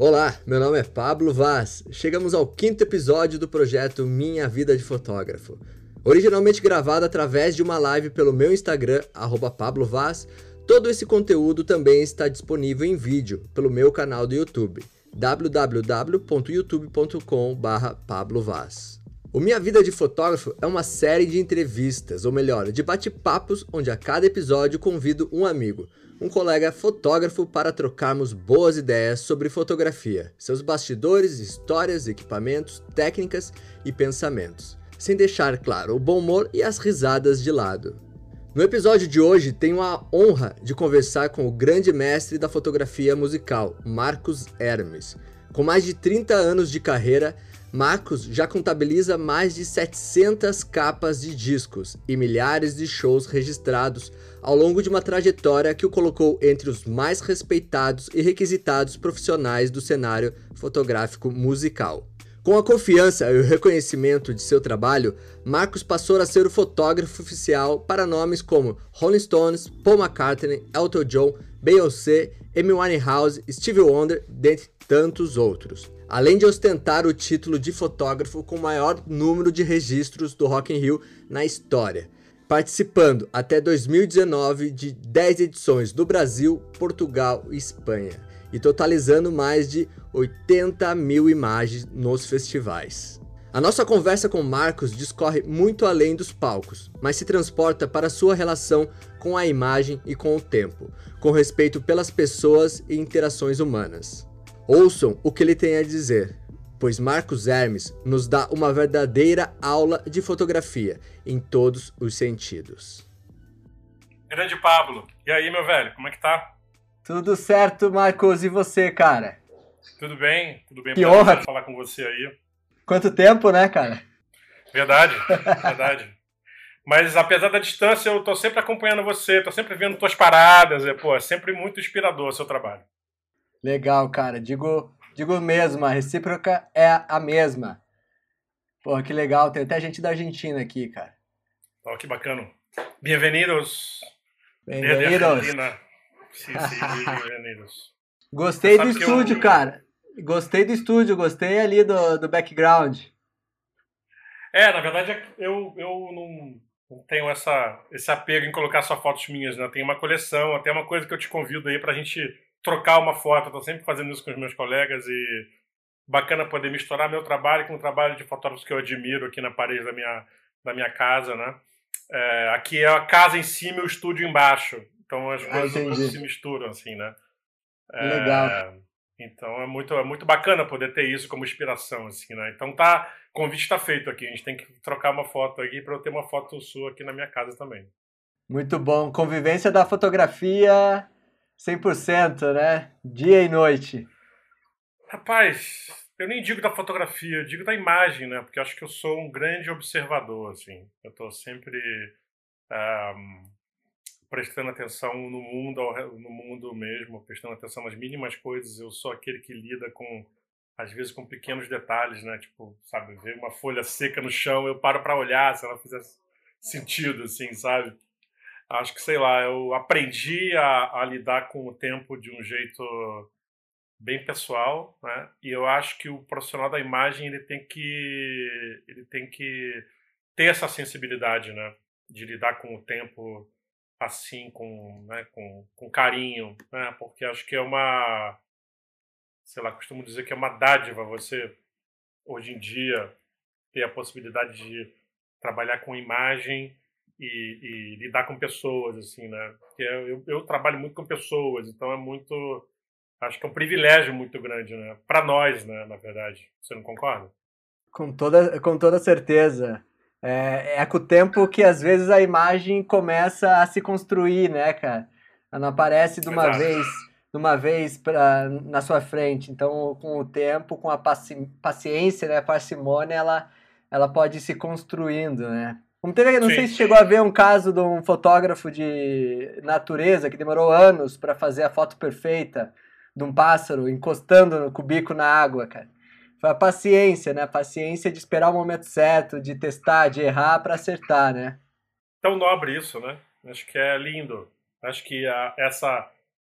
Olá, meu nome é Pablo Vaz. Chegamos ao quinto episódio do projeto Minha Vida de Fotógrafo. Originalmente gravado através de uma live pelo meu Instagram, Pablo Vaz, todo esse conteúdo também está disponível em vídeo pelo meu canal do YouTube, www.youtube.com.br Vaz. O Minha Vida de Fotógrafo é uma série de entrevistas, ou melhor, de bate-papos, onde a cada episódio convido um amigo, um colega fotógrafo para trocarmos boas ideias sobre fotografia, seus bastidores, histórias, equipamentos, técnicas e pensamentos, sem deixar claro o bom humor e as risadas de lado. No episódio de hoje, tenho a honra de conversar com o grande mestre da fotografia musical, Marcos Hermes. Com mais de 30 anos de carreira, Marcos já contabiliza mais de 700 capas de discos e milhares de shows registrados ao longo de uma trajetória que o colocou entre os mais respeitados e requisitados profissionais do cenário fotográfico musical. Com a confiança e o reconhecimento de seu trabalho, Marcos passou a ser o fotógrafo oficial para nomes como Rolling Stones, Paul McCartney, Elton John, Beyoncé, Amy Winehouse, Stevie Wonder, dentre tantos outros além de ostentar o título de fotógrafo com o maior número de registros do Rock in Rio na história, participando até 2019 de 10 edições do Brasil, Portugal e Espanha, e totalizando mais de 80 mil imagens nos festivais. A nossa conversa com Marcos discorre muito além dos palcos, mas se transporta para sua relação com a imagem e com o tempo, com respeito pelas pessoas e interações humanas. Ouçam o que ele tem a dizer, pois Marcos Hermes nos dá uma verdadeira aula de fotografia em todos os sentidos. Grande Pablo, e aí, meu velho, como é que tá? Tudo certo, Marcos, e você, cara? Tudo bem, tudo bem. Que honra falar com você aí. Quanto tempo, né, cara? Verdade, verdade. Mas apesar da distância, eu tô sempre acompanhando você, tô sempre vendo tuas paradas, é, pô, é sempre muito inspirador o seu trabalho. Legal, cara. Digo, digo mesmo, a recíproca é a mesma. Pô, que legal. Tem até gente da Argentina aqui, cara. Oh, que bacana. Bem-vindos. Bem-vindos. Sim, sim, bem-vindos. Gostei do estúdio, eu... cara. Gostei do estúdio, gostei ali do, do background. É, na verdade, eu, eu não, não tenho essa, esse apego em colocar só fotos minhas, né? Tem uma coleção, até uma coisa que eu te convido aí pra gente trocar uma foto. Estou sempre fazendo isso com os meus colegas e bacana poder misturar meu trabalho com o trabalho de fotógrafos que eu admiro aqui na parede da minha, da minha casa, né? É, aqui é a casa em cima e o estúdio embaixo. Então as ah, coisas se misturam, assim, né? É, Legal. Então é muito, é muito bacana poder ter isso como inspiração, assim, né? Então tá, o convite está feito aqui. A gente tem que trocar uma foto aqui para eu ter uma foto sua aqui na minha casa também. Muito bom. Convivência da fotografia 100%, né? Dia e noite. Rapaz, eu nem digo da fotografia, eu digo da imagem, né? Porque acho que eu sou um grande observador, assim. Eu estou sempre um, prestando atenção no mundo, no mundo mesmo, prestando atenção nas mínimas coisas. Eu sou aquele que lida com, às vezes, com pequenos detalhes, né? Tipo, sabe, ver uma folha seca no chão, eu paro para olhar se ela fizer sentido, assim, sabe? Acho que, sei lá, eu aprendi a, a, lidar com o tempo de um jeito bem pessoal, né? E eu acho que o profissional da imagem ele tem que ele tem que ter essa sensibilidade, né? De lidar com o tempo assim, com, né? com, com carinho, né? Porque acho que é uma, sei lá, costumo dizer que é uma dádiva você hoje em dia ter a possibilidade de trabalhar com imagem e, e, lidar com pessoas, assim, né? Porque eu, eu, trabalho muito com pessoas, então é muito. Acho que é um privilégio muito grande, né? Para nós, né? Na verdade. Você não concorda? Com toda, com toda certeza. É, é com o tempo que às vezes a imagem começa a se construir, né, cara? Ela não aparece de uma Exato. vez de uma vez pra, na sua frente. Então, com o tempo, com a paci paciência, né, a parcimônia, ela, ela pode ir se construindo, né? Como teve, não Sim. sei se chegou a ver um caso de um fotógrafo de natureza que demorou anos para fazer a foto perfeita de um pássaro encostando no cubico na água, cara. Foi a paciência, né? A paciência de esperar o momento certo, de testar, de errar para acertar, né? Tão nobre isso, né? Acho que é lindo. Acho que a, essa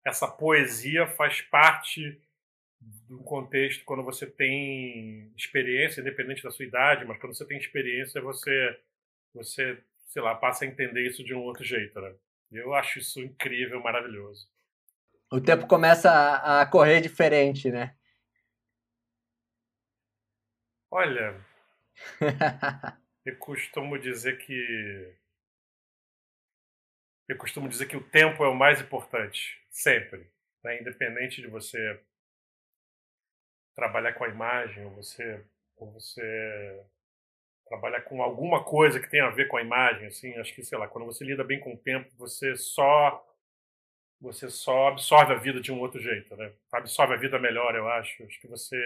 essa poesia faz parte do contexto quando você tem experiência, independente da sua idade, mas quando você tem experiência, você, você sei lá, passa a entender isso de um outro jeito, né? Eu acho isso incrível, maravilhoso. O tempo começa a, a correr diferente, né? Olha, eu costumo dizer que eu costumo dizer que o tempo é o mais importante, sempre, né? independente de você trabalhar com a imagem ou você ou você trabalhar com alguma coisa que tenha a ver com a imagem, assim, acho que sei lá, quando você lida bem com o tempo, você só você só absorve a vida de um outro jeito, né? Absorve a vida melhor, eu acho. Acho que você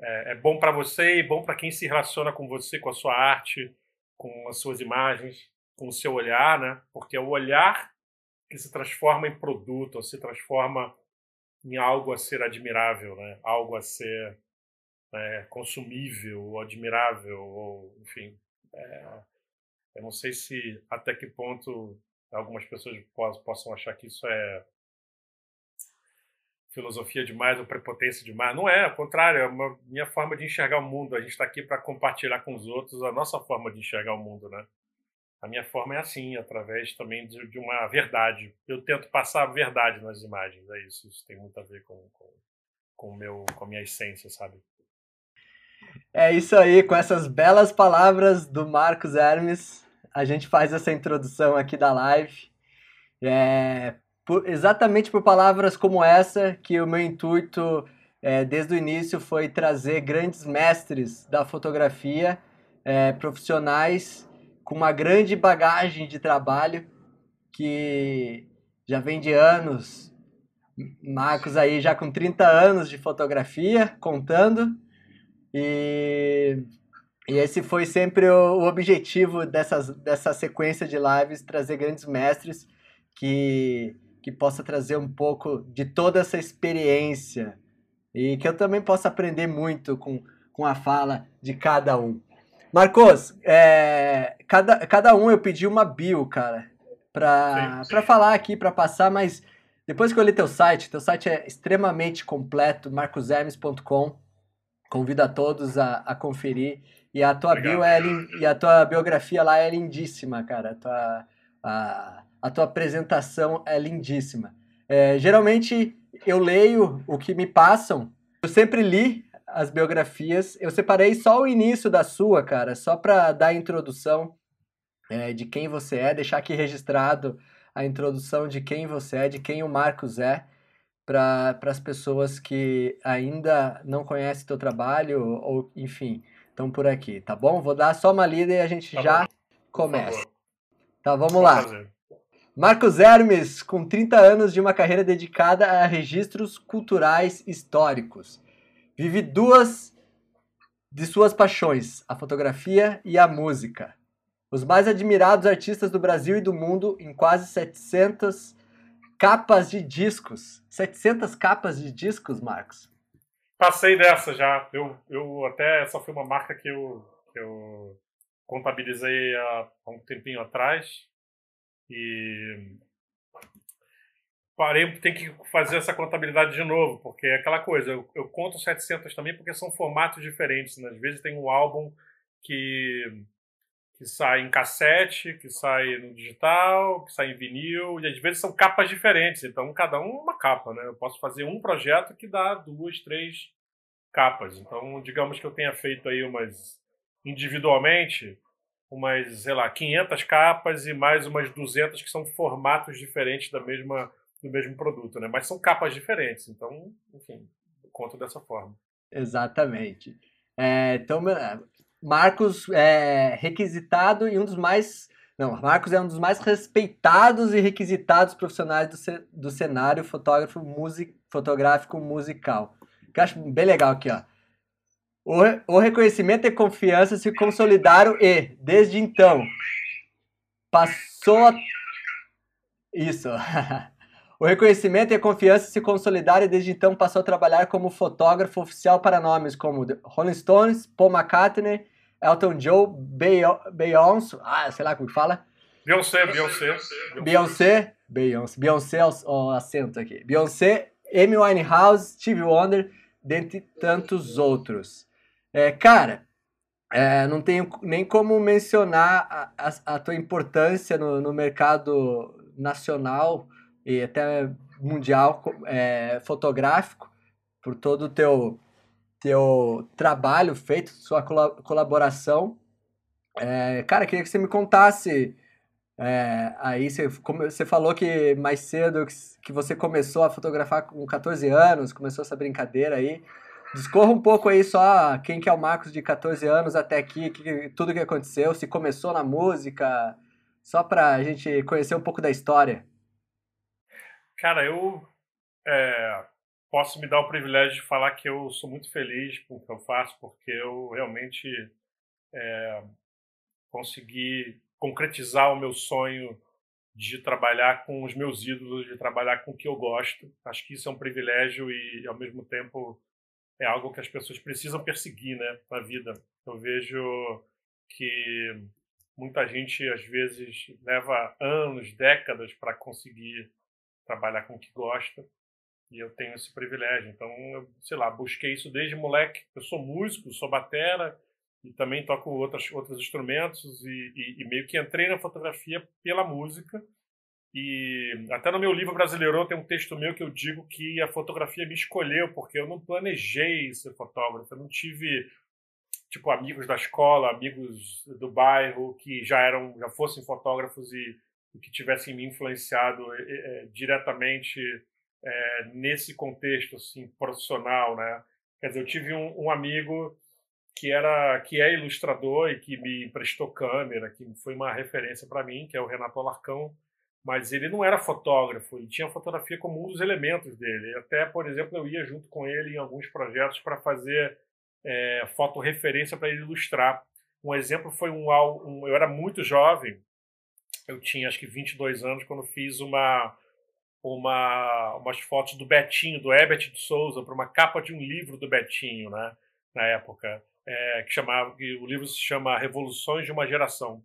é, é bom para você e bom para quem se relaciona com você, com a sua arte, com as suas imagens, com o seu olhar, né? Porque é o olhar que se transforma em produto, ou se transforma em algo a ser admirável, né? Algo a ser é, consumível, ou admirável, ou enfim. É, eu não sei se até que ponto algumas pessoas possam achar que isso é filosofia demais ou prepotência demais. Não é, ao contrário, é uma minha forma de enxergar o mundo. A gente está aqui para compartilhar com os outros a nossa forma de enxergar o mundo, né? A minha forma é assim, através também de, de uma verdade. Eu tento passar a verdade nas imagens, é isso. Isso tem muito a ver com, com, com, meu, com a minha essência, sabe? É isso aí, com essas belas palavras do Marcos Hermes, a gente faz essa introdução aqui da live. É, por, exatamente por palavras como essa que o meu intuito é, desde o início foi trazer grandes mestres da fotografia, é, profissionais com uma grande bagagem de trabalho que já vem de anos. Marcos aí já com 30 anos de fotografia, contando. E, e esse foi sempre o, o objetivo dessas, dessa sequência de lives, trazer grandes mestres que que possa trazer um pouco de toda essa experiência e que eu também possa aprender muito com, com a fala de cada um. Marcos, é, cada, cada um eu pedi uma bio, cara, para falar aqui, para passar, mas depois que eu li teu site, teu site é extremamente completo, marcoshermes.com. Convido a todos a, a conferir. E a tua Obrigado. bio é, e a tua biografia lá é lindíssima, cara. A tua, a, a tua apresentação é lindíssima. É, geralmente eu leio o que me passam. Eu sempre li as biografias. Eu separei só o início da sua, cara, só para dar a introdução é, de quem você é, deixar aqui registrado a introdução de quem você é, de quem o Marcos é, para as pessoas que ainda não conhecem teu trabalho ou, enfim, estão por aqui, tá bom? Vou dar só uma lida e a gente tá já bom. começa. Tá, vamos lá. Fazer. Marcos Hermes, com 30 anos de uma carreira dedicada a registros culturais históricos. Vive duas de suas paixões, a fotografia e a música. Os mais admirados artistas do Brasil e do mundo em quase 700 capas de discos. 700 capas de discos, Marcos? Passei dessa já. Eu, eu até essa foi uma marca que eu, que eu contabilizei há um tempinho atrás e parei, tem que fazer essa contabilidade de novo, porque é aquela coisa, eu, eu conto 700 também porque são formatos diferentes. Né? Às vezes tem um álbum que, que sai em cassete, que sai no digital, que sai em vinil, e às vezes são capas diferentes, então cada um uma capa. Né? Eu posso fazer um projeto que dá duas, três capas. Então, digamos que eu tenha feito aí umas individualmente umas, sei lá, 500 capas e mais umas 200 que são formatos diferentes da mesma, do mesmo produto, né? Mas são capas diferentes, então, enfim, conto dessa forma. Exatamente. É, então, Marcos é requisitado e um dos mais. Não, Marcos é um dos mais respeitados e requisitados profissionais do, do cenário fotógrafo music, fotográfico musical. Que eu acho bem legal aqui, ó. O, o reconhecimento e confiança se consolidaram e, desde então, passou a... Isso. o reconhecimento e a confiança se consolidaram e, desde então, passou a trabalhar como fotógrafo oficial para nomes como Rolling Stones, Paul McCartney, Elton John, Beyoncé, ah, sei lá como fala. Beyoncé, Beyoncé. Beyoncé, Beyoncé, Beyoncé, o acento aqui. Beyoncé, Amy Winehouse, Stevie Wonder, dentre tantos outros. É, cara, é, não tenho nem como mencionar a, a, a tua importância no, no, mercado nacional e até mundial é, fotográfico por todo o teu, teu trabalho feito, sua colaboração. É, cara, queria que você me contasse. É, aí você, você falou que mais cedo que você começou a fotografar com 14 anos, começou essa brincadeira aí. Discorra um pouco aí só quem que é o Marcos de 14 anos até aqui, que, tudo que aconteceu, se começou na música, só para a gente conhecer um pouco da história. Cara, eu é, posso me dar o privilégio de falar que eu sou muito feliz com o que eu faço, porque eu realmente é, consegui concretizar o meu sonho de trabalhar com os meus ídolos, de trabalhar com o que eu gosto. Acho que isso é um privilégio e, ao mesmo tempo, é algo que as pessoas precisam perseguir né, na vida. Eu vejo que muita gente, às vezes, leva anos, décadas para conseguir trabalhar com o que gosta. E eu tenho esse privilégio. Então, eu, sei lá, busquei isso desde moleque. Eu sou músico, sou batera e também toco outros, outros instrumentos e, e, e meio que entrei na fotografia pela música e até no meu livro brasileiro tem um texto meu que eu digo que a fotografia me escolheu, porque eu não planejei ser fotógrafo, eu não tive tipo amigos da escola, amigos do bairro que já eram, já fossem fotógrafos e, e que tivessem me influenciado é, é, diretamente é, nesse contexto assim profissional, né? Quer dizer, eu tive um, um amigo que era que é ilustrador e que me emprestou câmera, que foi uma referência para mim, que é o Renato Alarcão mas ele não era fotógrafo, ele tinha fotografia como um dos elementos dele. Até, por exemplo, eu ia junto com ele em alguns projetos para fazer é, fotorreferência para ele ilustrar. Um exemplo foi um, um, Eu era muito jovem, eu tinha acho que 22 anos, quando fiz uma, uma, umas fotos do Betinho, do Herbert de Souza, para uma capa de um livro do Betinho, né, na época, é, que chamava, que o livro se chama Revoluções de uma Geração.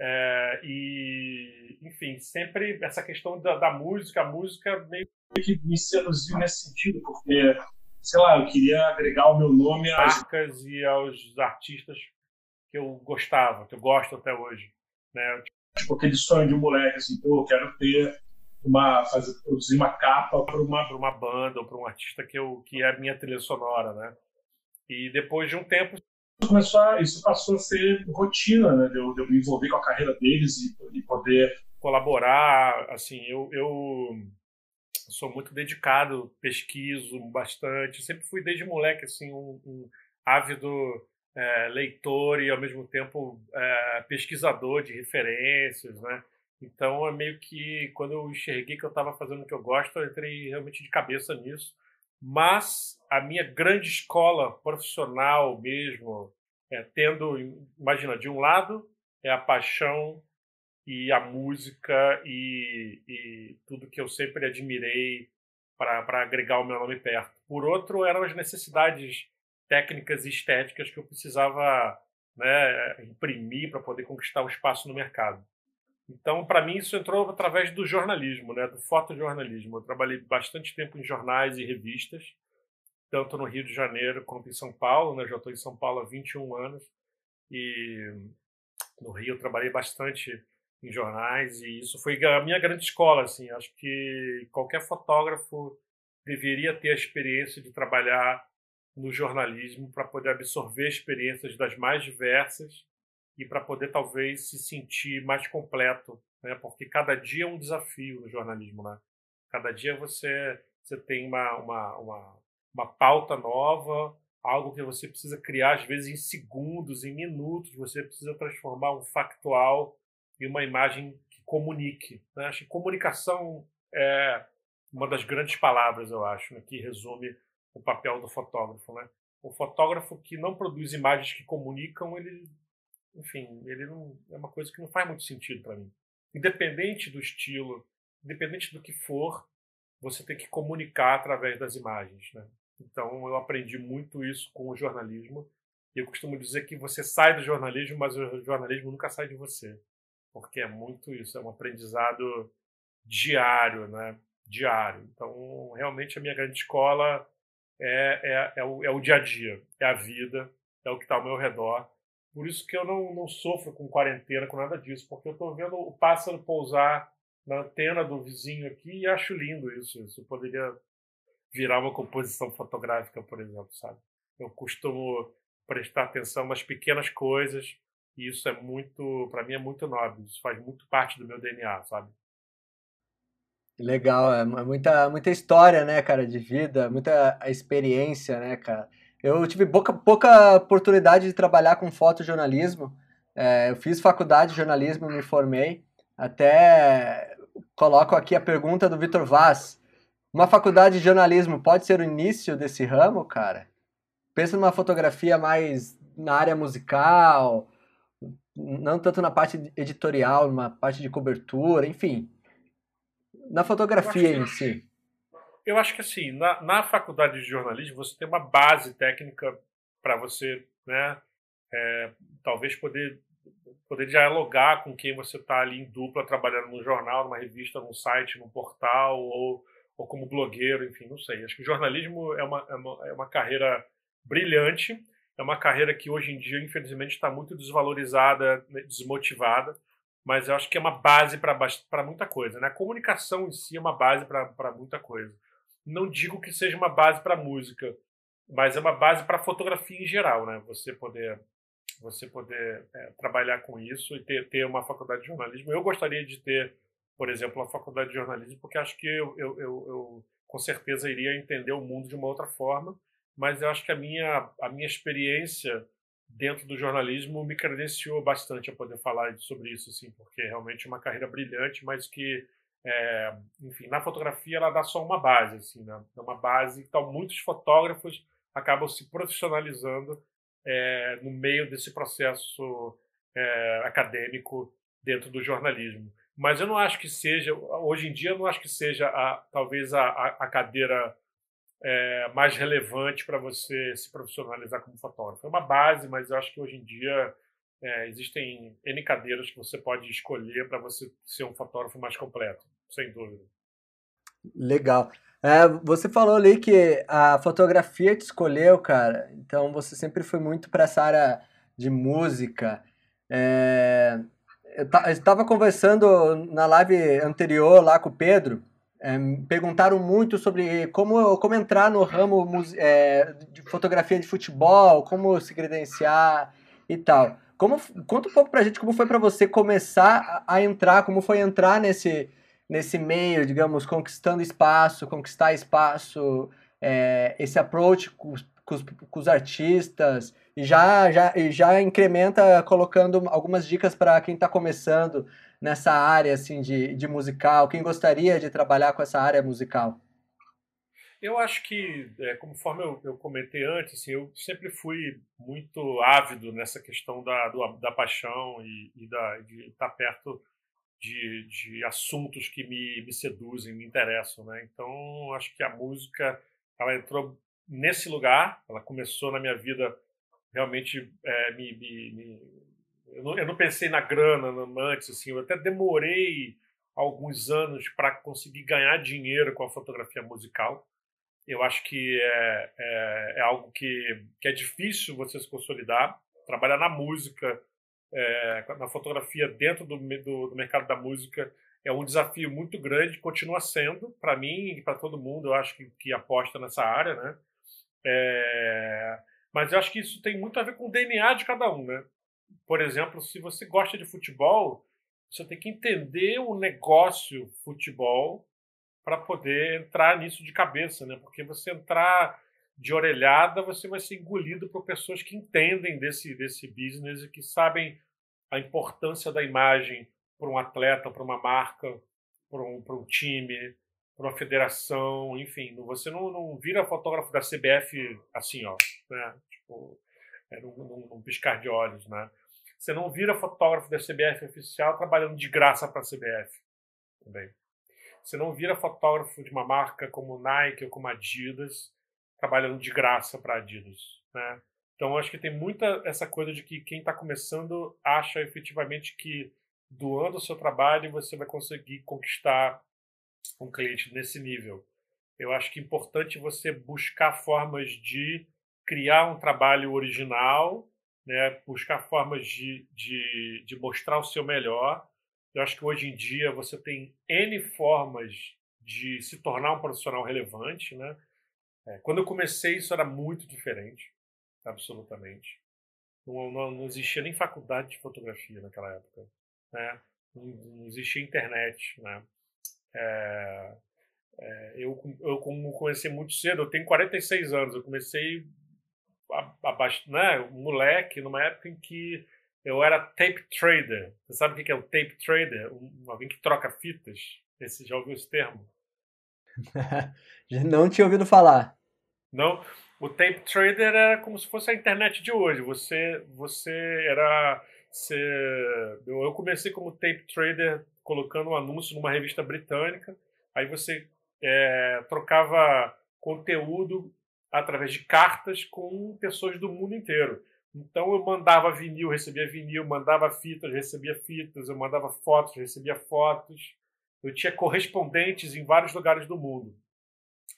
É, e, enfim, sempre essa questão da, da, música, a música meio que me seduziu nesse sentido, porque, sei lá, eu queria agregar o meu nome às marcas e aos artistas que eu gostava, que eu gosto até hoje. Né? Tipo aquele sonho de um moleque, assim, pô, eu quero ter uma, fazer, produzir uma capa para uma, uma banda ou para um artista que, eu, que é a minha trilha sonora, né? E depois de um tempo começou a, isso passou a ser rotina, né? De eu, de eu me envolver com a carreira deles e, e poder colaborar. Assim, eu, eu sou muito dedicado, pesquiso bastante. Sempre fui desde moleque assim um, um ávido é, leitor e ao mesmo tempo é, pesquisador de referências, né? Então é meio que quando eu enxerguei que eu estava fazendo o que eu gosto, eu entrei realmente de cabeça nisso. Mas a minha grande escola profissional mesmo, é, tendo, imagina, de um lado é a paixão e a música e, e tudo que eu sempre admirei para agregar o meu nome perto. Por outro, eram as necessidades técnicas estéticas que eu precisava né, imprimir para poder conquistar o espaço no mercado. Então, para mim, isso entrou através do jornalismo, né, do fotojornalismo. Eu trabalhei bastante tempo em jornais e revistas, tanto no Rio de Janeiro quanto em São Paulo. Né? Já estou em São Paulo há 21 anos e no Rio eu trabalhei bastante em jornais e isso foi a minha grande escola. Assim, acho que qualquer fotógrafo deveria ter a experiência de trabalhar no jornalismo para poder absorver experiências das mais diversas e para poder talvez se sentir mais completo, né? Porque cada dia é um desafio no jornalismo, né? Cada dia você você tem uma uma, uma, uma pauta nova, algo que você precisa criar às vezes em segundos, em minutos, você precisa transformar um factual em uma imagem que comunique. Né? Acho que comunicação é uma das grandes palavras, eu acho, né? que resume o papel do fotógrafo, né? O fotógrafo que não produz imagens que comunicam, ele enfim, ele não é uma coisa que não faz muito sentido para mim. Independente do estilo, independente do que for, você tem que comunicar através das imagens, né? Então eu aprendi muito isso com o jornalismo. Eu costumo dizer que você sai do jornalismo, mas o jornalismo nunca sai de você, porque é muito isso, é um aprendizado diário, né? diário. Então, realmente, a minha grande escola é, é, é, o, é o dia a dia, é a vida, é o que está ao meu redor. Por isso que eu não, não sofro com quarentena, com nada disso, porque eu estou vendo o pássaro pousar na antena do vizinho aqui e acho lindo isso. Isso poderia virar uma composição fotográfica, por exemplo, sabe? Eu costumo prestar atenção nas pequenas coisas e isso é muito, para mim é muito nobre, isso faz muito parte do meu DNA, sabe? Legal, é muita, muita história, né, cara, de vida, muita experiência, né, cara. Eu tive pouca, pouca oportunidade de trabalhar com fotojornalismo. É, eu fiz faculdade de jornalismo, me formei. Até coloco aqui a pergunta do Vitor Vaz. Uma faculdade de jornalismo pode ser o início desse ramo, cara? Pensa numa fotografia mais na área musical, não tanto na parte editorial, numa parte de cobertura, enfim na fotografia em si? Eu acho que assim, na, na faculdade de jornalismo você tem uma base técnica para você, né, é, talvez poder poder dialogar com quem você está ali em dupla trabalhando num jornal, numa revista, num site, num portal ou, ou como blogueiro, enfim, não sei. Acho que o jornalismo é uma, é uma, é uma carreira brilhante, é uma carreira que hoje em dia, infelizmente, está muito desvalorizada, né, desmotivada mas eu acho que é uma base para muita coisa. Né? A comunicação em si é uma base para muita coisa. Não digo que seja uma base para música, mas é uma base para fotografia em geral. Né? Você poder, você poder é, trabalhar com isso e ter, ter uma faculdade de jornalismo. Eu gostaria de ter, por exemplo, uma faculdade de jornalismo, porque acho que eu, eu, eu, eu com certeza iria entender o mundo de uma outra forma, mas eu acho que a minha, a minha experiência dentro do jornalismo me credenciou bastante a poder falar sobre isso, assim, porque é realmente uma carreira brilhante, mas que, é, enfim, na fotografia ela dá só uma base, assim, né? É uma base, então muitos fotógrafos acabam se profissionalizando é, no meio desse processo é, acadêmico dentro do jornalismo. Mas eu não acho que seja, hoje em dia, eu não acho que seja a, talvez a, a cadeira é, mais relevante para você se profissionalizar como fotógrafo. É uma base, mas eu acho que hoje em dia é, existem N cadeiras que você pode escolher para você ser um fotógrafo mais completo, sem dúvida. Legal. É, você falou ali que a fotografia te escolheu, cara. Então você sempre foi muito para essa área de música. É, eu estava conversando na live anterior lá com o Pedro perguntaram muito sobre como, como entrar no ramo é, de fotografia de futebol, como se credenciar e tal. Como, conta um pouco pra gente como foi para você começar a, entrar, como foi entrar nesse, nesse meio, digamos, conquistando espaço, conquistar espaço, é, esse approach com, com, os, com os artistas, e já, já, e já incrementa colocando algumas dicas para quem está começando nessa área assim de, de musical? Quem gostaria de trabalhar com essa área musical? Eu acho que, é, conforme eu, eu, comentei antes, assim, eu sempre fui muito ávido nessa questão da, do, da paixão e, e da, de estar perto de, de assuntos que me, me, seduzem, me interessam. Né? Então, acho que a música ela entrou nesse lugar, ela começou na minha vida realmente é, me, me, me eu não, eu não pensei na grana antes, assim, eu até demorei alguns anos para conseguir ganhar dinheiro com a fotografia musical. Eu acho que é, é, é, algo que, que é difícil você se consolidar. Trabalhar na música, é, na fotografia dentro do, do, do, mercado da música é um desafio muito grande, continua sendo, para mim e para todo mundo, eu acho que, que aposta nessa área, né? É, mas eu acho que isso tem muito a ver com o DNA de cada um, né? Por exemplo, se você gosta de futebol, você tem que entender o negócio futebol para poder entrar nisso de cabeça, né? Porque você entrar de orelhada, você vai ser engolido por pessoas que entendem desse, desse business e que sabem a importância da imagem para um atleta, para uma marca, para um, um time, para uma federação, enfim. Você não, não vira fotógrafo da CBF assim, ó, né? Tipo, é num, num piscar de olhos, né? Você não vira fotógrafo da CBF oficial trabalhando de graça para a CBF. Também. Você não vira fotógrafo de uma marca como Nike ou como Adidas trabalhando de graça para Adidas. Né? Então, acho que tem muita essa coisa de que quem está começando acha efetivamente que doando o seu trabalho você vai conseguir conquistar um cliente nesse nível. Eu acho que é importante você buscar formas de criar um trabalho original, né? buscar formas de, de, de mostrar o seu melhor. Eu acho que hoje em dia você tem N formas de se tornar um profissional relevante. Né? É, quando eu comecei, isso era muito diferente, absolutamente. Não, não, não existia nem faculdade de fotografia naquela época. Né? Não, não existia internet. Né? É, é, eu, eu, comecei muito cedo, eu tenho 46 anos, eu comecei abaixo, né, moleque, numa época em que eu era tape trader. Você sabe o que é o tape trader? Um, alguém que troca fitas. Esse já ouviu esse termo? Não tinha ouvido falar. Não. O tape trader era como se fosse a internet de hoje. Você, você era, você, eu comecei como tape trader colocando um anúncio numa revista britânica. Aí você é, trocava conteúdo através de cartas com pessoas do mundo inteiro. Então eu mandava vinil, recebia vinil, mandava fitas, recebia fitas, eu mandava fotos, recebia fotos. Eu tinha correspondentes em vários lugares do mundo.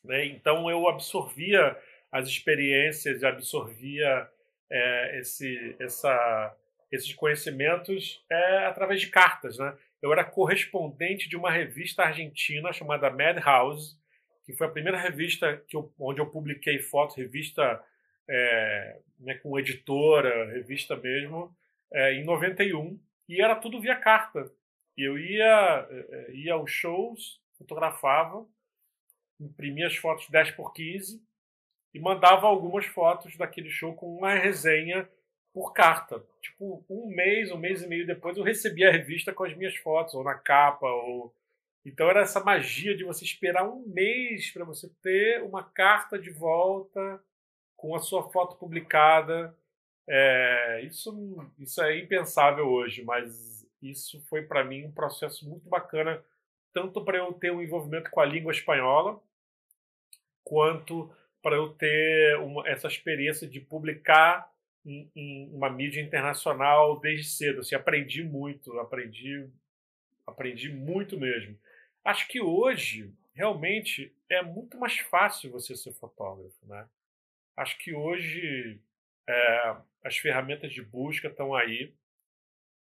Né? Então eu absorvia as experiências, absorvia é, esse, essa, esses conhecimentos é, através de cartas. Né? Eu era correspondente de uma revista argentina chamada Madhouse, que foi a primeira revista que eu, onde eu publiquei fotos, revista é, né, com editora, revista mesmo, é, em 91, e era tudo via carta. Eu ia, é, é, ia aos shows, fotografava, imprimia as fotos 10 por 15 e mandava algumas fotos daquele show com uma resenha por carta. Tipo, um mês, um mês e meio depois eu recebia a revista com as minhas fotos, ou na capa, ou então era essa magia de você esperar um mês para você ter uma carta de volta com a sua foto publicada. É, isso, isso é impensável hoje, mas isso foi para mim um processo muito bacana, tanto para eu ter um envolvimento com a língua espanhola, quanto para eu ter uma, essa experiência de publicar em, em, uma mídia internacional desde cedo. Assim, aprendi muito, aprendi, aprendi muito mesmo. Acho que hoje, realmente, é muito mais fácil você ser fotógrafo, né? Acho que hoje é, as ferramentas de busca estão aí.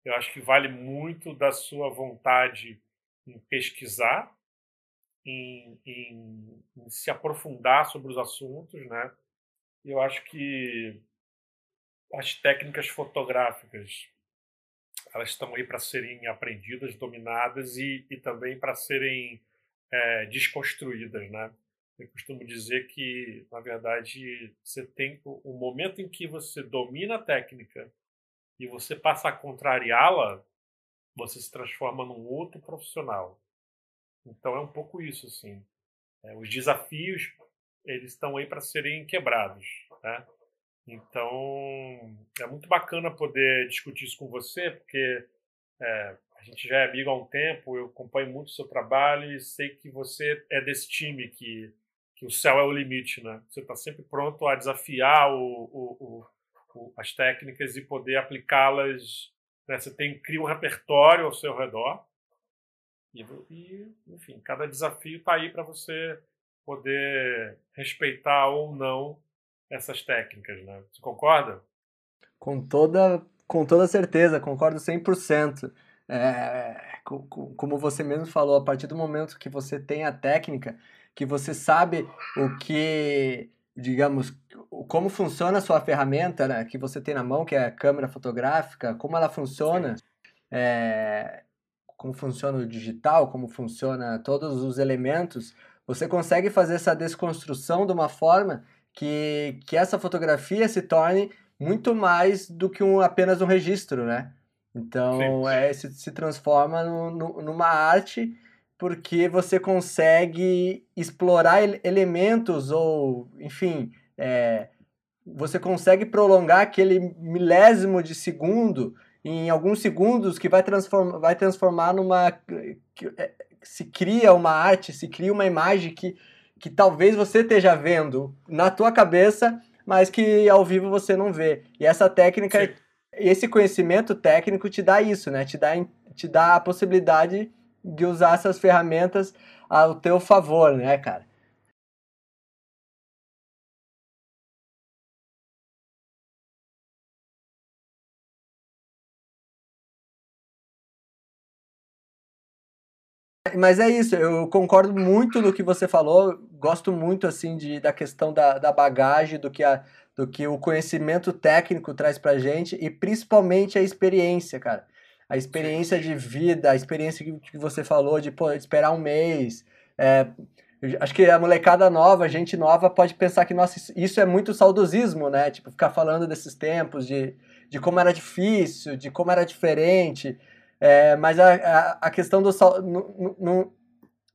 Eu acho que vale muito da sua vontade em pesquisar, em, em, em se aprofundar sobre os assuntos, né? Eu acho que as técnicas fotográficas elas estão aí para serem aprendidas, dominadas e, e também para serem é, desconstruídas, né? Eu costumo dizer que, na verdade, você tem o momento em que você domina a técnica e você passa a contrariá-la, você se transforma num outro profissional. Então é um pouco isso, assim. É, os desafios eles estão aí para serem quebrados, né? Então, é muito bacana poder discutir isso com você, porque é, a gente já é amigo há um tempo, eu acompanho muito o seu trabalho e sei que você é desse time que, que o céu é o limite, né? Você está sempre pronto a desafiar o, o, o, as técnicas e poder aplicá-las. Né? Você tem, cria um repertório ao seu redor e, e enfim, cada desafio está aí para você poder respeitar ou não essas técnicas, né? Você concorda? Com toda, com toda certeza, concordo 100%. É, como você mesmo falou, a partir do momento que você tem a técnica, que você sabe o que, digamos, como funciona a sua ferramenta, né, que você tem na mão, que é a câmera fotográfica, como ela funciona, é, como funciona o digital, como funciona todos os elementos, você consegue fazer essa desconstrução de uma forma que, que essa fotografia se torne muito mais do que um, apenas um registro, né? Então, é, se, se transforma no, no, numa arte porque você consegue explorar elementos ou, enfim, é, você consegue prolongar aquele milésimo de segundo em alguns segundos que vai, transform, vai transformar numa... É, se cria uma arte, se cria uma imagem que que talvez você esteja vendo na tua cabeça, mas que ao vivo você não vê. E essa técnica, Sim. esse conhecimento técnico te dá isso, né? Te dá, te dá a possibilidade de usar essas ferramentas ao teu favor, né, cara? Mas é isso, eu concordo muito no que você falou, gosto muito assim de, da questão da, da bagagem, do que, a, do que o conhecimento técnico traz pra gente e principalmente a experiência, cara. A experiência de vida, a experiência que, você falou de, pô, esperar um mês. É, acho que a molecada nova, gente nova, pode pensar que, nossa, isso é muito saudosismo, né? Tipo, ficar falando desses tempos, de, de como era difícil, de como era diferente. É, mas a, a, a, questão do não, não,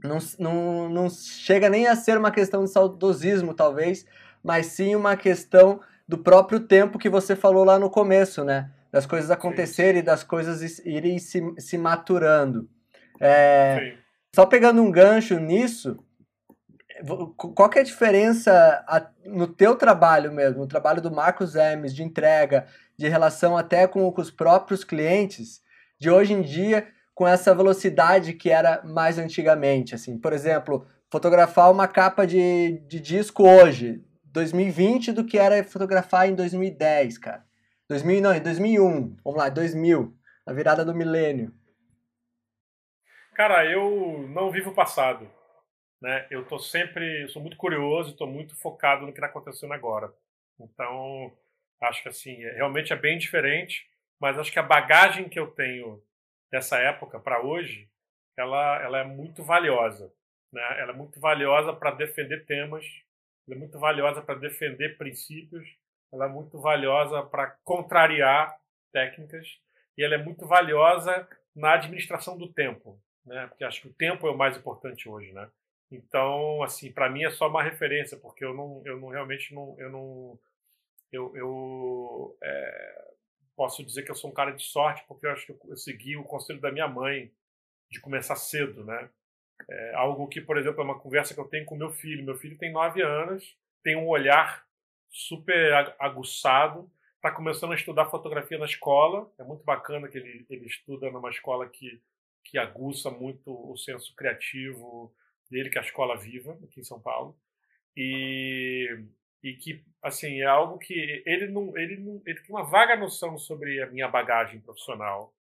não, não, não chega nem a ser uma questão de saudosismo, talvez, mas sim uma questão do próprio tempo que você falou lá no começo, né? Das coisas acontecerem e das coisas irem se, se maturando. É, só pegando um gancho nisso, qual que é a diferença no teu trabalho mesmo, no trabalho do Marcos Hermes, de entrega, de relação até com, com os próprios clientes, de hoje em dia com essa velocidade que era mais antigamente. Assim, por exemplo, fotografar uma capa de, de disco hoje, 2020, do que era fotografar em 2010, cara. 2000, não, em 2001, vamos lá, 2000, a virada do milênio. Cara, eu não vivo o passado. Né? Eu tô sempre, sou muito curioso, estou muito focado no que está acontecendo agora. Então, acho que assim, realmente é bem diferente mas acho que a bagagem que eu tenho dessa época para hoje, ela, ela é muito valiosa. Né? Ela é muito valiosa para defender temas, ela é muito valiosa para defender princípios, ela é muito valiosa para contrariar técnicas e ela é muito valiosa na administração do tempo, né? Porque acho que o tempo é o mais importante hoje, né? Então, assim, para mim é só uma referência, porque eu não, eu não realmente não, eu não, eu, eu é, posso dizer que eu sou um cara de sorte, porque eu acho que eu segui o conselho da minha mãe de começar cedo, né? É algo que, por exemplo, é uma conversa que eu tenho com meu filho. Meu filho tem nove anos, tem um olhar super aguçado, está começando a estudar fotografia na escola. É muito bacana que ele, ele estuda numa escola que, que aguça muito o senso criativo dele, que é a Escola Viva, aqui em São Paulo. E e que assim é algo que ele não ele não ele tem uma vaga noção sobre a minha bagagem profissional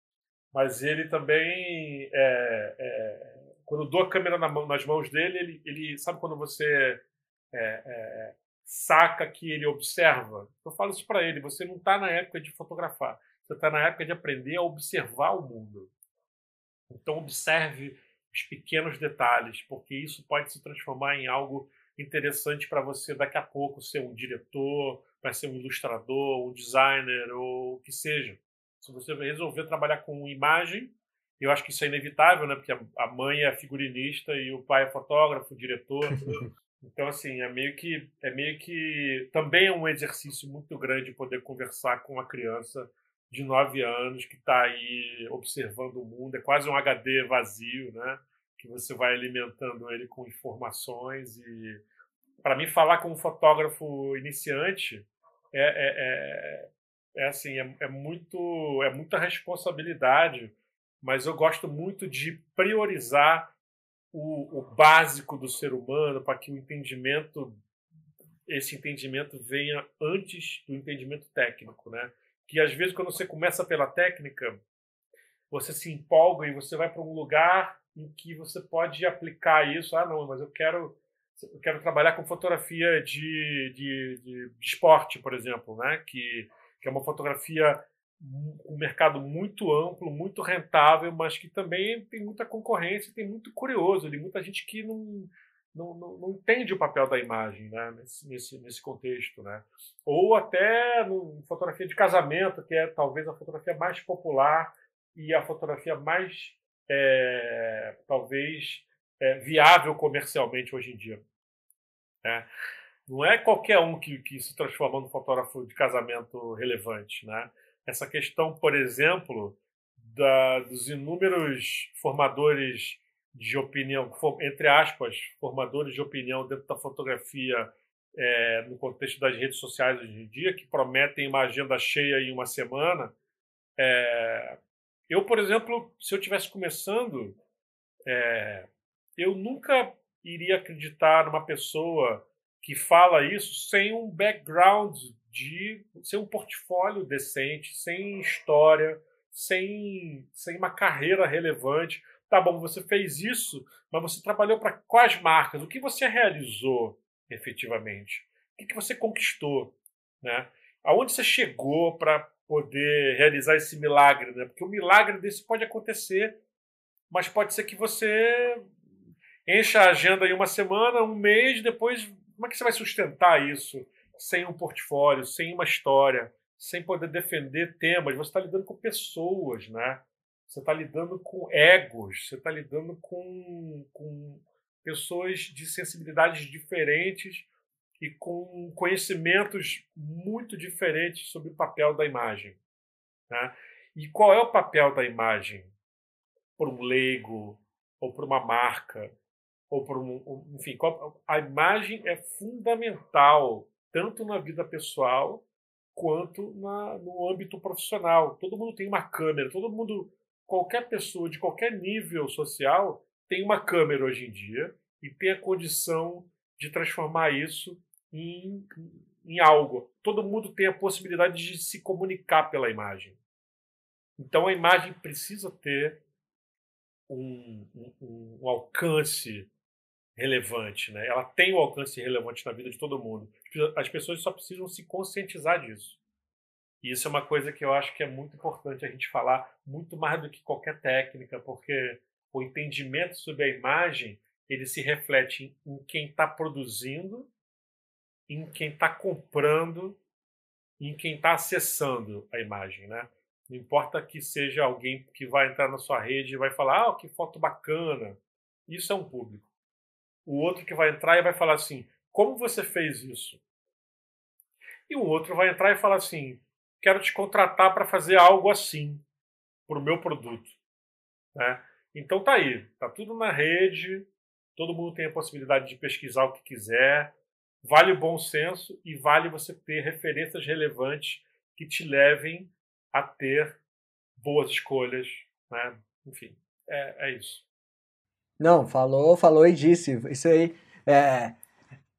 mas ele também é, é, quando eu dou a câmera na mão, nas mãos dele ele, ele sabe quando você é, é saca que ele observa? Eu falo isso para ele você não está na época de fotografar você está na época de aprender a observar o mundo. Então observe os pequenos detalhes porque isso pode se transformar em algo interessante para você daqui a pouco ser um diretor, vai ser um ilustrador, um designer ou o que seja. Se você resolver trabalhar com imagem, eu acho que isso é inevitável, né? Porque a mãe é figurinista e o pai é fotógrafo, diretor. Então, assim, é meio que é meio que também é um exercício muito grande poder conversar com uma criança de 9 anos que está aí observando o mundo. É quase um HD vazio, né? Que você vai alimentando ele com informações e para mim, falar com um fotógrafo iniciante é, é, é, é assim, é, é, muito, é muita responsabilidade, mas eu gosto muito de priorizar o, o básico do ser humano para que o entendimento, esse entendimento venha antes do entendimento técnico, né? Que às vezes quando você começa pela técnica, você se empolga e você vai para um lugar em que você pode aplicar isso. Ah, não, mas eu quero eu quero trabalhar com fotografia de, de, de, esporte, por exemplo, né? que, que é uma fotografia um mercado muito amplo, muito rentável, mas que também tem muita concorrência, tem muito curioso, tem muita gente que não, não, não, não, entende o papel da imagem né? nesse, nesse, nesse contexto. Né? Ou até no, fotografia de casamento, que é talvez a fotografia mais popular e a fotografia mais, é, talvez, é, viável comercialmente hoje em dia. Né? Não é qualquer um que, que se transforma num fotógrafo de casamento relevante. Né? Essa questão, por exemplo, da, dos inúmeros formadores de opinião, entre aspas, formadores de opinião dentro da fotografia é, no contexto das redes sociais hoje em dia, que prometem uma agenda cheia em uma semana. É, eu, por exemplo, se eu tivesse começando, é, eu nunca iria acreditar numa pessoa que fala isso sem um background de sem um portfólio decente, sem história, sem, sem uma carreira relevante. Tá bom, você fez isso, mas você trabalhou para quais marcas? O que você realizou efetivamente? O que, que você conquistou? Né? Aonde você chegou para poder realizar esse milagre? Né? Porque o milagre desse pode acontecer, mas pode ser que você encha a agenda em uma semana, um mês, depois como é que você vai sustentar isso sem um portfólio, sem uma história, sem poder defender temas? Você está lidando com pessoas, né? Você está lidando com egos, você está lidando com, com pessoas de sensibilidades diferentes e com conhecimentos muito diferentes sobre o papel da imagem. Né? E qual é o papel da imagem para um leigo ou para uma marca ou por um, enfim, a imagem é fundamental tanto na vida pessoal quanto na, no âmbito profissional. Todo mundo tem uma câmera, todo mundo, qualquer pessoa de qualquer nível social tem uma câmera hoje em dia e tem a condição de transformar isso em, em algo. Todo mundo tem a possibilidade de se comunicar pela imagem. Então a imagem precisa ter um, um, um alcance relevante, né? Ela tem um alcance relevante na vida de todo mundo. As pessoas só precisam se conscientizar disso. E isso é uma coisa que eu acho que é muito importante a gente falar, muito mais do que qualquer técnica, porque o entendimento sobre a imagem ele se reflete em quem está produzindo, em quem está comprando, em quem está acessando a imagem, né? Não importa que seja alguém que vai entrar na sua rede e vai falar, ah, que foto bacana. Isso é um público o outro que vai entrar e vai falar assim: como você fez isso? E o outro vai entrar e falar assim: quero te contratar para fazer algo assim para o meu produto. Né? Então tá aí, tá tudo na rede, todo mundo tem a possibilidade de pesquisar o que quiser, vale o bom senso e vale você ter referências relevantes que te levem a ter boas escolhas, né? Enfim, é, é isso. Não, falou, falou e disse. Isso aí. É,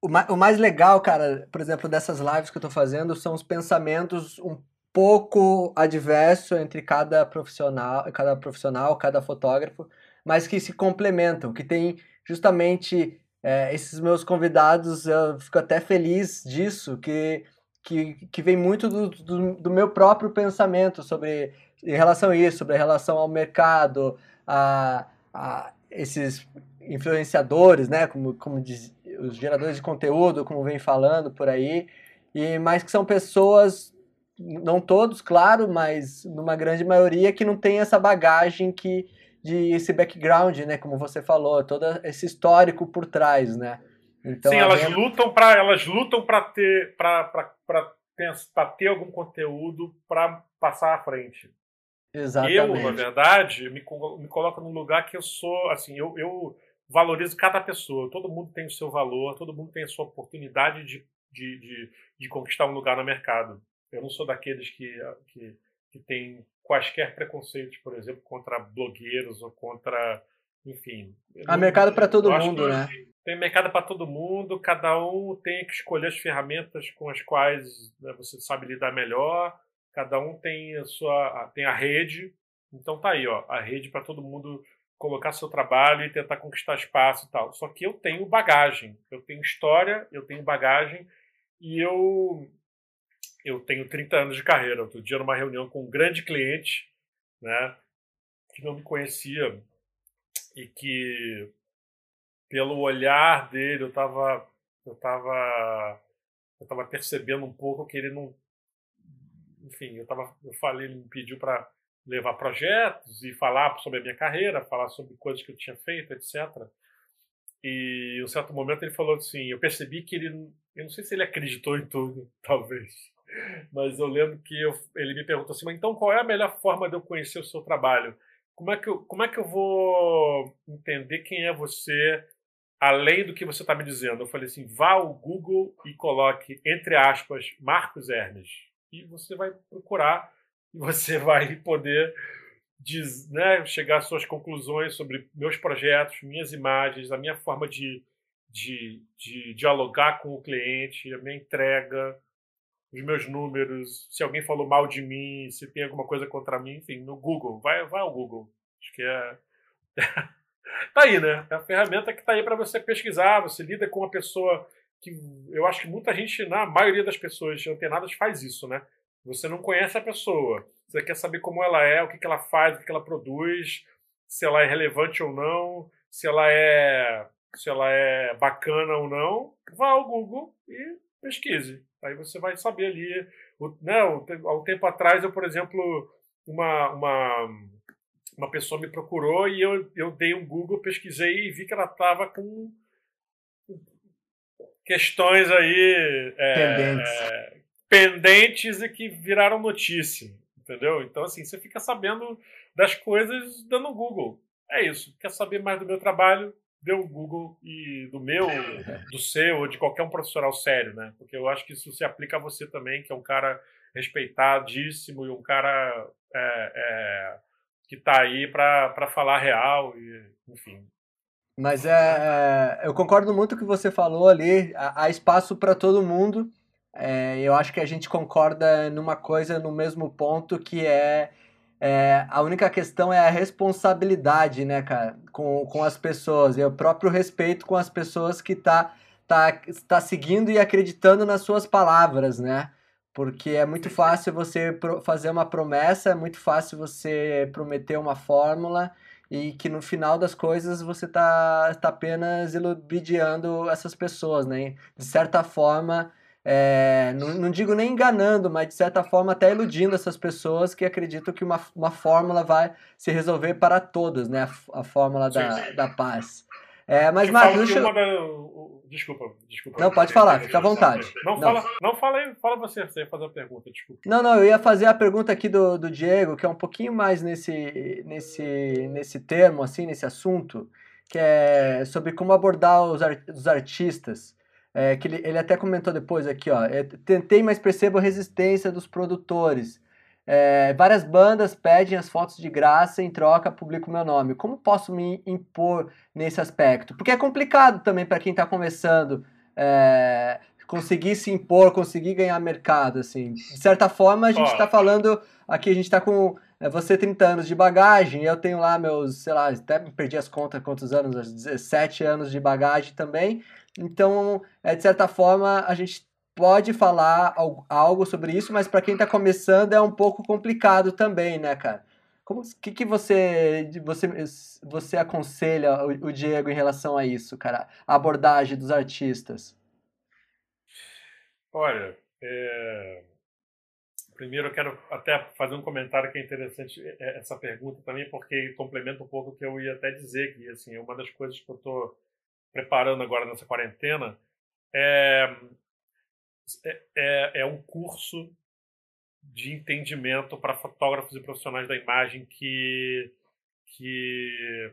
o, ma o mais legal, cara, por exemplo, dessas lives que eu tô fazendo são os pensamentos um pouco adverso entre cada profissional, cada profissional, cada fotógrafo, mas que se complementam, que tem justamente é, esses meus convidados, eu fico até feliz disso, que, que, que vem muito do, do, do meu próprio pensamento sobre em relação a isso, sobre a relação ao mercado, a, a esses influenciadores, né, como, como diz, os geradores de conteúdo, como vem falando por aí, e mas que são pessoas, não todos, claro, mas numa grande maioria que não tem essa bagagem que de esse background, né, como você falou, todo esse histórico por trás, né? Então, Sim, elas lutam para elas lutam para ter para ter algum conteúdo para passar à frente. Exatamente. Eu, na verdade, me, me coloco num lugar que eu sou, assim, eu, eu valorizo cada pessoa. Todo mundo tem o seu valor, todo mundo tem a sua oportunidade de, de, de, de conquistar um lugar no mercado. Eu não sou daqueles que, que, que tem quaisquer preconceitos, por exemplo, contra blogueiros ou contra, enfim. Há mercado para todo mundo, né? Tem mercado para todo mundo, cada um tem que escolher as ferramentas com as quais né, você sabe lidar melhor cada um tem a sua tem a rede. Então tá aí, ó, a rede para todo mundo colocar seu trabalho e tentar conquistar espaço e tal. Só que eu tenho bagagem, eu tenho história, eu tenho bagagem e eu eu tenho 30 anos de carreira. Outro dia numa reunião com um grande cliente, né, que não me conhecia e que pelo olhar dele eu estava eu tava eu tava percebendo um pouco que ele não enfim, eu, tava, eu falei, ele me pediu para levar projetos e falar sobre a minha carreira, falar sobre coisas que eu tinha feito, etc. E em um certo momento ele falou assim, eu percebi que ele, eu não sei se ele acreditou em tudo, talvez, mas eu lembro que eu, ele me perguntou assim, mas então qual é a melhor forma de eu conhecer o seu trabalho? Como é que eu, como é que eu vou entender quem é você além do que você está me dizendo? Eu falei assim, vá ao Google e coloque, entre aspas, Marcos Hermes e você vai procurar e você vai poder diz, né, chegar às suas conclusões sobre meus projetos, minhas imagens, a minha forma de, de, de dialogar com o cliente, a minha entrega, os meus números, se alguém falou mal de mim, se tem alguma coisa contra mim, enfim, no Google, vai, vai ao Google. Acho que é. tá aí, né? É a ferramenta que tá aí para você pesquisar, você lida com uma pessoa que eu acho que muita gente, na maioria das pessoas antenadas, faz isso, né? Você não conhece a pessoa, você quer saber como ela é, o que, que ela faz, o que, ela produz, se ela é relevante ou não, se ela é se ela é bacana ou não, vá ao Google e pesquise. Aí você vai saber ali. O, né, há um tempo atrás, eu, por exemplo, uma, uma, uma pessoa me procurou e eu, eu dei um Google, pesquisei e vi que ela estava com questões aí é, pendentes. É, pendentes e que viraram notícia, entendeu? Então, assim, você fica sabendo das coisas dando Google. É isso. Quer saber mais do meu trabalho? Dê um Google e do meu, do seu, ou de qualquer um profissional sério, né? Porque eu acho que isso se aplica a você também, que é um cara respeitadíssimo e um cara é, é, que está aí para falar real, e, enfim. Mas é, é, eu concordo muito com o que você falou ali. Há, há espaço para todo mundo. É, eu acho que a gente concorda numa coisa no mesmo ponto que é, é, a única questão é a responsabilidade, né, cara, com, com as pessoas e o próprio respeito com as pessoas que tá, tá, tá seguindo e acreditando nas suas palavras, né? Porque é muito fácil você fazer uma promessa, é muito fácil você prometer uma fórmula e que no final das coisas você está tá apenas iludiando essas pessoas, né? De certa forma, é, não, não, digo nem enganando, mas de certa forma até iludindo essas pessoas que acreditam que uma, uma fórmula vai se resolver para todos, né? A, a fórmula da, da paz. É, mas. Da... Desculpa, desculpa. Não, pode falar, fica à vontade. Não, não. Fala, não fala, aí, fala você, você ia fazer a pergunta, desculpa. Não, não, eu ia fazer a pergunta aqui do, do Diego, que é um pouquinho mais nesse, nesse, nesse termo, assim, nesse assunto, que é sobre como abordar os, art, os artistas. É, que ele, ele até comentou depois aqui, ó. Tentei, mas percebo a resistência dos produtores. É, várias bandas pedem as fotos de graça, em troca publico meu nome. Como posso me impor nesse aspecto? Porque é complicado também para quem está começando é, conseguir se impor, conseguir ganhar mercado. Assim. De certa forma, a gente está falando aqui, a gente está com é, você 30 anos de bagagem, eu tenho lá meus, sei lá, até perdi as contas quantos anos, 17 anos de bagagem também. Então, é, de certa forma, a gente pode falar algo sobre isso, mas para quem está começando é um pouco complicado também, né, cara? O que, que você, você, você aconselha o, o, Diego em relação a isso, cara? A abordagem dos artistas. Olha, é... primeiro eu quero até fazer um comentário que é interessante é, essa pergunta também, porque complementa um pouco o que eu ia até dizer, que assim, uma das coisas que eu estou preparando agora nessa quarentena é é, é, é um curso de entendimento para fotógrafos e profissionais da imagem que, que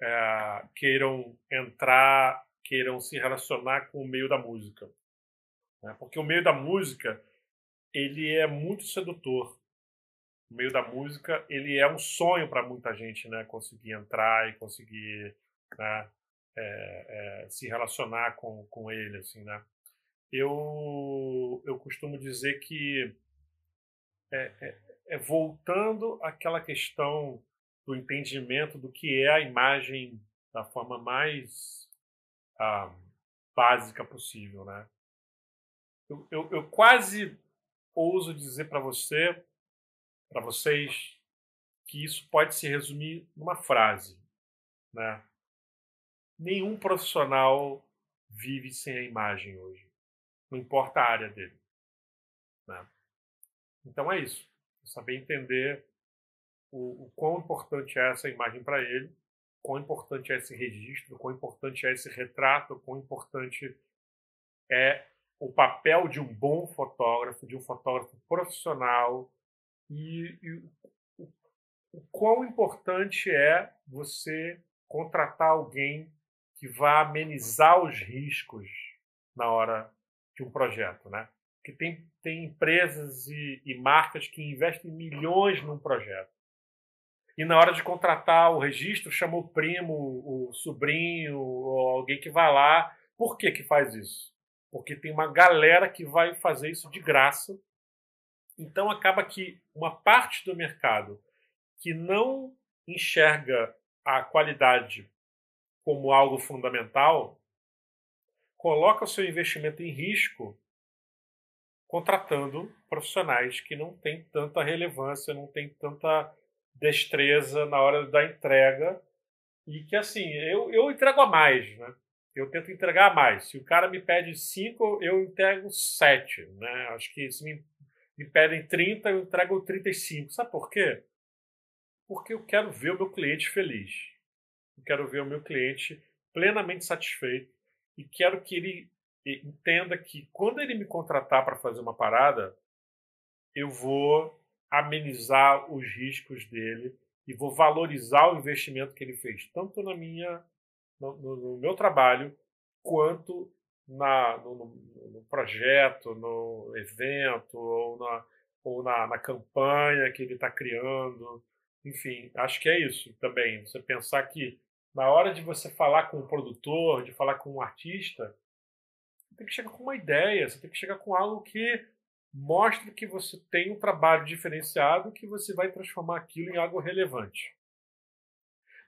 é, queiram entrar, queiram se relacionar com o meio da música. Né? Porque o meio da música ele é muito sedutor. O meio da música ele é um sonho para muita gente, né? Conseguir entrar e conseguir né? é, é, se relacionar com, com ele, assim, né? Eu, eu costumo dizer que é, é, é voltando àquela questão do entendimento do que é a imagem da forma mais ah, básica possível, né? Eu, eu, eu quase ouso dizer para você, para vocês, que isso pode se resumir numa frase, né? Nenhum profissional vive sem a imagem hoje. Não importa a área dele. Né? Então é isso. Saber entender o, o quão importante é essa imagem para ele, quão importante é esse registro, quão importante é esse retrato, quão importante é o papel de um bom fotógrafo, de um fotógrafo profissional e, e o, o quão importante é você contratar alguém que vá amenizar os riscos na hora de um projeto, né? Que tem, tem empresas e, e marcas que investem milhões num projeto. e na hora de contratar o registro chama o primo, o sobrinho, ou alguém que vai lá. Por que que faz isso? Porque tem uma galera que vai fazer isso de graça. Então acaba que uma parte do mercado que não enxerga a qualidade como algo fundamental, coloca o seu investimento em risco contratando profissionais que não têm tanta relevância, não têm tanta destreza na hora da entrega e que assim eu, eu entrego a mais, né? Eu tento entregar a mais. Se o cara me pede cinco, eu entrego sete, né? Acho que se me, me pedem 30, eu entrego 35. Sabe por quê? Porque eu quero ver o meu cliente feliz. Eu quero ver o meu cliente plenamente satisfeito e quero que ele entenda que quando ele me contratar para fazer uma parada, eu vou amenizar os riscos dele e vou valorizar o investimento que ele fez, tanto na minha, no, no, meu trabalho, quanto na, no, no, projeto, no evento, ou na, ou na, na campanha que ele está criando. Enfim, acho que é isso também. Você pensar que na hora de você falar com o produtor, de falar com o artista, você tem que chegar com uma ideia, você tem que chegar com algo que mostre que você tem um trabalho diferenciado, que você vai transformar aquilo em algo relevante.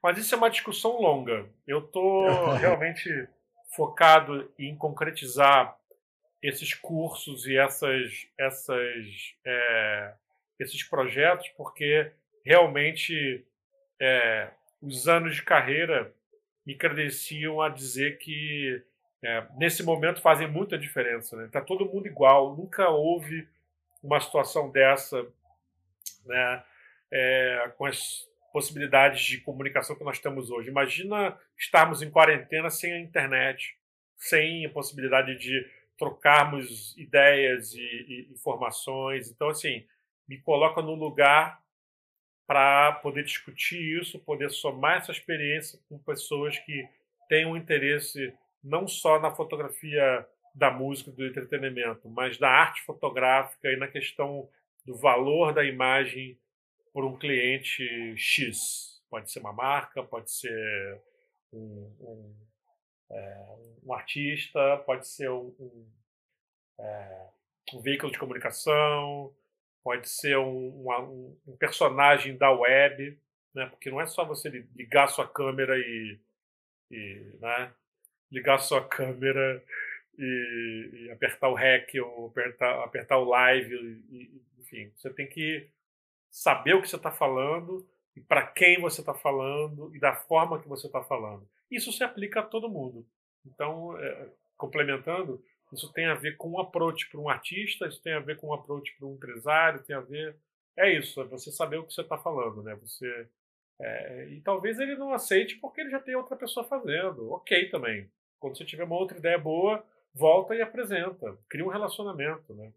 Mas isso é uma discussão longa. Eu estou realmente focado em concretizar esses cursos e essas, essas, é, esses projetos, porque realmente é, os anos de carreira me credenciam a dizer que é, nesse momento fazem muita diferença. Está né? Tá todo mundo igual, nunca houve uma situação dessa, né, é, com as possibilidades de comunicação que nós temos hoje. Imagina estarmos em quarentena sem a internet, sem a possibilidade de trocarmos ideias e, e informações. Então, assim, me coloca no lugar para poder discutir isso, poder somar essa experiência com pessoas que têm um interesse não só na fotografia da música, do entretenimento, mas da arte fotográfica e na questão do valor da imagem por um cliente X. Pode ser uma marca, pode ser um, um, é, um artista, pode ser um, um, é, um, veículo de comunicação, pode ser um, personagem da web, né? porque não é só você ligar sua câmera e, e né? ligar sua câmera e, e, apertar o REC ou apertar, apertar o live, e, enfim, você tem que saber o que você está falando e para quem você está falando e da forma que você está falando. Isso se aplica a todo mundo. Então, é, complementando, isso tem a ver com um approach para um artista, isso tem a ver com um approach para um empresário, tem a ver. É isso, é você saber o que você está falando, né? Você é, e talvez ele não aceite porque ele já tem outra pessoa fazendo. Ok também. Quando você tiver uma outra ideia boa, volta e apresenta. Cria um relacionamento, né?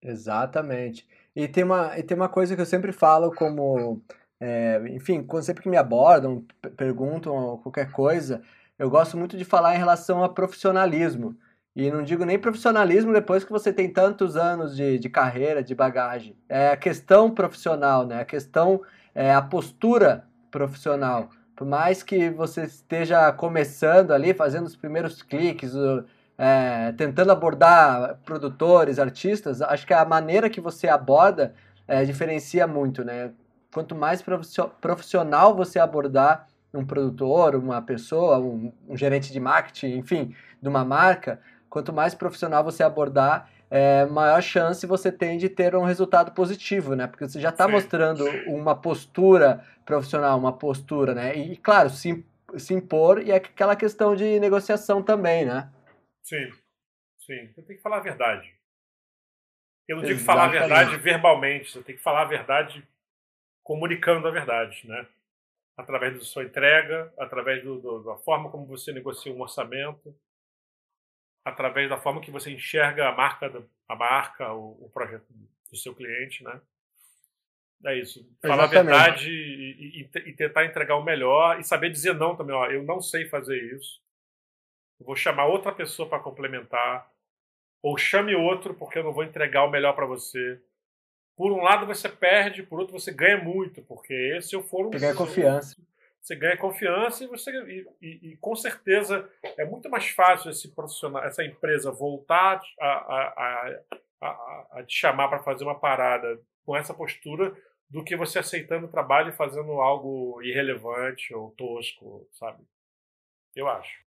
Exatamente. E tem uma, e tem uma coisa que eu sempre falo como, é, enfim, quando sempre que me abordam, perguntam qualquer coisa, eu gosto muito de falar em relação a profissionalismo. E não digo nem profissionalismo depois que você tem tantos anos de, de carreira, de bagagem. É a questão profissional, né? A questão, é a postura profissional. Por mais que você esteja começando ali, fazendo os primeiros cliques, é, tentando abordar produtores, artistas, acho que a maneira que você aborda é, diferencia muito, né? Quanto mais profissional você abordar um produtor, uma pessoa, um, um gerente de marketing, enfim, de uma marca, quanto mais profissional você abordar, é, maior chance você tem de ter um resultado positivo, né? Porque você já está mostrando uma postura profissional, uma postura, né? E, claro, se, se impor e é aquela questão de negociação também, né? Sim, sim. Você tem que falar a verdade. Eu não digo falar a verdade verbalmente, você tem que falar a verdade comunicando a verdade, né? Através da sua entrega, através do, do, da forma como você negocia um orçamento, através da forma que você enxerga a marca, a marca, o, o projeto do seu cliente, né? É isso. Falar Exatamente. a verdade e, e, e, tentar entregar o melhor e saber dizer não também. Ó, eu não sei fazer isso. Eu vou chamar outra pessoa para complementar. Ou chame outro porque eu não vou entregar o melhor para você. por um lado você perde, por outro você ganha muito, porque se eu for um. Você ganha confiança. Você ganha confiança e você e, e, e, com certeza é muito mais fácil esse profissional, essa empresa voltar a, a, a, a te chamar para fazer uma parada com essa postura do que você aceitando o trabalho e fazendo algo irrelevante ou tosco, sabe? Eu acho.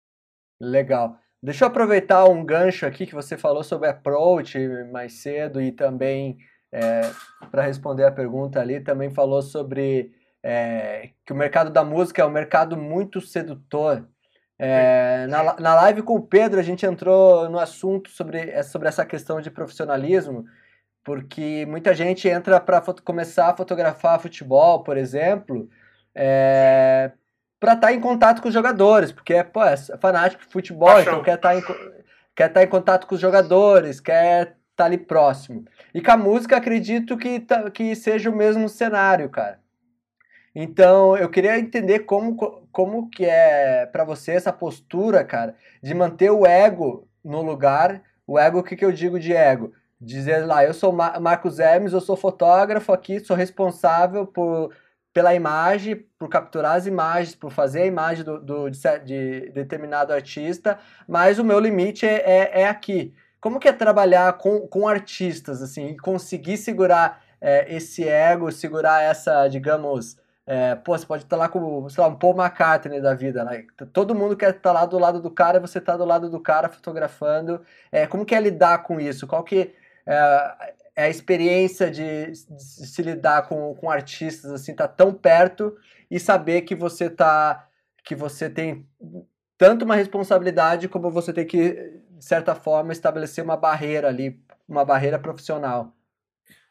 Legal. Deixa eu aproveitar um gancho aqui que você falou sobre approach mais cedo e também é, para responder a pergunta ali, também falou sobre é, que o mercado da música é um mercado muito sedutor. É, na, na live com o Pedro, a gente entrou no assunto sobre, é, sobre essa questão de profissionalismo, porque muita gente entra para começar a fotografar futebol, por exemplo, é, para estar tá em contato com os jogadores, porque pô, é fanático de futebol, Paixão. então quer estar, tá em, quer estar tá em contato com os jogadores, quer estar ali próximo. E com a música, acredito que, que seja o mesmo cenário, cara. Então, eu queria entender como, como que é para você essa postura, cara, de manter o ego no lugar. O ego, o que, que eu digo de ego? Dizer lá, eu sou Marcos Hermes, eu sou fotógrafo aqui, sou responsável por pela imagem, por capturar as imagens, por fazer a imagem do, do de, de, determinado artista, mas o meu limite é, é, é, aqui. Como que é trabalhar com, com artistas, assim, e conseguir segurar é, esse ego, segurar essa, digamos, é, pô, você pode estar lá com, sei lá, um Paul McCartney da vida, né? Todo mundo quer estar lá do lado do cara, você está do lado do cara fotografando. É, como que é lidar com isso? Qual que é, é a experiência de, de, se lidar com, com artistas assim, tá tão perto e saber que você tá que você tem tanto uma responsabilidade como você tem que de certa forma estabelecer uma barreira ali, uma barreira profissional.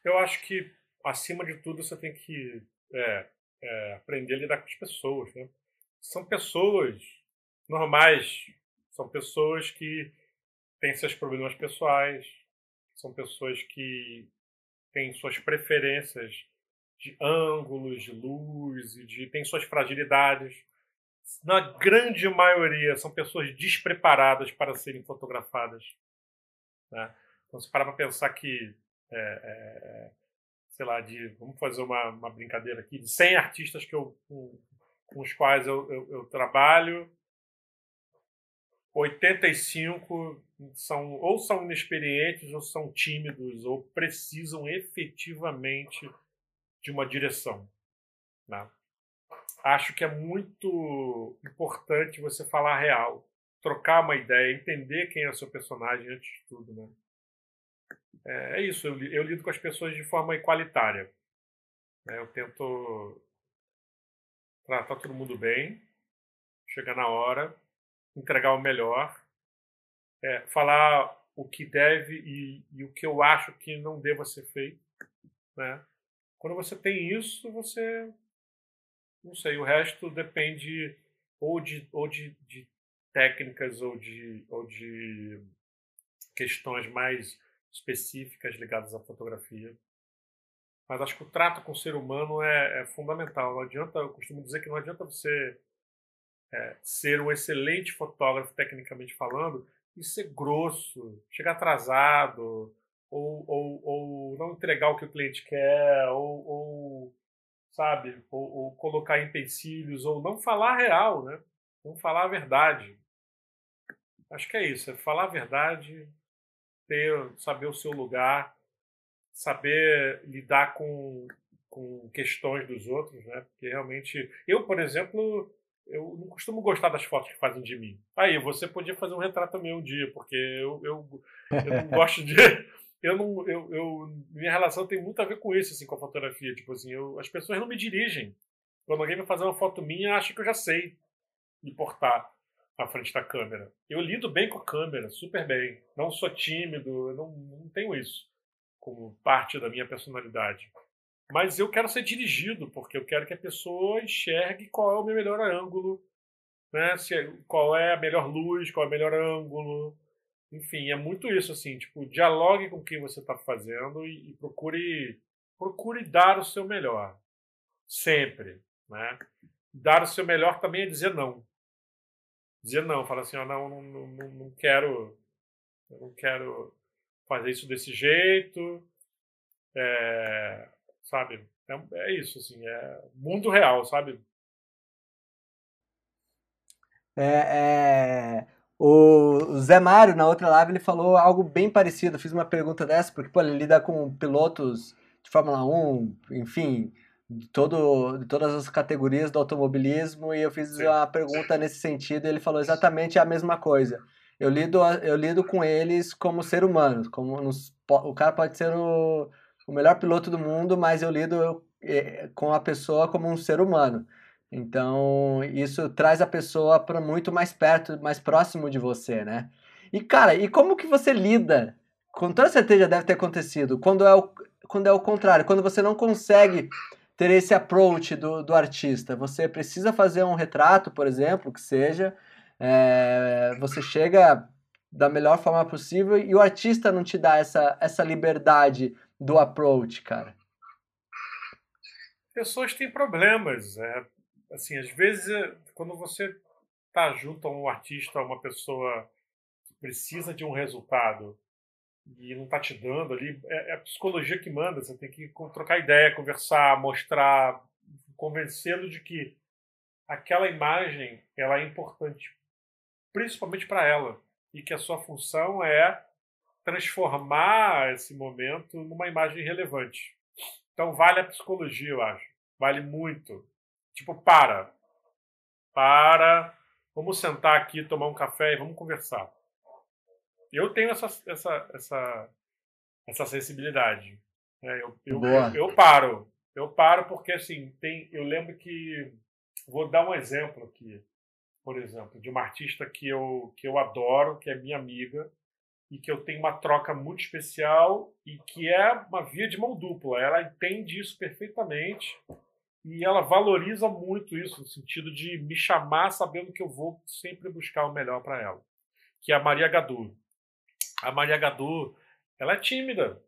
Eu acho que acima de tudo você tem que é, é, aprender a lidar com as pessoas, né? São pessoas normais, são pessoas que têm seus problemas pessoais, são pessoas que têm suas preferências de ângulos, de luz, e de, têm suas fragilidades. Na grande maioria, são pessoas despreparadas para serem fotografadas. Né? Então, se parar para pensar que, é, é, sei lá, de, vamos fazer uma, uma, brincadeira aqui, de 100 artistas que eu, com, com os quais eu, eu, eu trabalho, 85 são ou são inexperientes ou são tímidos ou precisam efetivamente de uma direção. Né? Acho que é muito importante você falar real, trocar uma ideia, entender quem é o seu personagem antes de tudo. Né? É, é isso, eu, eu lido com as pessoas de forma igualitária. Né? Eu tento tratar todo mundo bem, chegar na hora, entregar o melhor, é, falar o que deve e, e, o que eu acho que não deva ser feito. Né? Quando você tem isso, você. Não sei, o resto depende ou de, ou de, de técnicas ou de, ou de questões mais específicas ligadas à fotografia. Mas acho que o trato com o ser humano é, é fundamental. Não adianta, eu costumo dizer que não adianta você é, ser um excelente fotógrafo, tecnicamente falando, e ser grosso, chegar atrasado, ou, ou, ou não entregar o que o cliente quer, ou, ou sabe, ou, ou, colocar empecilhos, ou não falar a real, né? Não falar a verdade. Acho que é isso, é falar a verdade, ter, saber o seu lugar, saber lidar com, com questões dos outros, né? Porque realmente, eu, por exemplo, eu não costumo gostar das fotos que fazem de mim. Aí, você podia fazer um retrato meu um dia, porque eu, eu, eu não gosto de. Eu não, eu, eu, minha relação tem muito a ver com isso, assim, com a fotografia. Tipo assim, eu, as pessoas não me dirigem. Quando alguém vai fazer uma foto minha, acha que eu já sei me portar à frente da câmera. Eu lido bem com a câmera, super bem. Não sou tímido, eu não, não tenho isso como parte da minha personalidade. Mas eu quero ser dirigido, porque eu quero que a pessoa enxergue qual é o meu melhor ângulo, né? Se, é, qual é a melhor luz, qual é o melhor ângulo. Enfim, é muito isso, assim, tipo, dialogue com o que você está fazendo e, e, procure, procure dar o seu melhor. Sempre, né? Dar o seu melhor também é dizer não. Dizer não, fala assim, ó, não, não, não, não quero, não quero fazer isso desse jeito, É, sabe? É, é, isso, assim, é mundo real, sabe? É, é, o Zé Mário, na outra live, ele falou algo bem parecido. Eu fiz uma pergunta dessa, porque pô, ele lida com pilotos de Fórmula 1, enfim, de, todo, de todas as categorias do automobilismo, e eu fiz Sim. uma pergunta nesse sentido, e ele falou exatamente a mesma coisa. Eu lido, eu lido com eles como ser humano, como nos, o cara pode ser o, o melhor piloto do mundo, mas eu lido eh, com a pessoa como um ser humano. Então, isso traz a pessoa para muito mais perto, mais próximo de você, né? E, cara, e como que você lida? Com toda certeza deve ter acontecido. Quando é o, quando é o contrário, quando você não consegue ter esse approach do, do artista. Você precisa fazer um retrato, por exemplo, que seja. É, você chega da melhor forma possível e o artista não te dá essa, essa liberdade do approach, cara. Pessoas têm problemas. É, assim, às vezes, é, quando você está junto a um artista, a uma pessoa que precisa de um resultado e não está te dando ali, é, é, a psicologia que manda. Você tem que trocar ideia, conversar, mostrar, convencê-lo de que aquela imagem ela é importante, principalmente para ela, e que a sua função é transformar esse momento numa imagem relevante. Então vale a psicologia, eu acho. Vale muito. Tipo, para. Para. Vamos sentar aqui, tomar um café e vamos conversar. Eu tenho essa, essa, essa, essa sensibilidade. Né? Eu, eu, eu, eu, paro. Eu paro porque, assim, tem, eu lembro que. Vou dar um exemplo aqui, por exemplo, de uma artista que eu, que eu adoro, que é minha amiga, e que eu tenho uma troca muito especial e que é uma via de mão dupla. Ela entende isso perfeitamente e ela valoriza muito isso, no sentido de me chamar sabendo que eu vou sempre buscar o melhor para ela, que é a Maria Gadu. A Maria Gadu, ela é tímida.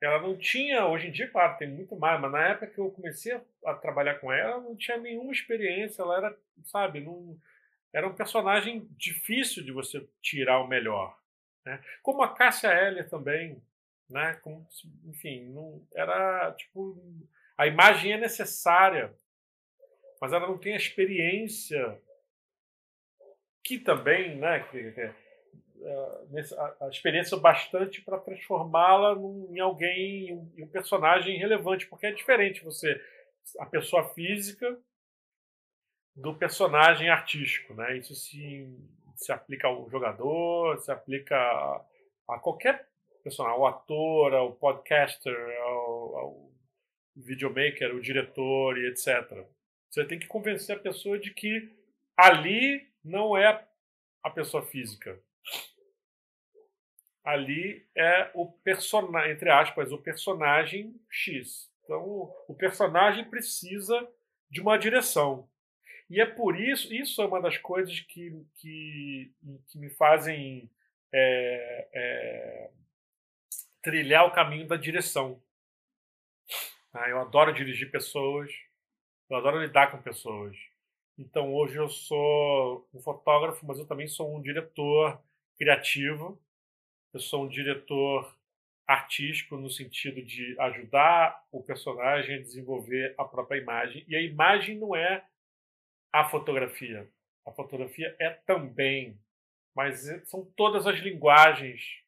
Ela não tinha, hoje em dia, claro, tem muito mais, mas na época que eu comecei a, trabalhar com ela, não tinha nenhuma experiência, ela era, sabe, não, era um personagem difícil de você tirar o melhor. Né? Como a Cássia Eller também, né? Como, enfim, não, era tipo a imagem é necessária, mas ela não tem a experiência que também, né, que, que, é, a, a, experiência bastante para transformá-la em alguém, em um personagem relevante, porque é diferente você a pessoa física do personagem artístico, né? Isso se, se aplica ao jogador, se aplica a, a qualquer personagem, ao ator, ao podcaster, ao, ao videomaker, o diretor e etc. Você tem que convencer a pessoa de que ali não é a pessoa física. Ali é o personagem, entre aspas, o personagem X. Então, o personagem precisa de uma direção. E é por isso, isso é uma das coisas que, que, que me fazem é, é, trilhar o caminho da direção. Ah, eu adoro dirigir pessoas, eu adoro lidar com pessoas. Então hoje eu sou um fotógrafo, mas eu também sou um diretor criativo. Eu sou um diretor artístico no sentido de ajudar o personagem a desenvolver a própria imagem. E a imagem não é a fotografia. A fotografia é também, mas são todas as linguagens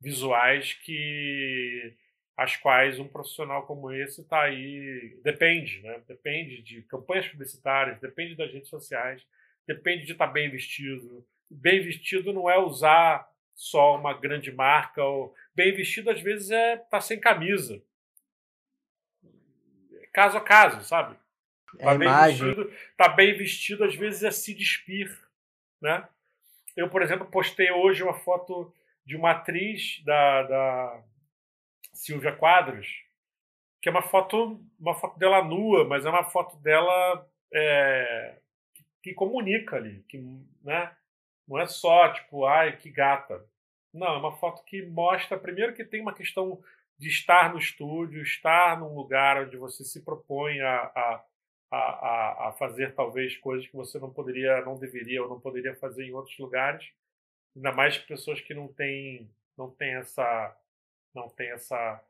visuais que as quais um profissional como esse está aí. Depende, né? Depende de campanhas publicitárias, depende das redes sociais, depende de estar tá bem vestido. Bem vestido não é usar só uma grande marca, ou bem vestido às vezes é tá sem camisa. Caso a caso, sabe? Tá é bem imagem. vestido, tá bem vestido às vezes é se despir, né? Eu, por exemplo, postei hoje uma foto de uma atriz da, da Silvia Quadros, que é uma foto, uma foto dela nua, mas é uma foto dela é, que, que, comunica ali, que, né? Não é só tipo, ai, que gata. Não, é uma foto que mostra, primeiro, que tem uma questão de estar no estúdio, estar num lugar onde você se propõe a, a, a, a fazer talvez coisas que você não poderia, não deveria ou não poderia fazer em outros lugares. Ainda mais pessoas que não têm, não têm essa não tem essa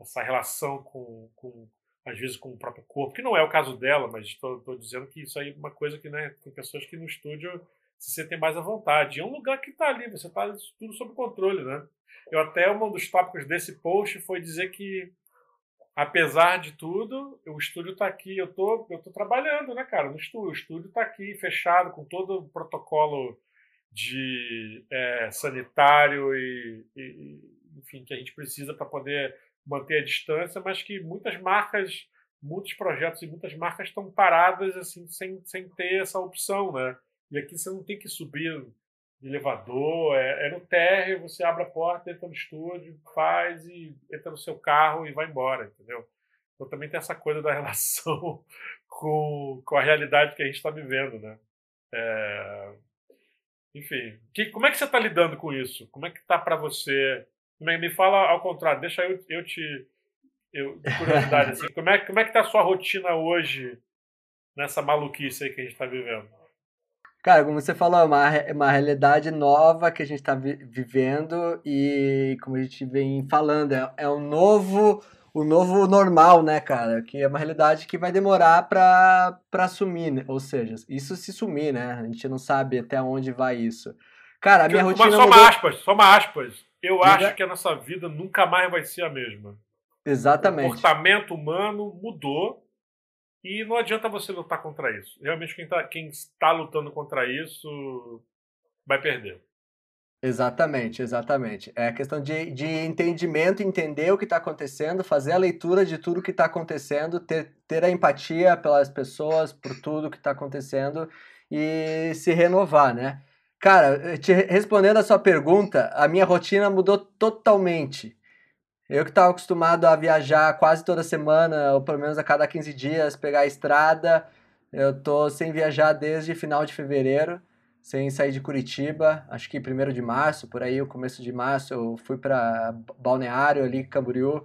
essa relação com, com, às vezes, com o próprio corpo, que não é o caso dela, mas estou dizendo que isso aí é uma coisa que, né, tem pessoas que no estúdio se sentem mais à vontade. é um lugar que está ali, você está tudo sob controle, né? Eu até, um dos tópicos desse post foi dizer que, apesar de tudo, o estúdio está aqui, eu tô, eu tô trabalhando, né, cara, no estúdio. O estúdio está aqui, fechado, com todo o protocolo de é, sanitário e, e, enfim, que a gente precisa para poder manter a distância, mas que muitas marcas, muitos projetos e muitas marcas estão paradas assim sem, sem ter essa opção, né? E aqui você não tem que subir de elevador, é, é no térreo, você abre a porta, entra no estúdio, faz e entra no seu carro e vai embora, entendeu? Então também tem essa coisa da relação com, com a realidade que a gente está vivendo, né? É... Enfim, que, como é que você está lidando com isso? Como é que está para você? Me fala ao contrário, deixa eu, eu te. Eu, de curiosidade, assim, como é, como é que está a sua rotina hoje nessa maluquice aí que a gente está vivendo? Cara, como você falou, é uma, uma realidade nova que a gente está vi vivendo e, como a gente vem falando, é, é um novo, o novo normal, né, cara? Que é uma realidade que vai demorar para assumir, né? ou seja, isso se sumir, né? A gente não sabe até onde vai isso. Cara, a minha rotina. Só uma aspas, só uma aspas. Eu acho que a nossa vida nunca mais vai ser a mesma. Exatamente. O comportamento humano mudou e não adianta você lutar contra isso. Realmente, quem, tá, quem está lutando contra isso vai perder. Exatamente, exatamente. É a questão de, de entendimento, entender o que está acontecendo, fazer a leitura de tudo que está acontecendo, ter, ter a empatia pelas pessoas, por tudo que está acontecendo e se renovar, né? Cara, te respondendo a sua pergunta, a minha rotina mudou totalmente. Eu que estava acostumado a viajar quase toda semana, ou pelo menos a cada 15 dias, pegar a estrada, eu tô sem viajar desde final de fevereiro, sem sair de Curitiba, acho que primeiro de março, por aí, o começo de março, eu fui para Balneário ali, Camboriú,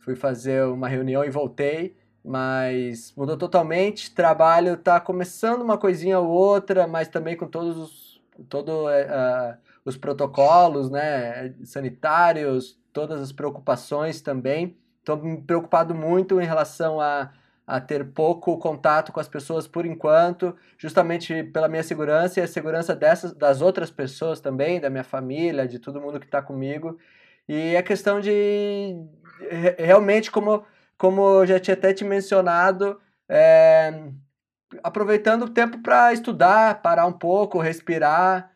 fui fazer uma reunião e voltei, mas mudou totalmente, trabalho tá começando uma coisinha ou outra, mas também com todos os, todo, uh, os protocolos, né, sanitários, todas as preocupações também. Estou me preocupado muito em relação a, a ter pouco contato com as pessoas por enquanto, justamente pela minha segurança e a segurança dessas, das outras pessoas também, da minha família, de todo mundo que está comigo. E é questão de realmente, como, como eu já tinha até te mencionado, é, aproveitando o tempo para estudar, parar um pouco, respirar,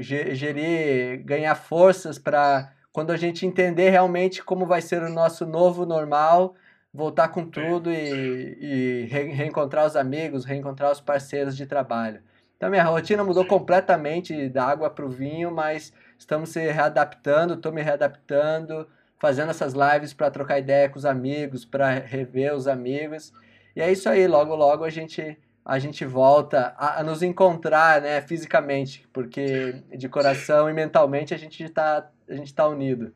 gerir, ganhar forças para quando a gente entender realmente como vai ser o nosso novo normal, voltar com tudo e, e re reencontrar os amigos, reencontrar os parceiros de trabalho. Então, minha rotina mudou completamente da água para o vinho, mas estamos se readaptando, estou me readaptando, fazendo essas lives para trocar ideia com os amigos, para rever os amigos. E é isso aí, logo, logo a gente a gente volta a, a, nos encontrar, né, fisicamente, porque de coração e mentalmente a gente está a gente tá unido.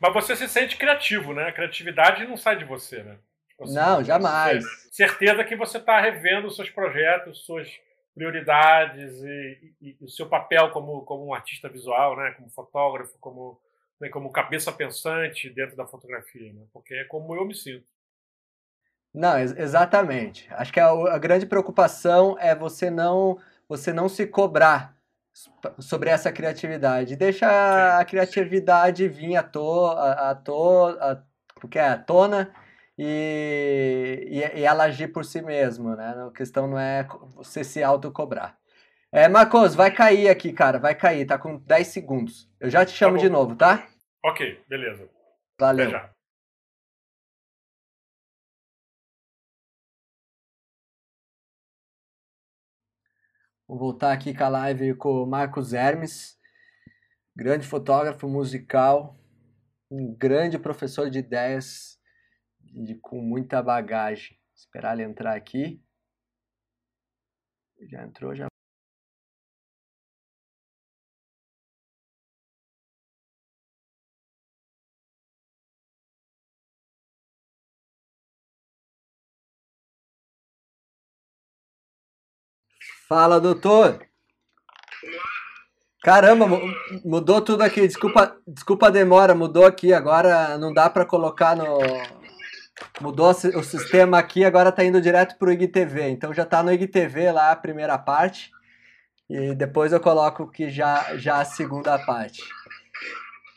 Mas você se sente criativo, né? A criatividade não sai de você, né? Você, não, jamais. Certeza que você está revendo os seus projetos, suas prioridades e, e, e, o seu papel como, como um artista visual, né? Como fotógrafo, como, né? como cabeça pensante dentro da fotografia, né? Porque é como eu me sinto. Não, ex exatamente. Acho que a, a, grande preocupação é você não você não se cobrar sobre essa criatividade. Deixa a criatividade vir à toa, à toa, porque é à tona e, e, e, ela agir por si mesma, né? A questão não é você se autocobrar. É, Marcos, vai cair aqui, cara, vai cair, tá com 10 segundos. Eu já te chamo tá de novo, tá? Ok, beleza. Valeu. Vou voltar aqui com a live com o Marcos Hermes, grande fotógrafo musical, um grande professor de ideias e com muita bagagem. Esperar ele entrar aqui. Já entrou, já Fala, doutor. Caramba, mudou tudo aqui. Desculpa, desculpa a demora, mudou aqui. Agora não dá para colocar no. Mudou o sistema aqui, agora tá indo direto pro IGTV. Então já tá no IGTV lá a primeira parte. E depois eu coloco que já, já a segunda parte.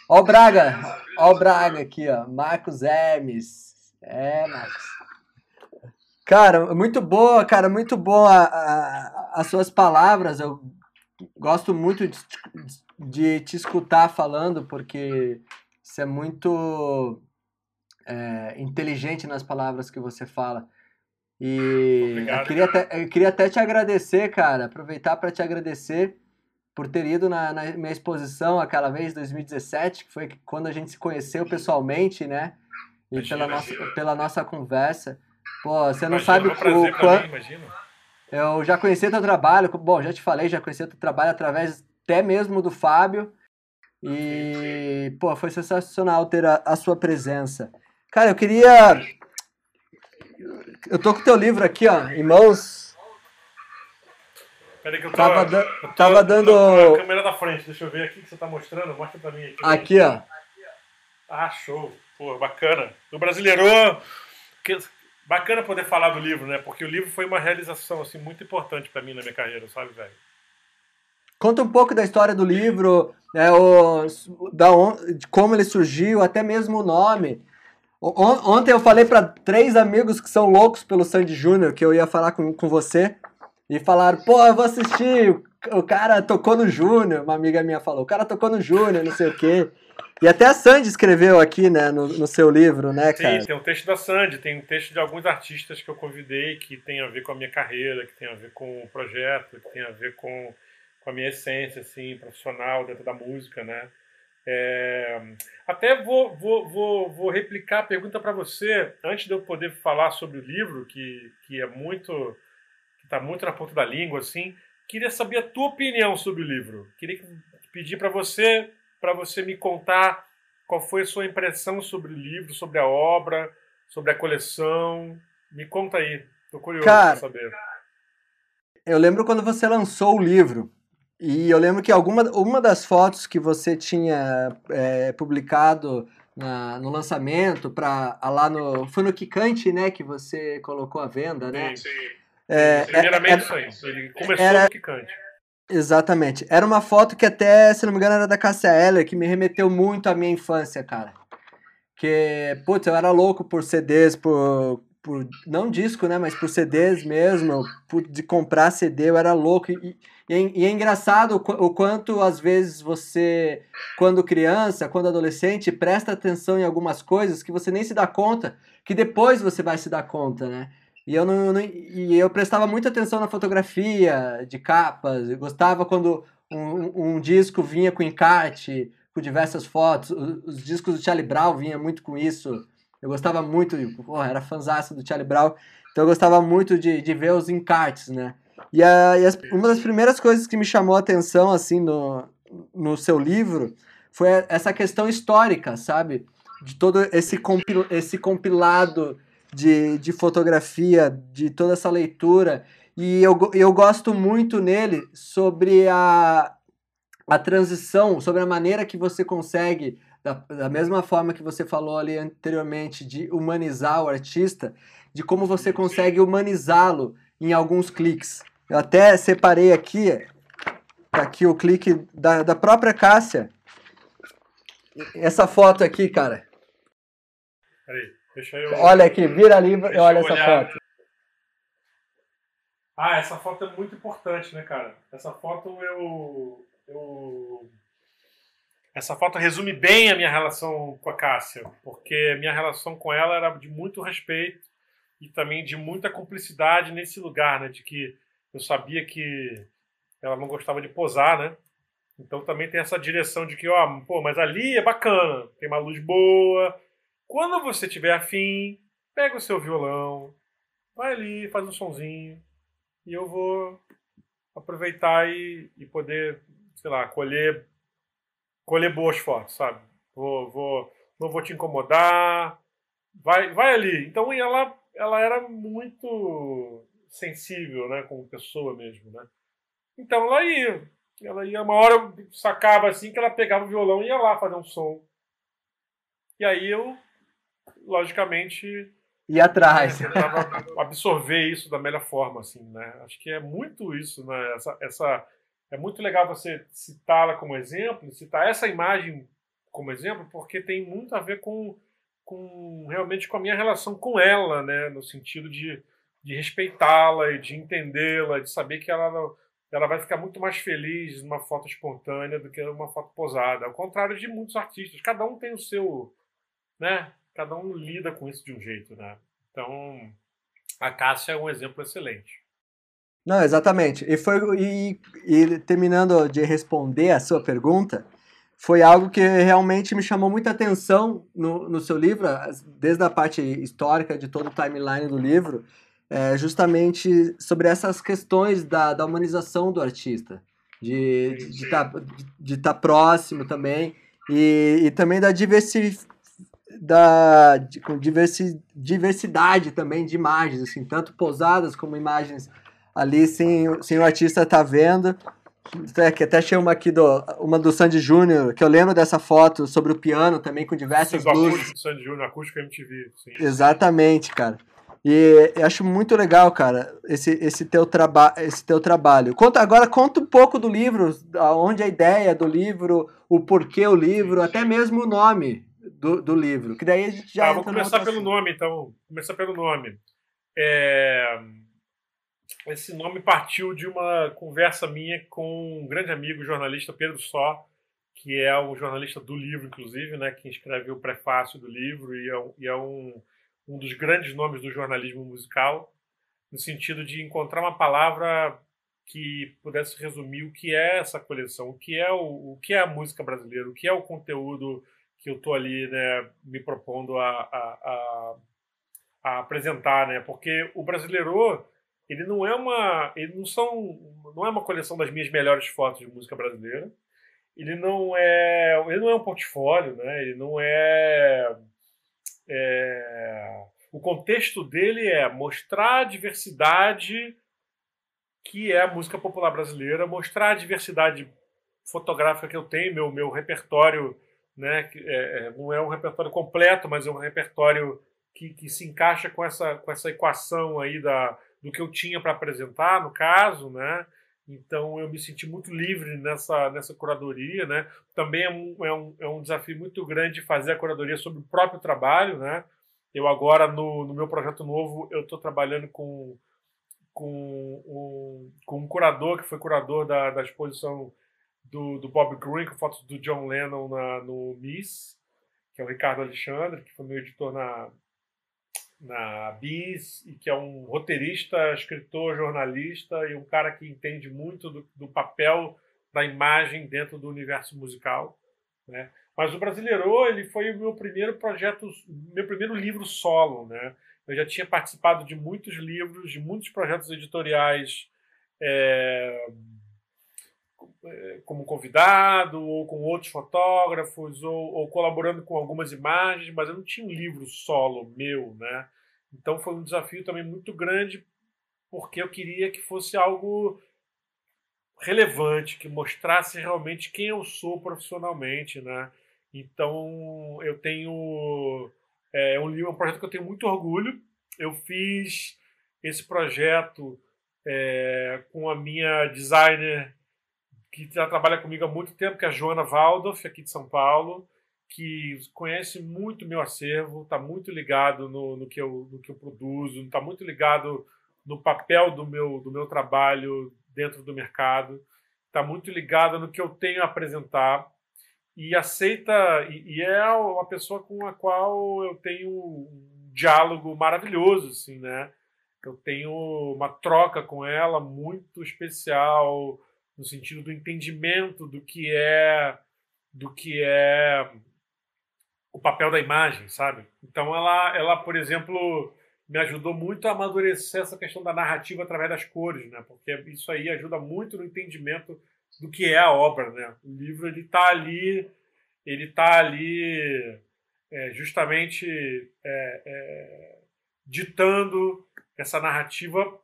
Ó o Braga, ó o Braga aqui, ó. Marcos Hermes. É, Marcos. Cara, muito boa, cara, muito boa as suas palavras. Eu gosto muito de, de te escutar falando, porque você é muito é, inteligente nas palavras que você fala. E eu queria, até, eu queria até te agradecer, cara, aproveitar para te agradecer por ter ido na, na, minha exposição aquela vez, 2017, que foi quando a gente se conheceu pessoalmente, né? E pela. Nossa, pela nossa conversa. Pô, você não imagina, sabe é um o quanto. Eu já conheci teu trabalho, bom, já te falei, já conheci teu trabalho através até mesmo do Fábio. E, pô, foi sensacional ter a, a sua presença. Cara, eu queria. Eu tô com o teu livro aqui, ó, em mãos. Peraí que eu tô, tava, da... eu tô, tava dando. a câmera da frente, deixa eu ver aqui que você tá mostrando. Mostra pra mim aqui. Aqui, ó. Ah, show. Pô, bacana. O brasileiro. Bacana poder falar do livro, né? Porque o livro foi uma realização assim muito importante para mim na minha carreira, sabe, velho? Conta um pouco da história do livro, né, o, da on, de como ele surgiu, até mesmo o nome. Ontem eu falei para três amigos que são loucos pelo Sandy Júnior, que eu ia falar com, com você, e falaram, pô, eu vou assistir, o cara tocou no Júnior, uma amiga minha falou, o cara tocou no Júnior, não sei o quê. E até a Sandy escreveu aqui, né, no, no, seu livro, né, cara? Sim, tem um texto da Sandy, tem um texto de alguns artistas que eu convidei que tem a ver com a minha carreira, que tem a ver com o projeto, que tem a ver com, com a minha essência, assim, profissional dentro da música, né? É, até vou, vou, vou, vou replicar a pergunta para você, antes de eu poder falar sobre o livro, que, que é muito. que está muito na ponta da língua, assim. Queria saber a tua opinião sobre o livro. Queria pedir para você para você me contar qual foi a sua impressão sobre o livro, sobre a obra, sobre a coleção. Me conta aí, tô curioso para saber. Eu lembro quando você lançou o livro. E eu lembro que alguma uma das fotos que você tinha é, publicado na, no lançamento para lá no foi no Kikante, né, que você colocou à venda, né? Sim, sim. É, Primeiramente é, isso aí. Ele começou era, no Kikante. Exatamente. Era uma foto que até, se não me engano, era da Cassia Eller, que me remeteu muito à minha infância, cara. Que, putz, eu era louco por CDs, por, por não disco, né, mas por CDs mesmo, por, de comprar CD, eu era louco. E, e, é, e é engraçado o, o quanto, às vezes, você, quando criança, quando adolescente, presta atenção em algumas coisas que você nem se dá conta, que depois você vai se dar conta, né? E eu, não, não, e eu prestava muita atenção na fotografia de capas, eu gostava quando um, um disco vinha com encarte, com diversas fotos, os, os, discos do Charlie Brown vinha muito com isso, eu gostava muito, porra, era fanzaço do Charlie Brown, então eu gostava muito de, de ver os encartes, né? E, a, e as, uma das primeiras coisas que me chamou a atenção, assim, no, no seu livro, foi essa questão histórica, sabe? De todo esse, compil, esse compilado de, de fotografia, de toda essa leitura. E eu, eu gosto muito nele sobre a, a transição, sobre a maneira que você consegue, da, da mesma forma que você falou ali anteriormente, de humanizar o artista, de como você consegue humanizá-lo em alguns cliques. Eu até separei aqui, aqui o clique da, da própria Cássia. Essa foto aqui, cara. Peraí. Eu. Olha aqui, vira ali e olha essa foto. Ah, essa foto é muito importante, né, cara? Essa foto eu. eu... Essa foto resume bem a minha relação com a Cássia, porque minha relação com ela era de muito respeito e também de muita cumplicidade nesse lugar, né? De que eu sabia que ela não gostava de posar, né? Então também tem essa direção de que, ó, pô, mas ali é bacana, tem uma luz boa, quando você tiver afim, pega o seu violão, vai ali, faz um sonzinho, e eu vou aproveitar e, e poder, sei lá, colher, colher boas fotos, sabe? Vou, vou, não vou te incomodar, vai, vai ali. Então ela, ela era muito sensível, né, como pessoa mesmo, né? Então ela ia, ela ia, uma hora sacava assim que ela pegava o violão e ia lá fazer um som. E aí eu, logicamente, e atrás. É, absorver isso da melhor forma, assim, né? Acho que é muito isso, né? Essa, essa é muito legal você citá-la como exemplo, citar essa imagem como exemplo, porque tem muito a ver com, com realmente com a minha relação com ela, né? No sentido de, de respeitá-la e de entendê-la, de saber que ela ela vai ficar muito mais feliz numa foto espontânea do que numa foto posada. Ao contrário de muitos artistas, cada um tem o seu, né? Cada um lida com isso de um jeito, né? Então, a Cássia é um exemplo excelente. Não, exatamente. E foi e, e, terminando de responder a sua pergunta, foi algo que realmente me chamou muita atenção no, no seu livro, desde a parte histórica de todo o timeline do livro, é justamente sobre essas questões da, da humanização do artista, de estar de, de, de tá, tá próximo também, e, e também da diversidade da de, com diversi, diversidade também de imagens, assim, tanto posadas como imagens ali sem, sem o artista estar tá vendo. É, que até achei uma aqui do, uma do Sandy Júnior, que eu lembro dessa foto sobre o piano também, com diversas luzes. Acústico Sandy Júnior, acústico MTV. Sim. Exatamente, cara. E acho muito legal, cara, esse, esse, teu, traba esse teu trabalho. Conta, agora conta um pouco do livro, onde a ideia do livro, o porquê o livro, até mesmo o nome do, do livro. Que daí a gente já. Ah, vou começar pelo nome, então. Começar pelo nome. É... Esse nome partiu de uma conversa minha com um grande amigo, jornalista Pedro Só, que é o jornalista do livro, inclusive, né, que escreveu o prefácio do livro e é, e é um, um dos grandes nomes do jornalismo musical, no sentido de encontrar uma palavra que pudesse resumir o que é essa coleção, o que é o, o que é a música brasileira, o que é o conteúdo que eu estou ali né, me propondo a, a, a, a, apresentar, né? Porque o brasileiro ele não é uma ele não são não é uma coleção das minhas melhores fotos de música brasileira. Ele não é ele não é um portfólio, né? Ele não é, é o contexto dele é mostrar a diversidade que é a música popular brasileira, mostrar a diversidade fotográfica que eu tenho, meu meu repertório né? É, é, não é um repertório completo, mas é um repertório que, que se encaixa com essa, com essa equação aí da, do que eu tinha para apresentar, no caso, né? Então eu me senti muito livre nessa, nessa curadoria, né? Também é um, é, um, é um desafio muito grande fazer a curadoria sobre o próprio trabalho, né? Eu agora, no, no meu projeto novo, eu estou trabalhando com, com, um, com um curador que foi curador da, da exposição do, do Bob Green, com fotos do John Lennon na, no Miss, que é o Ricardo Alexandre, que foi meu editor na, na Bis, e que é um roteirista, escritor, jornalista e um cara que entende muito do, do papel da imagem dentro do universo musical. Né? Mas o Brasileiro ele foi o meu primeiro projeto, meu primeiro livro solo. Né? Eu já tinha participado de muitos livros, de muitos projetos editoriais. É, como convidado, ou com outros fotógrafos, ou, ou, colaborando com algumas imagens, mas eu não tinha um livro solo meu, né? Então foi um desafio também muito grande, porque eu queria que fosse algo relevante, que mostrasse realmente quem eu sou profissionalmente, né? Então eu tenho é um livro, um projeto que eu tenho muito orgulho. Eu fiz esse projeto é, com a minha designer que já trabalha comigo há muito tempo, que é a Joana Waldorf, aqui de São Paulo, que conhece muito meu acervo, está muito ligado no, no, que eu, no que eu produzo, está muito ligado no papel do meu, do meu trabalho dentro do mercado, está muito ligada no que eu tenho a apresentar e aceita, e, e, é uma pessoa com a qual eu tenho um diálogo maravilhoso, assim, né? Eu tenho uma troca com ela muito especial, no sentido do entendimento do que é do que é o papel da imagem, sabe? Então ela, ela, por exemplo, me ajudou muito a amadurecer essa questão da narrativa através das cores, né? Porque isso aí ajuda muito no entendimento do que é a obra, né? O livro ele está ali, ele tá ali é, justamente é, é, ditando essa narrativa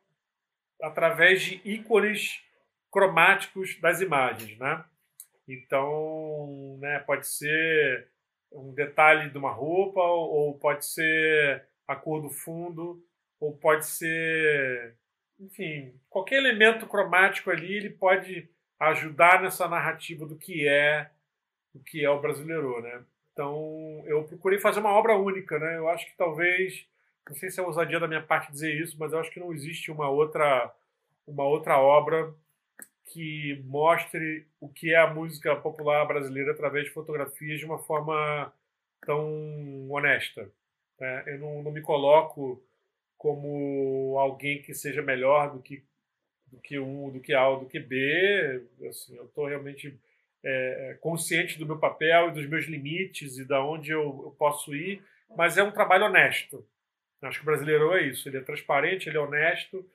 através de ícones cromáticos das imagens, né? Então, né, pode ser um detalhe de uma roupa, ou pode ser a cor do fundo, ou pode ser, enfim, qualquer elemento cromático ali, ele pode ajudar nessa narrativa do que é o que é o brasileiro, né? Então, eu procurei fazer uma obra única, né? Eu acho que talvez, não sei se é ousadia da minha parte dizer isso, mas eu acho que não existe uma outra uma outra obra que mostre o que é a música popular brasileira através de fotografias de uma forma tão honesta. Né? Eu não, não, me coloco como alguém que seja melhor do que do que um, do que A do que B. Assim, eu estou realmente é, consciente do meu papel e dos meus limites e da onde eu, eu, posso ir, mas é um trabalho honesto. Acho que o brasileiro é isso. Ele é transparente, ele é honesto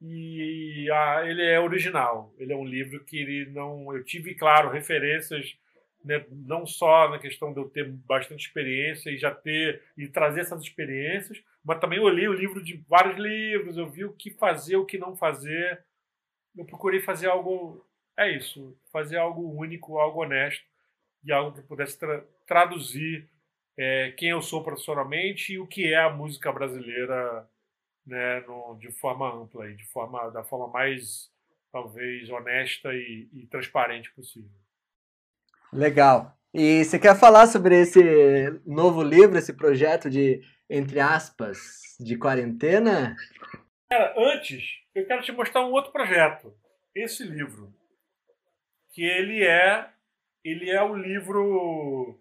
e ah, ele é original. Ele é um livro que ele não. Eu tive, claro, referências né, não só na questão de eu ter bastante experiência e já ter e trazer essas experiências, mas também eu li o livro de vários livros, eu vi o que fazer, o que não fazer. Eu procurei fazer algo, é isso, fazer algo único, algo honesto e algo que pudesse tra traduzir é, quem eu sou profissionalmente e o que é a música brasileira né, no, de forma ampla e de forma da forma mais talvez honesta e, e transparente possível. Legal. E você quer falar sobre esse novo livro, esse projeto de, entre aspas, de quarentena? Cara, antes, eu quero te mostrar um outro projeto. Esse livro. Que ele é. Ele é o livro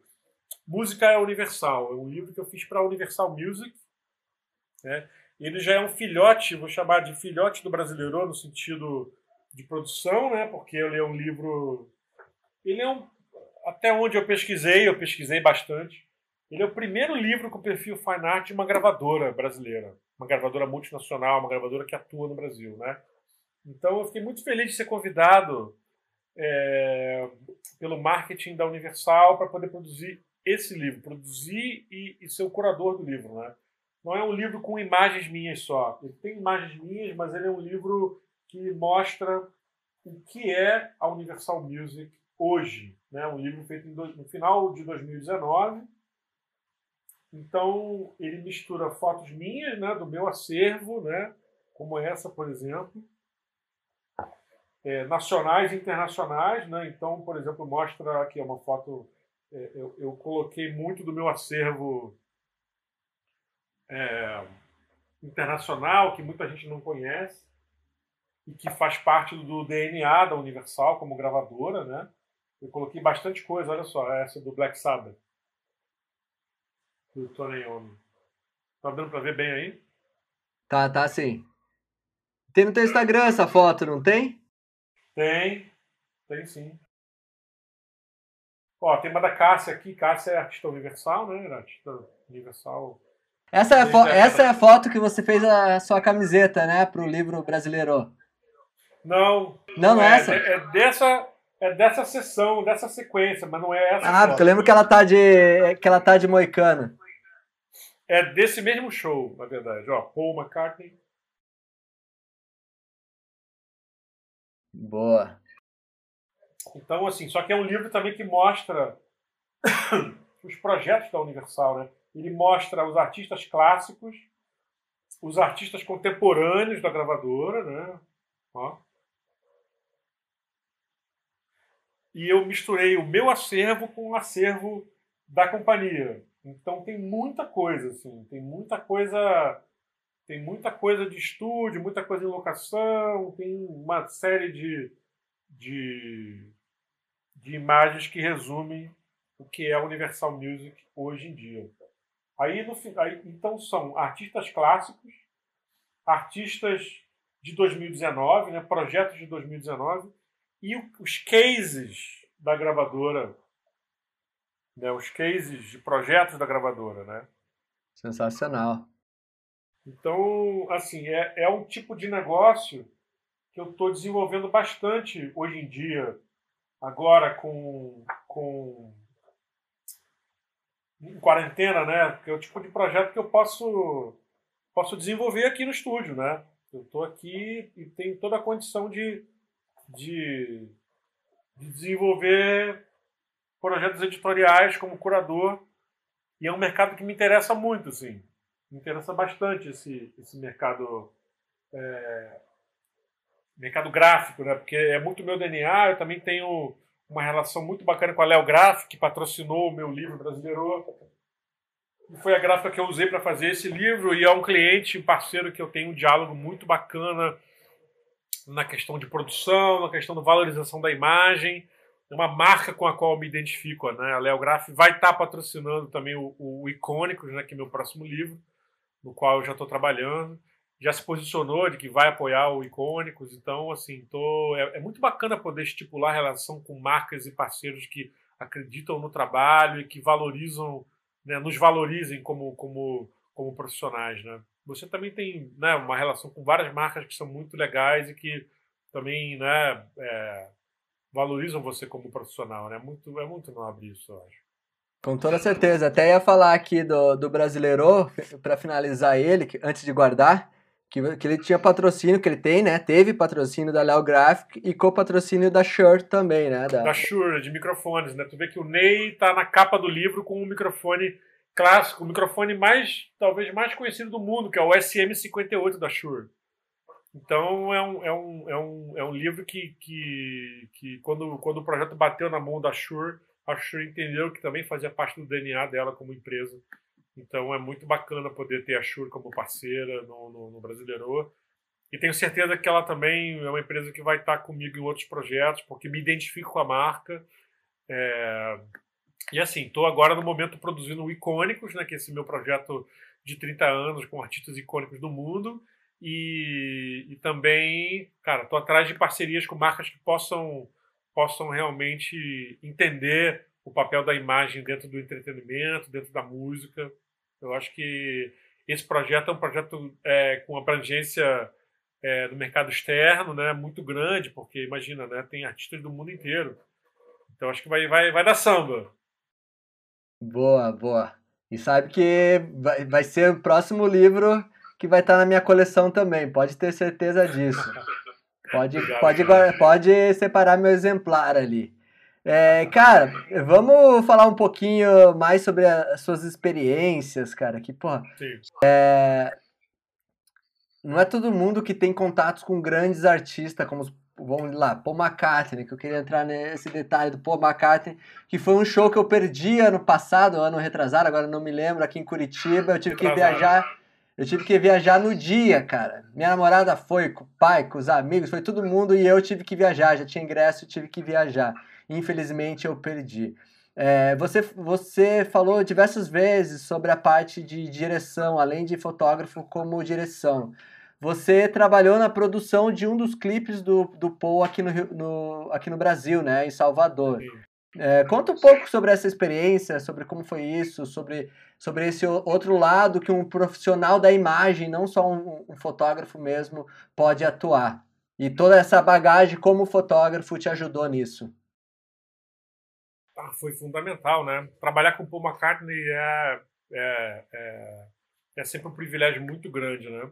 Música é Universal. É um livro que eu fiz para a Universal Music. Né? Ele já é um filhote, vou chamar de filhote do brasileiro no sentido de produção, né? porque ele é um livro. Ele é um até onde eu pesquisei, eu pesquisei bastante. Ele é o primeiro livro com perfil fine art de uma gravadora brasileira, uma gravadora multinacional, uma gravadora que atua no Brasil, né? Então eu fiquei muito feliz de ser convidado é, pelo marketing da Universal para poder produzir esse livro, produzir e, e, ser o curador do livro, né? Não é um livro com imagens minhas só. Ele tem imagens minhas, mas ele é um livro que mostra o que é a Universal Music hoje, né? Um livro feito no final de 2019. Então ele mistura fotos minhas, né, do meu acervo, né, como essa, por exemplo, é, nacionais e internacionais, né? Então, por exemplo, mostra aqui uma foto. É, eu, eu, coloquei muito do meu acervo é, internacional que muita gente não conhece e que faz parte do DNA da Universal como gravadora, né? Eu coloquei bastante coisa, olha só, essa do Black Sabbath. Do Tony Iommi. Tá dando pra ver bem aí? Tá, tá sim. Tem no teu Instagram essa foto, não tem? Tem, tem sim. Ó, tem uma da Cássia aqui. Cássia é artista universal, né? Artista universal. Essa é, a essa é a foto que você fez a sua camiseta, né? Pro livro brasileiro. Não. Não, não é, é essa? É, é dessa é dessa sessão, dessa sequência, mas não é essa. Ah, porque eu lembro que ela tá de. que ela tá de moicano. É desse mesmo show, na verdade. Ó, Paul McCartney. Boa. Então, assim, só que é um livro também que mostra os projetos da Universal, né? Ele mostra os artistas clássicos, os artistas contemporâneos da gravadora, né? Ó. e eu misturei o meu acervo com o acervo da companhia. Então tem muita coisa, assim, tem muita coisa, tem muita coisa de estúdio, muita coisa em locação, tem uma série de, de, de imagens que resumem o que é a Universal Music hoje em dia. Aí, no, aí, então são artistas clássicos, artistas de 2019, né, projetos de 2019, e os cases da gravadora, né, os cases de projetos da gravadora, né? Sensacional. Então, assim, é, é um tipo de negócio que eu estou desenvolvendo bastante hoje em dia, agora com, com em quarentena, né? Que é o tipo de projeto que eu posso, posso desenvolver aqui no estúdio, né? Eu estou aqui e tenho toda a condição de de, de desenvolver projetos editoriais como curador e é um mercado que me interessa muito, assim. Me interessa bastante esse, esse mercado é, mercado gráfico, né? Porque é muito meu DNA. Eu também tenho uma relação muito bacana com a Léo Graphic, que patrocinou o meu livro brasileiro. E foi a gráfica que eu usei para fazer esse livro e é um cliente, parceiro que eu tenho um diálogo muito bacana na questão de produção, na questão da valorização da imagem. É uma marca com a qual eu me identifico, né? A Léo Graf vai estar tá patrocinando também o, o Icônicos, né? Que é meu próximo livro, no qual eu já estou trabalhando. Já se posicionou de que vai apoiar o Icônicos, então, assim, tô, é, é muito bacana poder estipular relação com marcas e parceiros que acreditam no trabalho e que valorizam, né, nos valorizem como, como, como profissionais, né? Você também tem né, uma relação com várias marcas que são muito legais e que também né, é, valorizam você como profissional, né? Muito, é muito nobre isso, eu acho. Com toda certeza. Até ia falar aqui do, do Brasileiro, para finalizar ele, antes de guardar, que, que ele tinha patrocínio, que ele tem, né? Teve patrocínio da Léo Graphic e co-patrocínio da Shure também, né? Da... da Shure, de microfones, né? Tu vê que o Ney tá na capa do livro com um microfone clássico, o microfone mais, talvez mais conhecido do mundo, que é o SM58 da Shure. Então é um, é um, é um, é um livro que, que, que quando, quando o projeto bateu na mão da Shure, a Shure entendeu que também fazia parte do DNA dela como empresa. Então é muito bacana poder ter a Shure como parceira no, no, no Brasileiro. E tenho certeza que ela também é uma empresa que vai estar comigo em outros projetos, porque me identifico com a marca. É, e assim, estou agora no momento produzindo o Icônicos, né, que é esse meu projeto de 30 anos com artistas icônicos do mundo. E, e também, cara, estou atrás de parcerias com marcas que possam, possam realmente entender o papel da imagem dentro do entretenimento, dentro da música. Eu acho que esse projeto é um projeto é, com abrangência é, do mercado externo, né, muito grande, porque imagina, né, tem artistas do mundo inteiro. Então acho que vai, vai, vai dar samba. Boa, boa. E sabe que vai, vai ser o próximo livro que vai estar na minha coleção também, pode ter certeza disso. Pode, pode, pode separar meu exemplar ali. É, cara, vamos falar um pouquinho mais sobre as suas experiências, cara. Que, porra, é, não é todo mundo que tem contatos com grandes artistas como os vamos lá, Paul McCartney, que eu queria entrar nesse detalhe do Paul McCartney, que foi um show que eu perdi ano passado, ano retrasado, agora não me lembro, aqui em Curitiba, eu tive que viajar, eu tive que viajar no dia, cara. Minha namorada foi com o pai, com os amigos, foi todo mundo e eu tive que viajar, já tinha ingresso, tive que viajar. Infelizmente eu perdi. É, você, você falou diversas vezes sobre a parte de direção, além de fotógrafo como direção. Você trabalhou na produção de um dos clipes do, do Paul aqui no, no, aqui no Brasil, né, em Salvador. É, conta um pouco sobre essa experiência, sobre como foi isso, sobre, sobre esse outro lado que um profissional da imagem, não só um, um fotógrafo mesmo, pode atuar. E toda essa bagagem como fotógrafo te ajudou nisso. Ah, foi fundamental, né? Trabalhar com Paul McCartney é, é, é, é sempre um privilégio muito grande, né?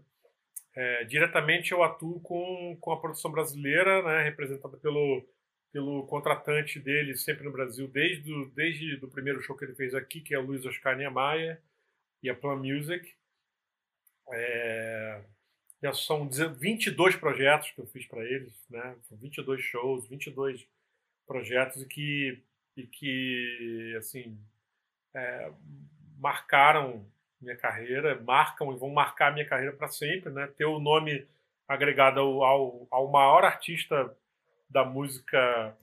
É, diretamente eu atuo com, com a produção brasileira, né, representada pelo, pelo contratante dele sempre no Brasil, desde o desde do primeiro show que ele fez aqui, que é o Luiz Oscar Niemeyer e a Plan Music. É, já são 22 projetos que eu fiz para eles, né? São 22 shows, 22 projetos e que, e que assim, é, marcaram minha carreira, marcam e vão marcar minha carreira para sempre, né? Ter o nome agregado ao, ao, ao, maior artista da música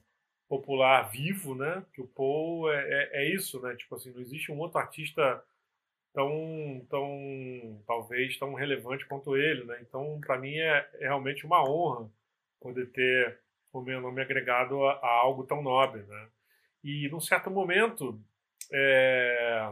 popular vivo, né? Que o Paul é, é, é, isso, né? Tipo assim, não existe um outro artista tão, tão talvez tão relevante quanto ele, né? Então, para mim é, é, realmente uma honra poder ter o meu nome agregado a, a algo tão nobre, né? E num certo momento é,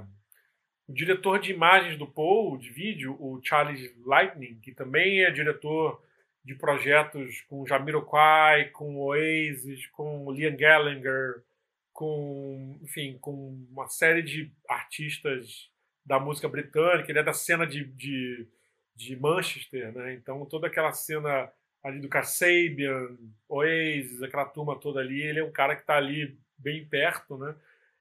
o diretor de imagens do Paul, de vídeo, o Charles Lightning, que também é diretor de projetos com Jamiroquai, com Oasis, com Liam Gallagher, com, enfim, com uma série de artistas da música britânica. Ele é da cena de, de, de Manchester, né? Então toda aquela cena ali do Kasabian, Oasis, aquela turma toda ali. Ele é um cara que está ali bem perto, né?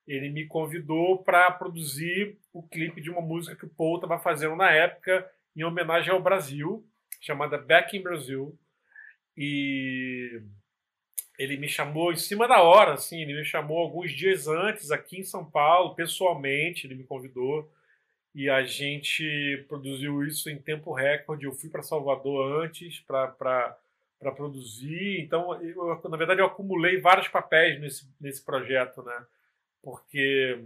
Ele me convidou para produzir o clipe de uma música que o Paul estava fazendo na época em homenagem ao Brasil, chamada Back in Brazil. E ele me chamou em cima da hora, assim, ele me chamou alguns dias antes aqui em São Paulo, pessoalmente, ele me convidou e a gente produziu isso em tempo recorde. Eu fui para Salvador antes para produzir, então, eu, na verdade, eu acumulei vários papéis nesse, nesse projeto, né? Porque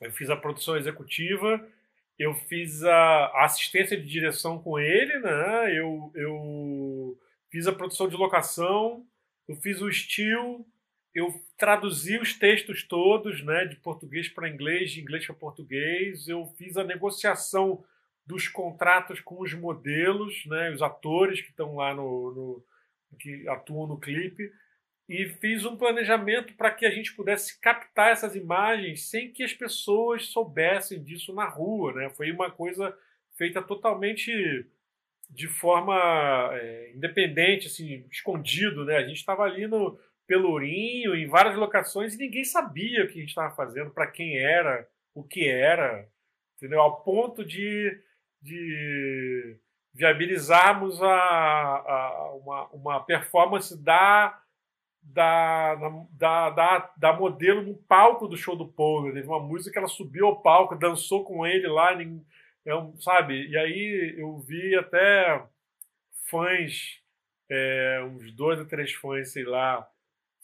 eu fiz a produção executiva, eu fiz a assistência de direção com ele, né? Eu, eu fiz a produção de locação eu fiz o estilo, eu traduzi os textos todos, né, de português para inglês, de inglês para português, eu fiz a negociação dos contratos com os modelos, né, os atores que estão lá no, no que atuam no clipe e fiz um planejamento para que a gente pudesse captar essas imagens sem que as pessoas soubessem disso na rua, né? Foi uma coisa feita totalmente de forma é, independente, assim, escondido, né? A gente estava ali no Pelourinho, em várias locações, e ninguém sabia o que a gente estava fazendo, para quem era, o que era, entendeu? Ao ponto de, de viabilizarmos a, a uma, uma performance da, da, da, da, da modelo no palco do show do Paul. Né? Teve uma música ela subiu ao palco, dançou com ele lá, é sabe? E aí eu vi até fãs, é, uns dois ou três fãs, sei lá,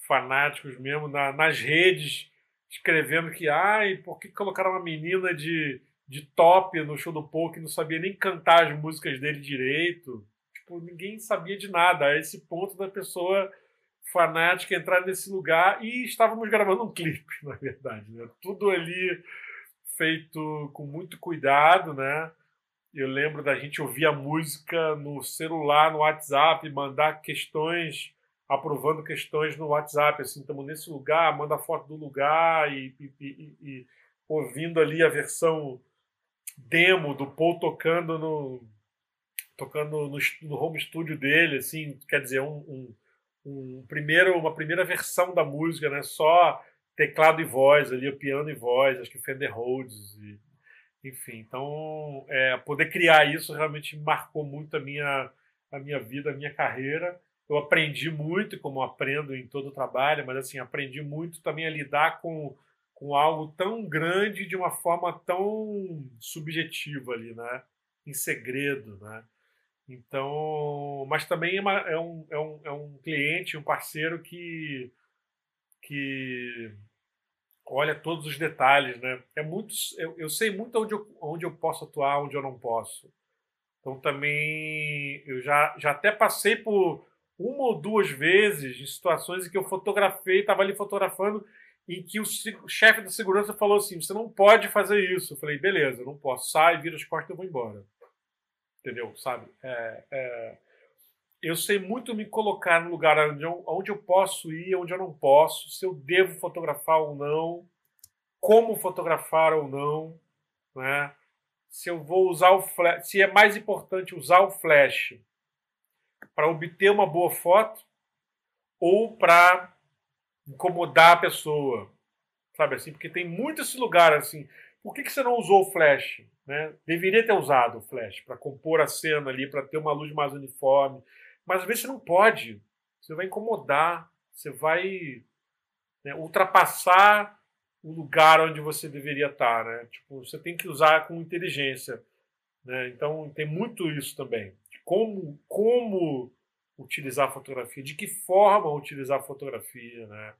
fanáticos mesmo, na, nas redes, escrevendo que, ai, por que colocaram uma menina de, de top no show do Paul que não sabia nem cantar as músicas dele direito? Tipo, ninguém sabia de nada. A esse ponto da pessoa fanática entrar nesse lugar e estávamos gravando um clipe, na verdade. Né? Tudo ali feito com muito cuidado, né? Eu lembro da gente ouvir a música no celular, no WhatsApp, mandar questões, aprovando questões no WhatsApp, assim, estamos nesse lugar, manda foto do lugar e, e, e, e ouvindo ali a versão demo do Paul tocando no tocando no, no home studio dele, assim, quer dizer, um, um, um primeiro, uma primeira versão da música, né? Só teclado e voz ali, piano e voz, acho que Fender Rhodes, e, enfim. Então, é, poder criar isso realmente marcou muito a minha, a minha vida, a minha carreira. Eu aprendi muito, como aprendo em todo o trabalho, mas assim, aprendi muito também a lidar com, com algo tão grande de uma forma tão subjetiva ali, né? Em segredo, né? Então, mas também é, uma, é, um, é, um, é um cliente, um parceiro que que olha todos os detalhes, né? É muito, eu, eu sei muito onde eu, onde eu posso atuar, onde eu não posso. Então também eu já, já até passei por uma ou duas vezes em situações em que eu fotografei, estava ali fotografando, em que o, chefe da segurança falou assim: você não pode fazer isso. Eu falei, beleza, não posso. Sai, vira as costas e eu vou embora. Entendeu? Sabe? É, é, eu sei muito me colocar no lugar onde eu, onde eu posso ir, onde eu não posso, se eu devo fotografar ou não, como fotografar ou não, né? se eu vou usar o flash, se é mais importante usar o flash para obter uma boa foto ou para incomodar a pessoa, sabe assim? Porque tem muito esse lugar assim. Por que, que você não usou o flash? Né? Deveria ter usado o flash para compor a cena ali, para ter uma luz mais uniforme, mas às vezes você não pode. Você vai incomodar, você vai né, ultrapassar o lugar onde você deveria estar. Né? Tipo, você tem que usar com inteligência. Né? Então tem muito isso também. Como, como utilizar a fotografia, de que forma utilizar a fotografia. Né?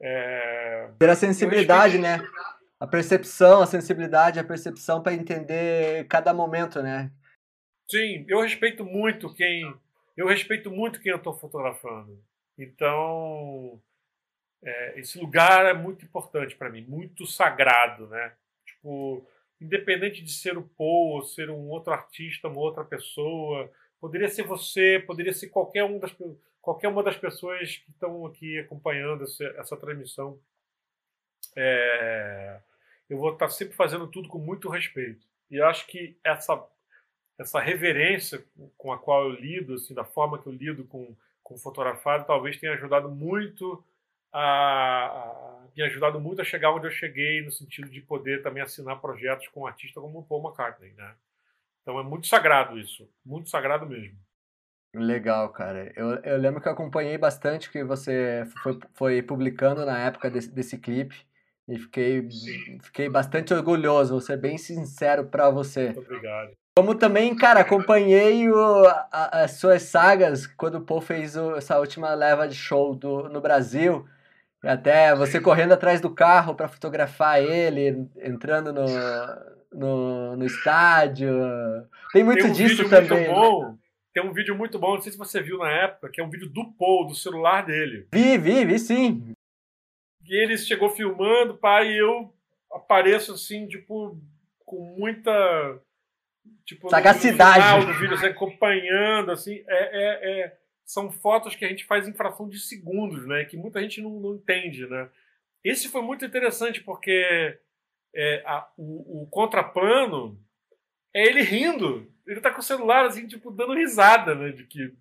É... Ter a sensibilidade, né? A percepção, a sensibilidade, a percepção para entender cada momento, né? Sim, eu respeito muito quem eu respeito muito quem eu estou fotografando. Então, é, esse lugar é muito importante para mim, muito sagrado, né? Tipo, independente de ser o Paul ou ser um outro artista, uma outra pessoa, poderia ser você, poderia ser qualquer um das qualquer uma das pessoas que estão aqui acompanhando essa, essa transmissão. É, eu vou estar sempre fazendo tudo com muito respeito. E acho que essa essa reverência com a qual eu lido, assim, da forma que eu lido com, com fotografado, talvez tenha ajudado muito a, me ajudado muito a chegar onde eu cheguei, no sentido de poder também assinar projetos com um artista como o Paul McCartney, né? Então é muito sagrado isso, muito sagrado mesmo. Legal, cara. Eu, eu lembro que eu acompanhei bastante que você foi, foi publicando na época desse, desse clipe e fiquei, fiquei bastante orgulhoso, vou ser bem sincero para você. Muito obrigado. Como também, cara, acompanhei o, a, as suas sagas quando o Paul fez o, essa última leva de show do, no Brasil. Até você correndo atrás do carro para fotografar ele, entrando no, no, no estádio. Tem muito Tem um disso vídeo também. Muito bom. Né? Tem um vídeo muito bom, não sei se você viu na época, que é um vídeo do Paul, do celular dele. Vi, vi, vi sim. E ele chegou filmando, pai, e eu apareço assim, tipo, com muita. Tipo, Sagacidade. No vídeo, assim, acompanhando, assim. É, é, é, são fotos que a gente faz em fração de segundos, né? Que muita gente não, não entende, né? Esse foi muito interessante, porque é, a, o, o contraplano é ele rindo. Ele tá com o celular, assim, tipo, dando risada, né? De que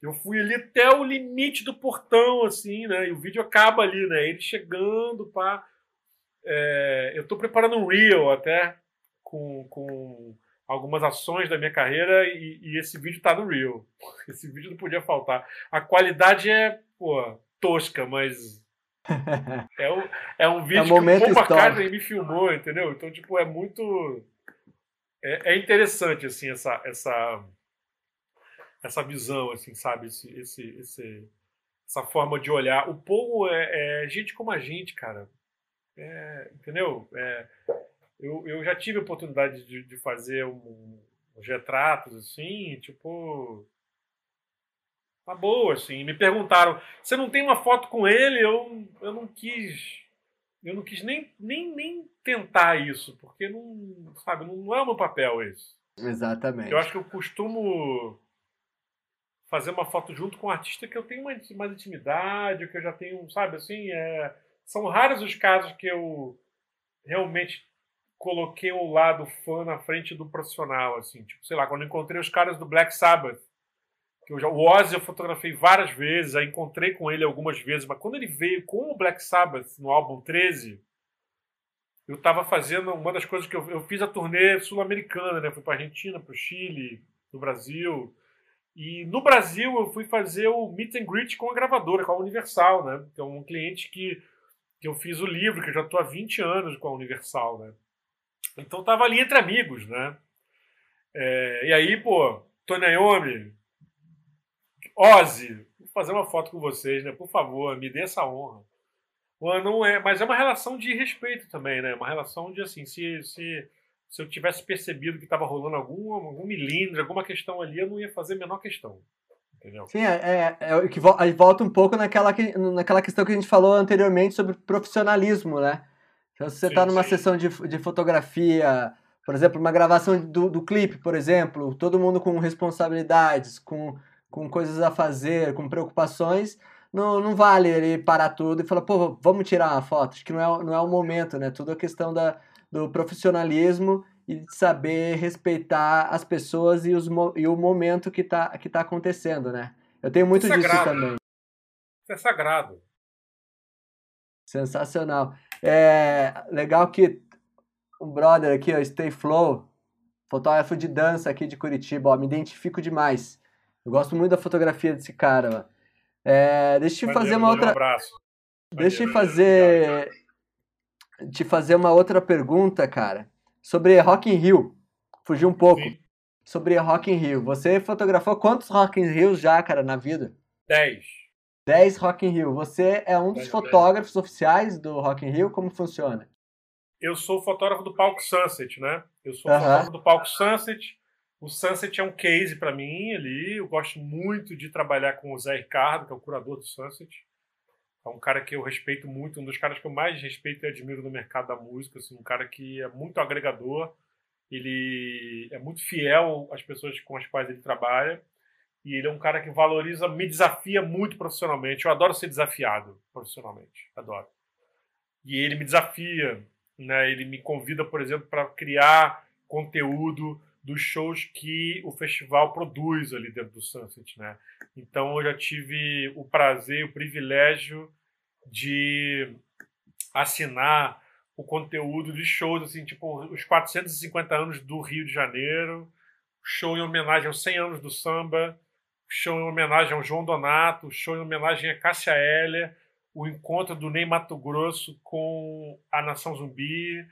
eu fui ali até o limite do portão, assim, né? E o vídeo acaba ali, né? Ele chegando, pá. É, eu tô preparando um reel até com, com algumas ações da minha carreira e, e, esse vídeo tá no reel. Esse vídeo não podia faltar. A qualidade é, pô, tosca, mas é um, é um vídeo é um que o Paul McCartney me filmou, entendeu? Então, tipo, é muito é, é interessante assim essa essa essa visão assim sabe? Esse, esse, esse essa forma de olhar. O povo é, é gente como a gente cara. É, entendeu? É, eu, eu já tive a oportunidade de, de fazer um, uns retratos assim tipo uma boa assim me perguntaram você não tem uma foto com ele eu eu não quis eu não quis nem, nem, nem tentar isso, porque não, sabe, não é o meu papel esse. Exatamente. Eu acho que eu costumo fazer uma foto junto com um artista que eu tenho mais, mais intimidade, que eu já tenho, sabe, assim, é, são raros os casos que eu realmente coloquei o lado fã na frente do profissional, assim, tipo, sei lá, quando encontrei os caras do Black Sabbath, que eu já, o Ozzy eu fotografei várias vezes, aí encontrei com ele algumas vezes, mas quando ele veio com o Black Sabbath no álbum 13, eu estava fazendo uma das coisas que eu, eu fiz a turnê sul-americana, né? Fui para Argentina, para o Chile, no Brasil. E no Brasil eu fui fazer o meet and greet com a gravadora, com a Universal, né? Que é um cliente que, que eu fiz o livro, que eu já estou há 20 anos com a Universal, né? Então tava ali entre amigos, né? É, e aí, pô, Tony Iommi, Ozzy, vou fazer uma foto com vocês, né? Por favor, me dê essa honra. Não é, mas é uma relação de respeito também, né? Uma relação de assim, se, se, se eu tivesse percebido que estava rolando algum, algum milímetro, alguma questão ali, eu não ia fazer a menor questão. Entendeu? Sim, é, é, é que volta um pouco naquela, naquela questão que a gente falou anteriormente sobre profissionalismo, né? Então, se você está numa sim. sessão de, de fotografia, por exemplo, uma gravação do, do clipe, por exemplo, todo mundo com responsabilidades, com com coisas a fazer, com preocupações, não, não vale ele parar tudo e falar, pô, vamos tirar uma foto. Acho que não é, não é o momento, né? Tudo é questão da, do profissionalismo e de saber respeitar as pessoas e, os, e o momento que está que tá acontecendo, né? Eu tenho muito disso também. Isso é sagrado. Sensacional. É legal que um brother aqui, ó, Stay Flow, fotógrafo de dança aqui de Curitiba, ó, me identifico demais. Eu gosto muito da fotografia desse cara. É, deixa eu te fazer uma outra. Um abraço. Deixa eu fazer. Te fazer uma outra pergunta, cara. Sobre Rock in Rio. Fugir um pouco. Sim. Sobre Rock in Rio. Você fotografou quantos Rock in Rio já, cara, na vida? Dez. Dez Rock in Rio. Você é um dos fotógrafos oficiais do Rock in Rio? Como funciona? Eu sou fotógrafo do palco Sunset, né? Eu sou uh -huh. fotógrafo do palco Sunset. O Sunset é um case para mim ali. Eu gosto muito de trabalhar com o Zé Ricardo, que é o curador do Sunset. É um cara que eu respeito muito, um dos caras que eu mais respeito e admiro no mercado da música. Assim, um cara que é muito agregador, ele é muito fiel às pessoas com as quais ele trabalha. E ele é um cara que valoriza, me desafia muito profissionalmente. Eu adoro ser desafiado profissionalmente, adoro. E ele me desafia, né? Ele me convida, por exemplo, para criar conteúdo dos shows que o festival produz ali dentro do Sunset, né? Então eu já tive o prazer, o privilégio de assinar o conteúdo de shows assim, tipo os 450 anos do Rio de Janeiro, show em homenagem aos 100 anos do samba, show em homenagem ao João Donato, show em homenagem a Cássia Hélia, o encontro do Ney Mato Grosso com a Nação Zumbi,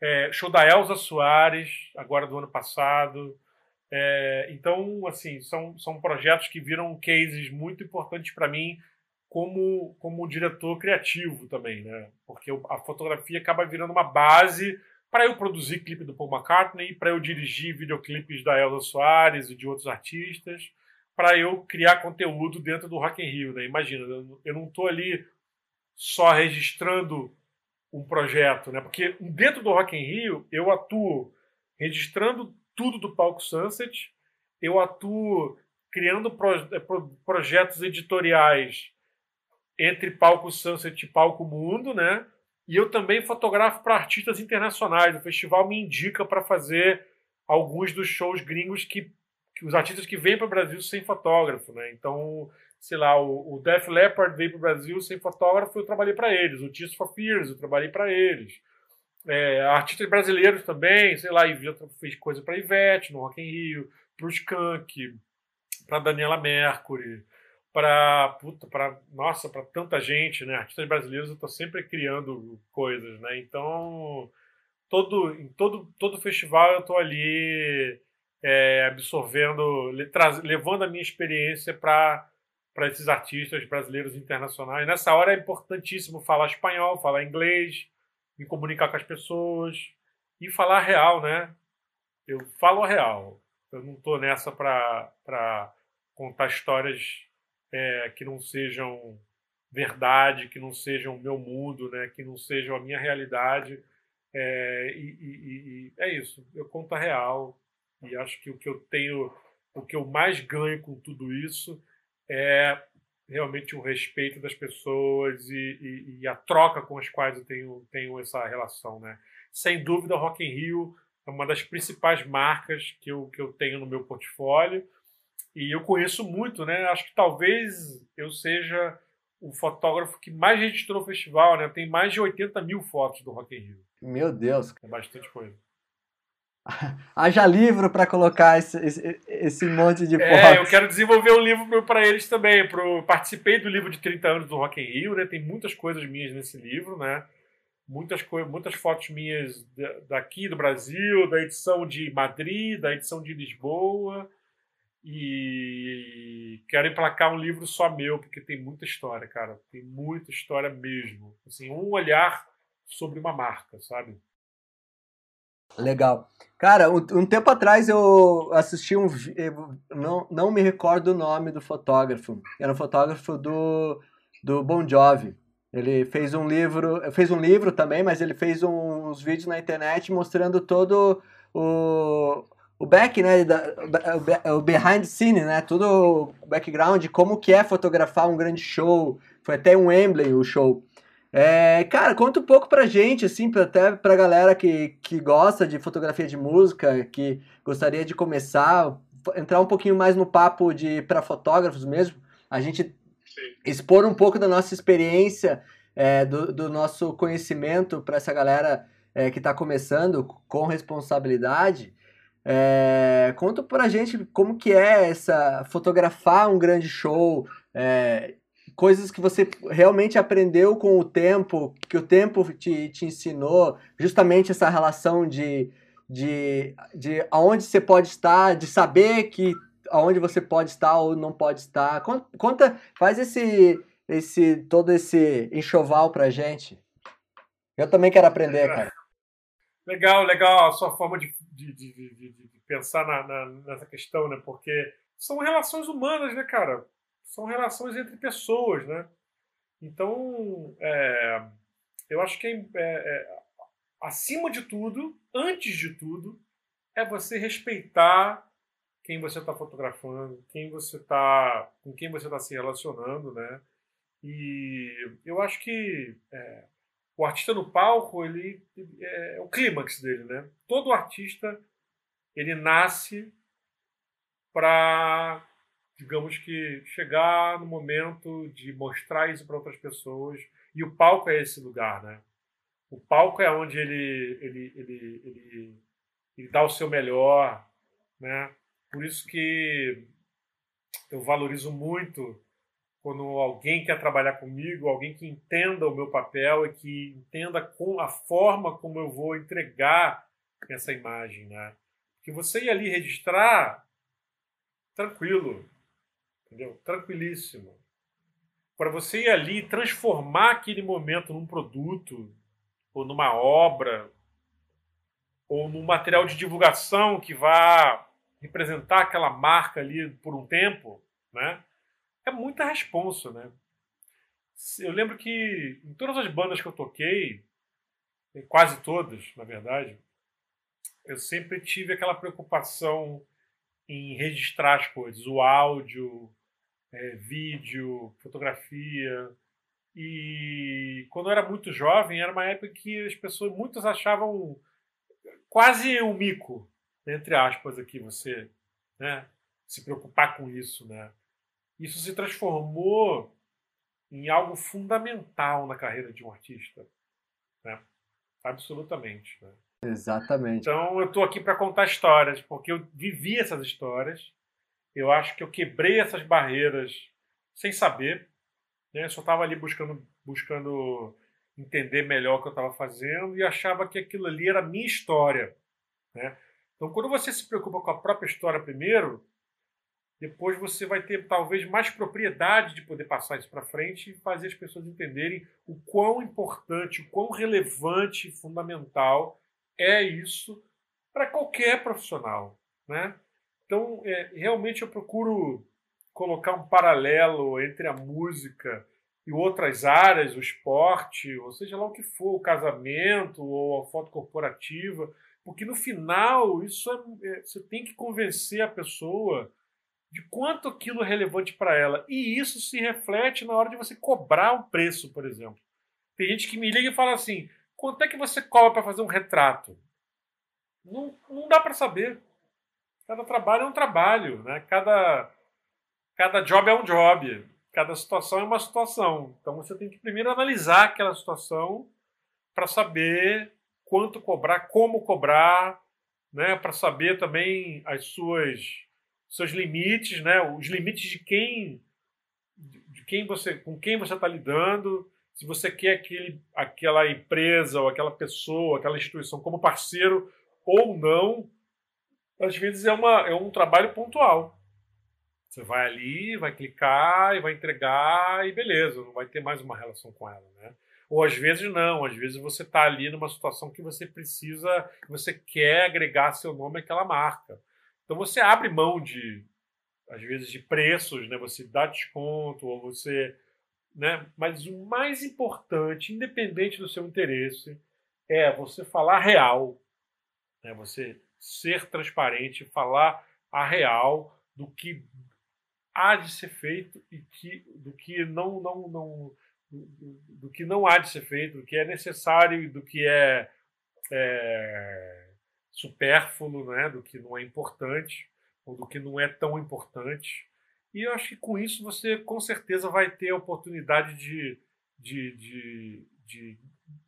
é, show da Elza Soares, agora do ano passado. É, então, assim, são, são projetos que viram cases muito importantes para mim como, como diretor criativo também, né? Porque a fotografia acaba virando uma base para eu produzir clipe do Paul McCartney, para eu dirigir videoclipes da Elza Soares e de outros artistas, para eu criar conteúdo dentro do Rock in Rio, né? Imagina, eu não estou ali só registrando um projeto, né? Porque dentro do Rock in Rio eu atuo registrando tudo do palco Sunset, eu atuo criando eh, projetos editoriais entre palco Sunset e palco Mundo, né? E eu também fotografo para artistas internacionais. O festival me indica para fazer alguns dos shows gringos que, que os artistas que vêm para o Brasil sem fotógrafo, né? Então sei lá, o, o Def Leppard veio para o Brasil sem fotógrafo, eu trabalhei para eles. O Tears for Fears, eu trabalhei para eles. É, artistas brasileiros também, sei lá, já fez coisa para Ivete no Rock in Rio, para o Skank, para Daniela Mercury, para para nossa, para tanta gente, né? Artistas brasileiros eu estou sempre criando coisas, né? Então, todo em todo todo festival eu estou ali é, absorvendo, levando a minha experiência para para esses artistas brasileiros internacionais. Nessa hora é importantíssimo falar espanhol, falar inglês, me comunicar com as pessoas e falar real, né? Eu falo real. Eu não estou nessa para contar histórias é, que não sejam verdade, que não sejam o meu mundo, né? Que não sejam a minha realidade. É, e, e, e é isso. Eu conto a real e acho que o que eu tenho, o que eu mais ganho com tudo isso é realmente o respeito das pessoas e, e, e, a troca com as quais eu tenho, tenho essa relação. Né? Sem dúvida, Rock in Rio é uma das principais marcas que eu, que eu tenho no meu portfólio e eu conheço muito, né? Acho que talvez eu seja o fotógrafo que mais registrou o festival, né? Tem mais de 80 mil fotos do Rock in Rio. Meu Deus! É bastante coisa. Haja livro para colocar esse, esse, esse, monte de fotos. É, eu quero desenvolver um livro para eles também. Pro, participei do livro de 30 anos do Rock in Rio, né? Tem muitas coisas minhas nesse livro, né? Muitas, muitas fotos minhas daqui do Brasil, da edição de Madrid, da edição de Lisboa. E quero emplacar um livro só meu, porque tem muita história, cara. Tem muita história mesmo. Assim, um olhar sobre uma marca, sabe? Legal. Cara, um, tempo atrás eu assisti um. Não, não me recordo o nome do fotógrafo. Era um fotógrafo do, do Bon Jovi. Ele fez um livro. Fez um livro também, mas ele fez uns vídeos na internet mostrando todo o. O back, né, o behind the scene, né, tudo o background, como que é fotografar um grande show, foi até um Wembley o show. É, cara, conta um pouco pra gente, assim, pra, até pra galera que, que gosta de fotografia de música, que gostaria de começar, entrar um pouquinho mais no papo de para fotógrafos mesmo, a gente Sim. expor um pouco da nossa experiência, é, do, do, nosso conhecimento para essa galera é, que está começando com responsabilidade. É, conta pra gente como que é essa fotografar um grande show, é, coisas que você realmente aprendeu com o tempo, que o tempo te, te ensinou, justamente essa relação de, de, de aonde você pode estar, de saber que aonde você pode estar ou não pode estar. Conta, faz esse, esse todo esse enxoval pra gente. Eu também quero aprender, cara. Legal, legal a sua forma de, de, de, de pensar na, na, nessa questão, né? Porque são relações humanas, né, cara? São relações entre pessoas, né? Então, é, eu acho que é, é, é, acima de tudo, antes de tudo, é você respeitar quem você está fotografando, quem você tá, com quem você está se relacionando, né? E eu acho que é, o artista no palco ele é, é o clímax dele, né? Todo artista ele nasce para, digamos que, chegar no momento de mostrar isso para outras pessoas. E o palco é esse lugar, né? O palco é onde ele, ele, ele, ele, ele dá o seu melhor, né? Por isso que eu valorizo muito quando alguém quer trabalhar comigo, alguém que entenda o meu papel e que entenda com a forma como eu vou entregar essa imagem, né? Que você ir ali registrar tranquilo, entendeu? Tranquilíssimo. Para você ir ali transformar aquele momento num produto ou numa obra ou num material de divulgação que vá representar aquela marca ali por um tempo, né? É muita responsa, né? Eu lembro que em todas as bandas que eu toquei, quase todas, na verdade, eu sempre tive aquela preocupação em registrar as coisas, o áudio, é, vídeo, fotografia. E quando eu era muito jovem, era uma época que as pessoas, muitas achavam quase um mico, entre aspas, aqui, você né, se preocupar com isso. Né? Isso se transformou em algo fundamental na carreira de um artista. Né? Absolutamente. Né? Exatamente. Então eu estou aqui para contar histórias, porque eu vivi essas histórias. Eu acho que eu quebrei essas barreiras sem saber. Né? Eu só estava ali buscando, buscando entender melhor o que eu estava fazendo e achava que aquilo ali era a minha história. Né? Então, quando você se preocupa com a própria história primeiro, depois você vai ter talvez mais propriedade de poder passar isso para frente e fazer as pessoas entenderem o quão importante, o quão relevante fundamental é isso para qualquer profissional, né? Então, é, realmente eu procuro colocar um paralelo entre a música e outras áreas, o esporte, ou seja lá o que for, o casamento ou a foto corporativa, porque no final isso é, é, você tem que convencer a pessoa de quanto aquilo é relevante para ela. E isso se reflete na hora de você cobrar um preço, por exemplo. Tem gente que me liga e fala assim: quanto é que você cobra para fazer um retrato? Não, não dá para saber. Cada trabalho é um trabalho, né? cada, cada job é um job, cada situação é uma situação. Então você tem que primeiro analisar aquela situação para saber quanto cobrar, como cobrar, né? para saber também as suas seus limites, né? Os limites de quem de quem você com quem você está lidando, se você quer aquele, aquela empresa ou aquela pessoa, aquela instituição como parceiro ou não, às vezes é, uma, é um trabalho pontual. Você vai ali, vai clicar e vai entregar e beleza, não vai ter mais uma relação com ela, né? Ou às vezes não, às vezes você está ali numa situação que você precisa, você quer agregar seu nome àquela marca. Então você abre mão de, às vezes, de preços, né? Você dá desconto ou você, né? Mas o mais importante, independente do seu interesse, é você falar real, né? Você ser transparente, falar a real do que há de ser feito e que, do que não, não, não do, que não há de ser feito, do que é necessário e do que é, é supérfluo, né, do que não é importante ou do que não é tão importante. E eu acho que com isso você com certeza vai ter a oportunidade de, de, de, de,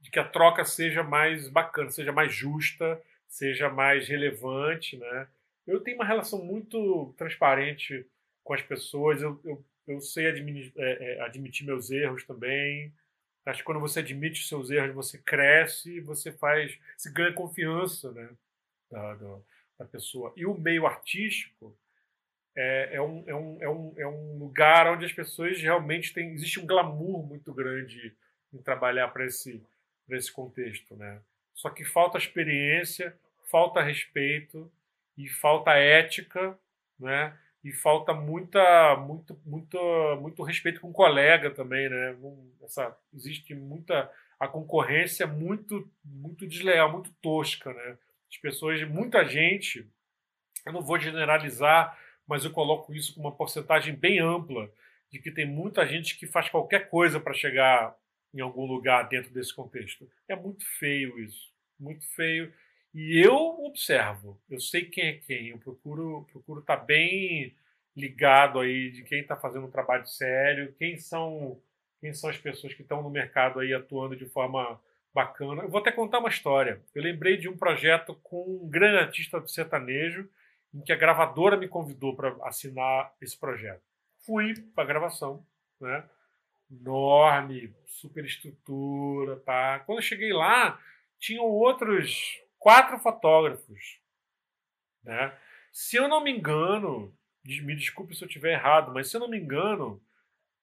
de que a troca seja mais bacana, seja mais justa, seja mais relevante. Né? Eu tenho uma relação muito transparente com as pessoas, eu, eu, eu sei admitir, é, é, admitir meus erros também. Acho que quando você admite os seus erros, você cresce, você faz, você ganha confiança, né? da, da, da pessoa. E o meio artístico é, é, um, é, um, é, um, é um lugar onde as pessoas realmente têm. Existe um glamour muito grande em trabalhar para esse, esse contexto. Né? Só que falta experiência, falta respeito e falta ética, né? E falta muita, muito, muito, muito respeito com o colega também, né? Essa, existe muita a concorrência muito, muito desleal, muito tosca, né? as pessoas, muita gente, eu não vou generalizar, mas eu coloco isso com uma porcentagem bem ampla, de que tem muita gente que faz qualquer coisa para chegar em algum lugar dentro desse contexto. É muito feio isso, muito feio. E eu observo, eu sei quem é quem, eu procuro procuro estar tá bem ligado aí de quem está fazendo um trabalho sério, quem são quem são as pessoas que estão no mercado aí atuando de forma bacana. Eu vou até contar uma história. Eu lembrei de um projeto com um grande artista sertanejo, em que a gravadora me convidou para assinar esse projeto. Fui para a gravação, né? Enorme, super estrutura, tá? Quando eu cheguei lá, tinham outros quatro fotógrafos. Né? Se eu não me engano, me desculpe se eu estiver errado, mas se eu não me engano,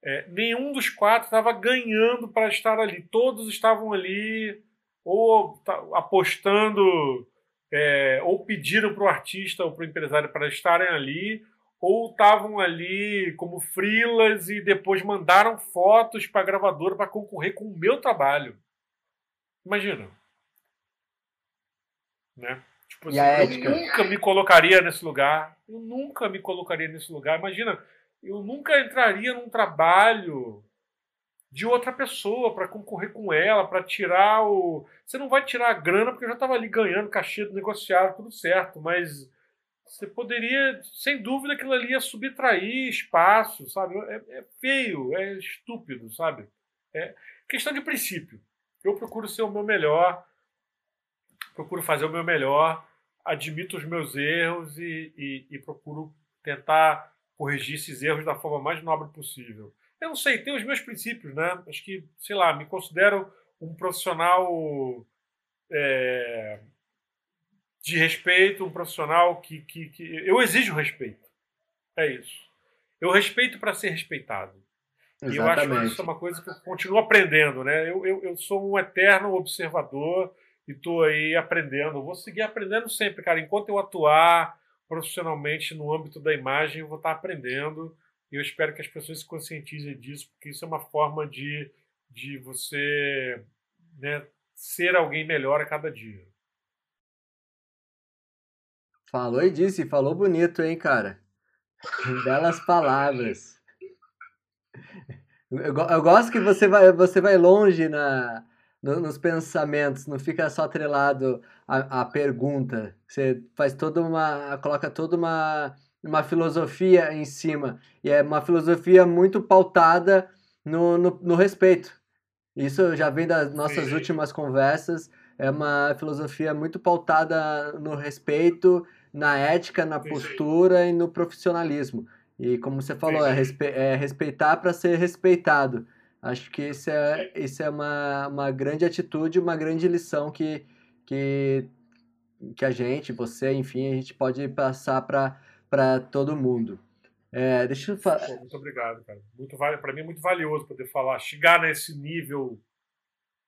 é, nenhum dos quatro estava ganhando para estar ali. Todos estavam ali ou tá, apostando, é, ou pediram para o artista ou para o empresário para estarem ali, ou estavam ali como frilas e depois mandaram fotos para a gravadora para concorrer com o meu trabalho. Imagina. Né? Tipo, assim, eu nunca me colocaria nesse lugar. Eu nunca me colocaria nesse lugar. Imagina, eu nunca entraria num trabalho de outra pessoa para concorrer com ela, para tirar o. Você não vai tirar a grana, porque eu já estava ali ganhando cachê do negociado, tudo certo, mas você poderia, sem dúvida, aquilo ali ia subtrair espaço, sabe? É, é feio, é estúpido, sabe? É questão de princípio. Eu procuro ser o meu melhor, procuro fazer o meu melhor, admito os meus erros e, e, e procuro tentar corrigir esses erros da forma mais nobre possível. Eu não sei, tenho os meus princípios, né? Acho que, sei lá, me considero um profissional é, de respeito, um profissional que, que, que. Eu exijo respeito. É isso. Eu respeito para ser respeitado. Exatamente. E eu acho que isso é uma coisa que eu continuo aprendendo, né? Eu, eu, eu sou um eterno observador e estou aí aprendendo. Vou seguir aprendendo sempre, cara. Enquanto eu atuar profissionalmente no âmbito da imagem, eu vou estar aprendendo. E eu espero que as pessoas se conscientizem disso, porque isso é uma forma de, de você né, ser alguém melhor a cada dia. Falou e disse, falou bonito, hein, cara? Belas palavras. Eu, eu, gosto que você vai, você vai longe na, no, nos pensamentos, não fica só atrelado à, à pergunta. Você faz toda uma. coloca toda uma, uma filosofia em cima. E é uma filosofia muito pautada no, no, no respeito. Isso já vem das nossas Sim. últimas conversas. É uma filosofia muito pautada no respeito, na ética, na postura e no profissionalismo. E como você falou, é, respe é respeitar para ser respeitado. Acho que isso é, isso é uma, uma grande atitude, uma grande lição que, que, que a gente, você, enfim, a gente pode passar para todo mundo. É, deixa eu falar. Muito obrigado, cara. Muito para mim é muito valioso poder falar, chegar nesse nível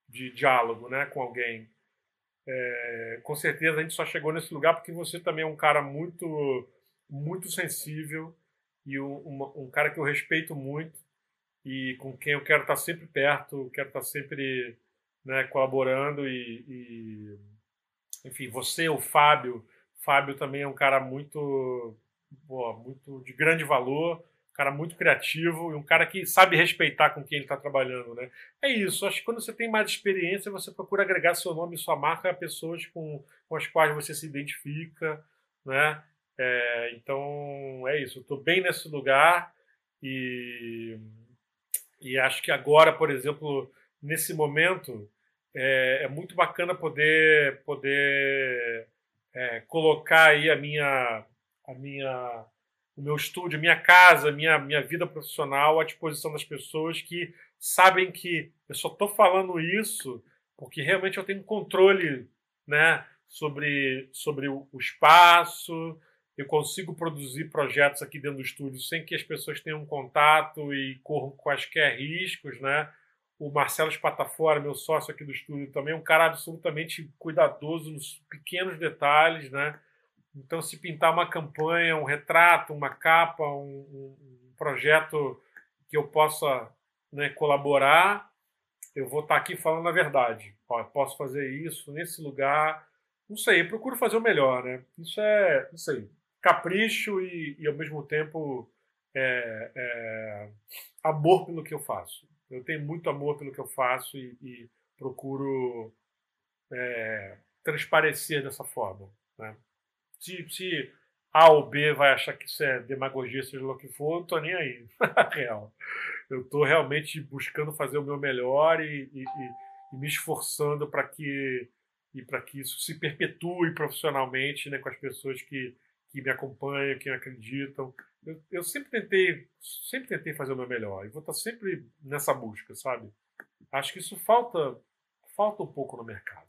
de diálogo, né, com alguém. É, com certeza a gente só chegou nesse lugar porque você também é um cara muito, muito sensível e um, um cara que eu respeito muito e com quem eu quero estar sempre perto, quero estar sempre né, colaborando e, e, enfim, você, o Fábio, Fábio também é um cara muito, boa, muito de grande valor, um cara muito criativo e um cara que sabe respeitar com quem ele está trabalhando, né? É isso. Acho que quando você tem mais experiência, você procura agregar seu nome e sua marca a pessoas com, com as quais você se identifica, né? É, então é isso. Estou bem nesse lugar e e acho que agora, por exemplo, nesse momento, é, é muito bacana poder, poder é, colocar aí a minha, a minha, o meu estúdio, minha casa, minha, minha vida profissional à disposição das pessoas que sabem que eu só estou falando isso porque realmente eu tenho controle né, sobre, sobre o espaço, eu consigo produzir projetos aqui dentro do estúdio sem que as pessoas tenham contato e corram quaisquer riscos, né? O Marcelo Espatafora, meu sócio aqui do estúdio, também é um cara absolutamente cuidadoso nos pequenos detalhes, né? Então, se pintar uma campanha, um retrato, uma capa, um, um projeto que eu possa né, colaborar, eu vou estar aqui falando a verdade. Ó, posso fazer isso nesse lugar. Não sei, procuro fazer o melhor, né? Isso é, não sei, capricho e, e ao mesmo tempo é, é, amor pelo que eu faço. Eu tenho muito amor pelo que eu faço e, e procuro é, transparecer dessa forma. Né? Se, se A ou B vai achar que isso é demagogia, seja lá o que for, eu não estou nem aí. Real. Eu estou realmente buscando fazer o meu melhor e, e, e me esforçando para que para que isso se perpetue profissionalmente né, com as pessoas que, que me acompanham, que acreditam. Eu, eu, sempre tentei sempre tentei fazer o meu melhor e vou estar sempre nessa busca, sabe? Acho que isso falta falta um pouco no mercado.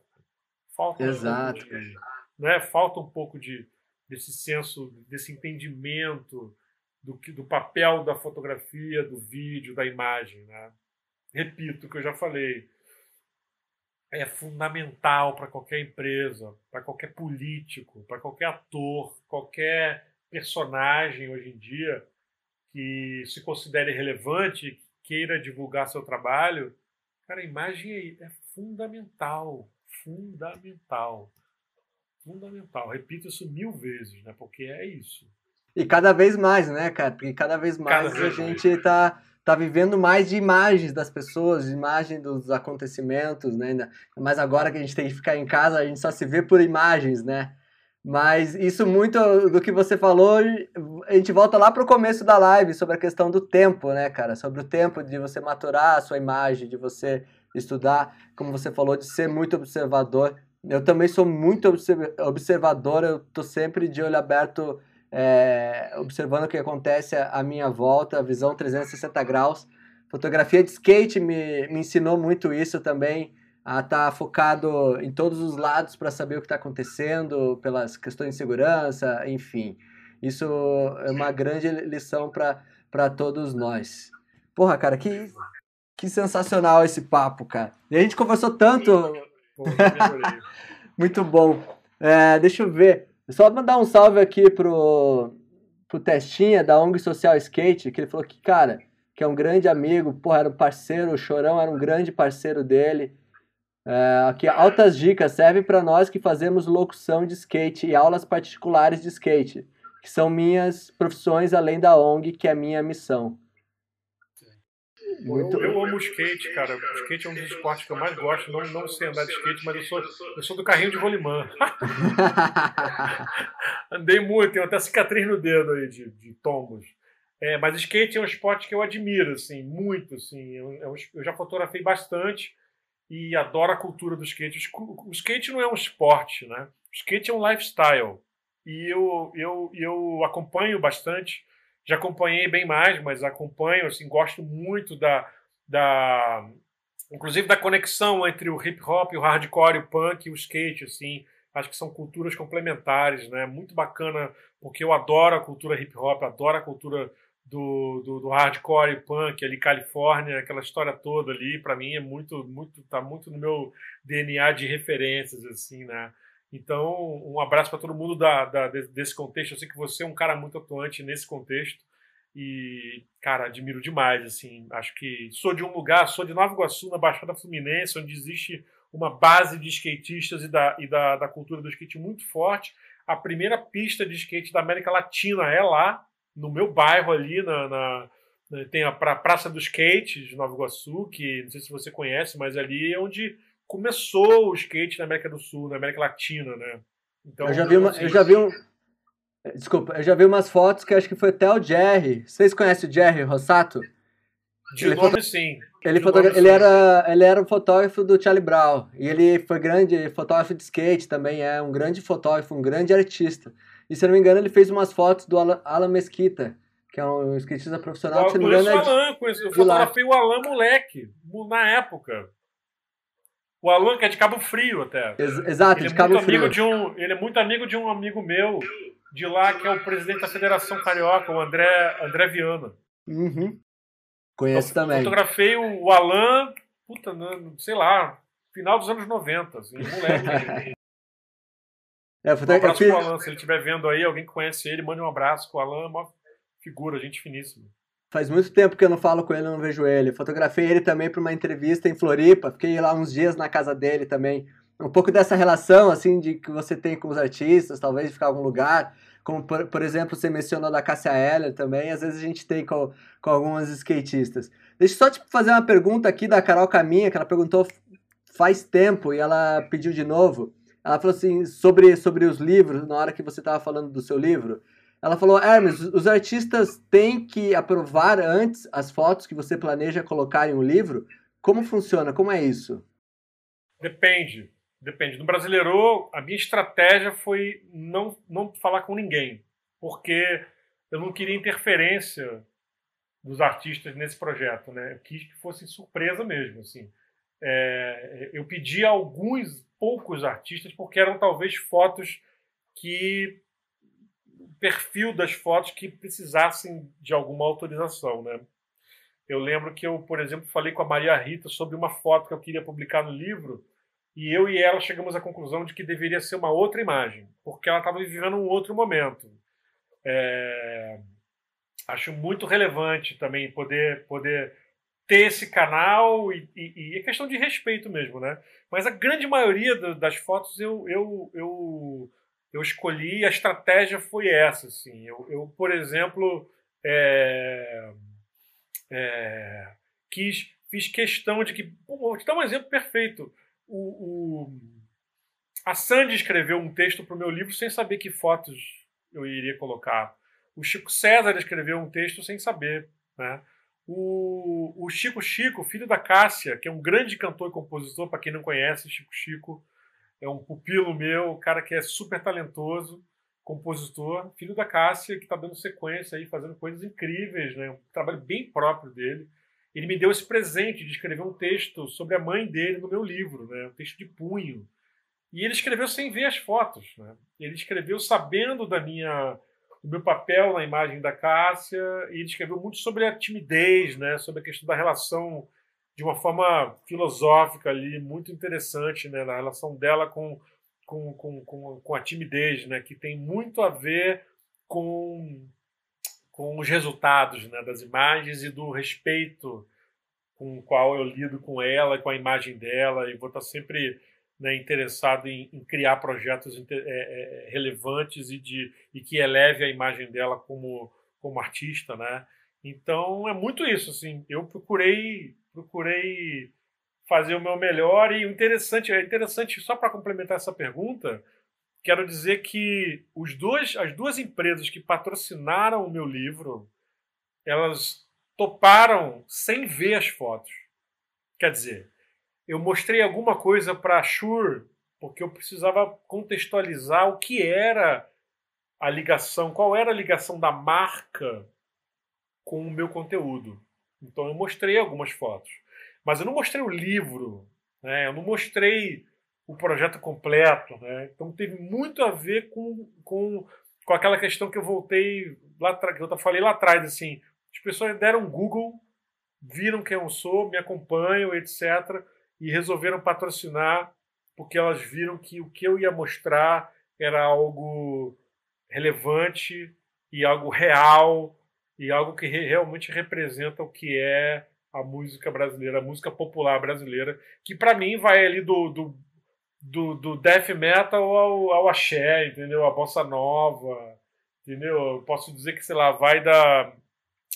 Falta Exato. Um pouco de, né, falta um pouco de desse senso, desse entendimento do que do papel da fotografia, do vídeo, da imagem, né? Repito o que eu já falei é fundamental para qualquer empresa, para qualquer político, para qualquer ator, qualquer personagem hoje em dia que se considere relevante, queira divulgar seu trabalho, cara, a imagem é fundamental, fundamental, fundamental. Repito isso mil vezes, né? Porque é isso. E cada vez mais, né, cara? Porque cada vez mais cada vez a gente está tá vivendo mais de imagens das pessoas, de imagem dos acontecimentos, né? Mas agora que a gente tem que ficar em casa, a gente só se vê por imagens, né? Mas isso muito do que você falou, a gente volta lá para o começo da live sobre a questão do tempo, né, cara? Sobre o tempo de você maturar a sua imagem, de você estudar, como você falou, de ser muito observador. Eu também sou muito observador, eu tô sempre de olho aberto é, observando o que acontece à minha volta, visão 360 graus. Fotografia de skate me, me ensinou muito isso também, a estar tá focado em todos os lados para saber o que está acontecendo, pelas questões de segurança, enfim. Isso é uma grande lição para todos nós. Porra, cara, que, que sensacional esse papo, cara. E a gente conversou tanto. Muito bom. É, deixa eu ver. Só mandar um salve aqui pro, pro Testinha da ONG Social Skate, que ele falou que, cara, que é um grande amigo, porra, era um parceiro, o Chorão era um grande parceiro dele. É, aqui, altas dicas servem para nós que fazemos locução de skate e aulas particulares de skate, que são minhas profissões além da ONG, que é minha missão. Muito... Eu, eu amo skate, cara. O skate é um dos esportes que eu mais gosto. Não, não sei andar de skate, mas eu sou, eu sou do carrinho de rolimã. Andei muito, tenho até cicatriz no dedo aí de, de tombos. É, mas skate é um esporte que eu admiro, assim, muito, assim. Eu, eu, eu já fotografei bastante e adoro a cultura do skate. O skate não é um esporte, né? O skate é um lifestyle. E eu, eu, eu acompanho bastante já acompanhei bem mais, mas acompanho, assim, gosto muito da, da inclusive da conexão entre o hip hop, o hardcore, o punk e o skate, assim, acho que são culturas complementares, né? Muito bacana, porque eu adoro a cultura hip hop, adoro a cultura do, do, do hardcore e punk ali, Califórnia, aquela história toda ali, para mim é muito, muito, tá muito no meu DNA de referências, assim, né? Então, um abraço para todo mundo da, da, desse contexto. Eu sei que você é um cara muito atuante nesse contexto e, cara, admiro demais. Assim, acho que sou de um lugar, sou de Nova Iguaçu, na Baixada Fluminense, onde existe uma base de skatistas e da, e da, da cultura do skate muito forte. A primeira pista de skate da América Latina é lá, no meu bairro ali, na, na tem a Praça do Skate de Nova Iguaçu, que não sei se você conhece, mas ali é onde começou o skate na América do Sul, na América Latina, né? Então, eu já vi, uma, assim, eu já vi um, Desculpa, eu já vi umas fotos que acho que foi até o Jerry. Vocês conhecem o Jerry Rossato? De ele nome, foto... sim. Ele, foto... nome, ele, sim. Era, ele era o fotógrafo do Charlie Brown. E ele foi grande fotógrafo de skate também. É um grande fotógrafo, um grande artista. E se eu não me engano, ele fez umas fotos do Alan Mesquita, que é um skatista profissional. Eu que, se não me engano, é o Alan, fotografei o Alan moleque, na época. O Alan, que é de Cabo Frio até. Ex exato, ele de é Cabo Frio. De um, ele é muito amigo de um amigo meu de lá, que é o presidente da Federação Carioca, o André, André Viana. Uhum. Conheço eu também. Fotografei o Alan, puta, sei lá, final dos anos 90, assim, moleque. é, um abraço fiz... pro Alan, se ele estiver vendo aí, alguém que conhece ele, mande um abraço, o Alan é uma figura, gente finíssima. Faz muito tempo que eu não falo com ele, não vejo ele. Fotografei ele também para uma entrevista em Floripa, fiquei lá uns dias na casa dele também. Um pouco dessa relação, assim, de que você tem com os artistas, talvez de ficar em algum lugar. Como, por, por exemplo, você mencionou da Cássia Eller também, às vezes a gente tem com, com algumas skatistas. Deixa eu só te fazer uma pergunta aqui da Carol Caminha, que ela perguntou faz tempo e ela pediu de novo. ela falou assim, sobre, sobre os livros, na hora que você estava falando do seu livro, ela falou, Hermes, os artistas têm que aprovar antes as fotos que você planeja colocar em um livro? Como funciona? Como é isso? Depende. Depende. No Brasileiro, a minha estratégia foi não, não falar com ninguém, porque eu não queria interferência dos artistas nesse projeto, né? Eu quis que fosse surpresa mesmo, assim. É, eu pedi a alguns poucos artistas porque eram talvez fotos que perfil das fotos que precisassem de alguma autorização, né? Eu lembro que eu, por exemplo, falei com a Maria Rita sobre uma foto que eu queria publicar no livro e eu e ela chegamos à conclusão de que deveria ser uma outra imagem, porque ela estava vivendo um outro momento. É... Acho muito relevante também poder poder ter esse canal e, e, e, é questão de respeito mesmo, né? Mas a grande maioria das fotos eu, eu, eu eu escolhi, a estratégia foi essa. Assim. Eu, eu por exemplo, é, é, quis, fiz questão de que. Vou te dar um exemplo perfeito. O, o, a Sandy escreveu um texto para o meu livro sem saber que fotos eu iria colocar. O Chico César escreveu um texto sem saber. Né? O, o Chico Chico, filho da Cássia, que é um grande cantor e compositor, para quem não conhece, Chico Chico é um pupilo meu, um cara que é super talentoso, compositor, filho da Cássia, que está dando sequência aí, fazendo coisas incríveis, né? um trabalho bem próprio dele. Ele me deu esse presente de escrever um texto sobre a mãe dele no meu livro, né? um texto de punho. E ele escreveu sem ver as fotos. Né? Ele escreveu sabendo da minha do meu papel na imagem da Cássia, e ele escreveu muito sobre a timidez, né? sobre a questão da relação de uma forma filosófica ali, muito interessante, né, na relação dela com, com, com, com, com a timidez, né, que tem muito a ver com, com os resultados né, das imagens e do respeito com o qual eu lido com ela, com a imagem dela, e vou estar sempre né, interessado em, em, criar projetos é, é, relevantes e, de, e que eleve a imagem dela como, como artista, né? Então é muito isso, assim. Eu procurei procurei fazer o meu melhor e interessante é interessante só para complementar essa pergunta quero dizer que os dois as duas empresas que patrocinaram o meu livro elas toparam sem ver as fotos. Quer dizer eu mostrei alguma coisa para a Shure porque eu precisava contextualizar o que era a ligação qual era a ligação da marca com o meu conteúdo então eu mostrei algumas fotos. Mas eu não mostrei o livro, né? eu não mostrei o projeto completo. Né? Então teve muito a ver com, com, com aquela questão que eu voltei lá que eu falei lá atrás. Assim, as pessoas deram Google, viram quem eu sou, me acompanham, etc. E resolveram patrocinar porque elas viram que o que eu ia mostrar era algo relevante e algo real e algo que realmente representa o que é a música brasileira, a música popular brasileira, que para mim vai ali do, do, do, do death metal ao, ao axé, entendeu? A bossa nova, entendeu? Eu posso dizer que, sei lá, vai da,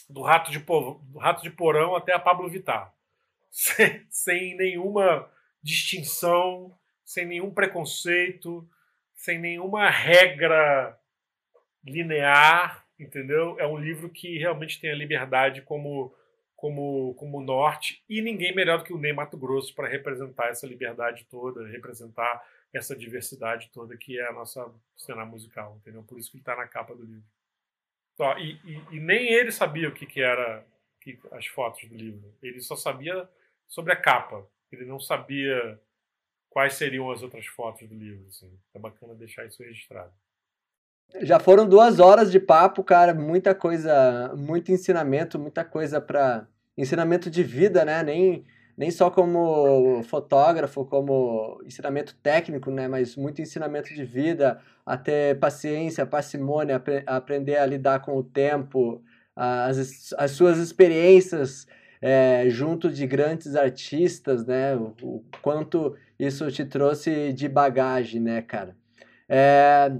do, rato de, do rato de porão até a Pablo Vittar. Sem, sem nenhuma distinção, sem nenhum preconceito, sem nenhuma regra linear, entendeu? É um livro que realmente tem a liberdade como como como norte e ninguém melhor do que o Ney Mato Grosso para representar essa liberdade toda, representar essa diversidade toda que é a nossa cena musical, entendeu? Por isso que ele está na capa do livro. Ó, e, e, e, nem ele sabia o que, que era que, as fotos do livro. Ele só sabia sobre a capa. Ele não sabia quais seriam as outras fotos do livro. Assim. É bacana deixar isso registrado. Já foram duas horas de papo, cara. Muita coisa, muito ensinamento, muita coisa para ensinamento de vida, né? Nem, nem só como fotógrafo, como ensinamento técnico, né? Mas muito ensinamento de vida, a ter paciência, parcimônia, aprender a lidar com o tempo, as, as suas experiências é, junto de grandes artistas, né? O, o, quanto isso te trouxe de bagagem, né, cara? É,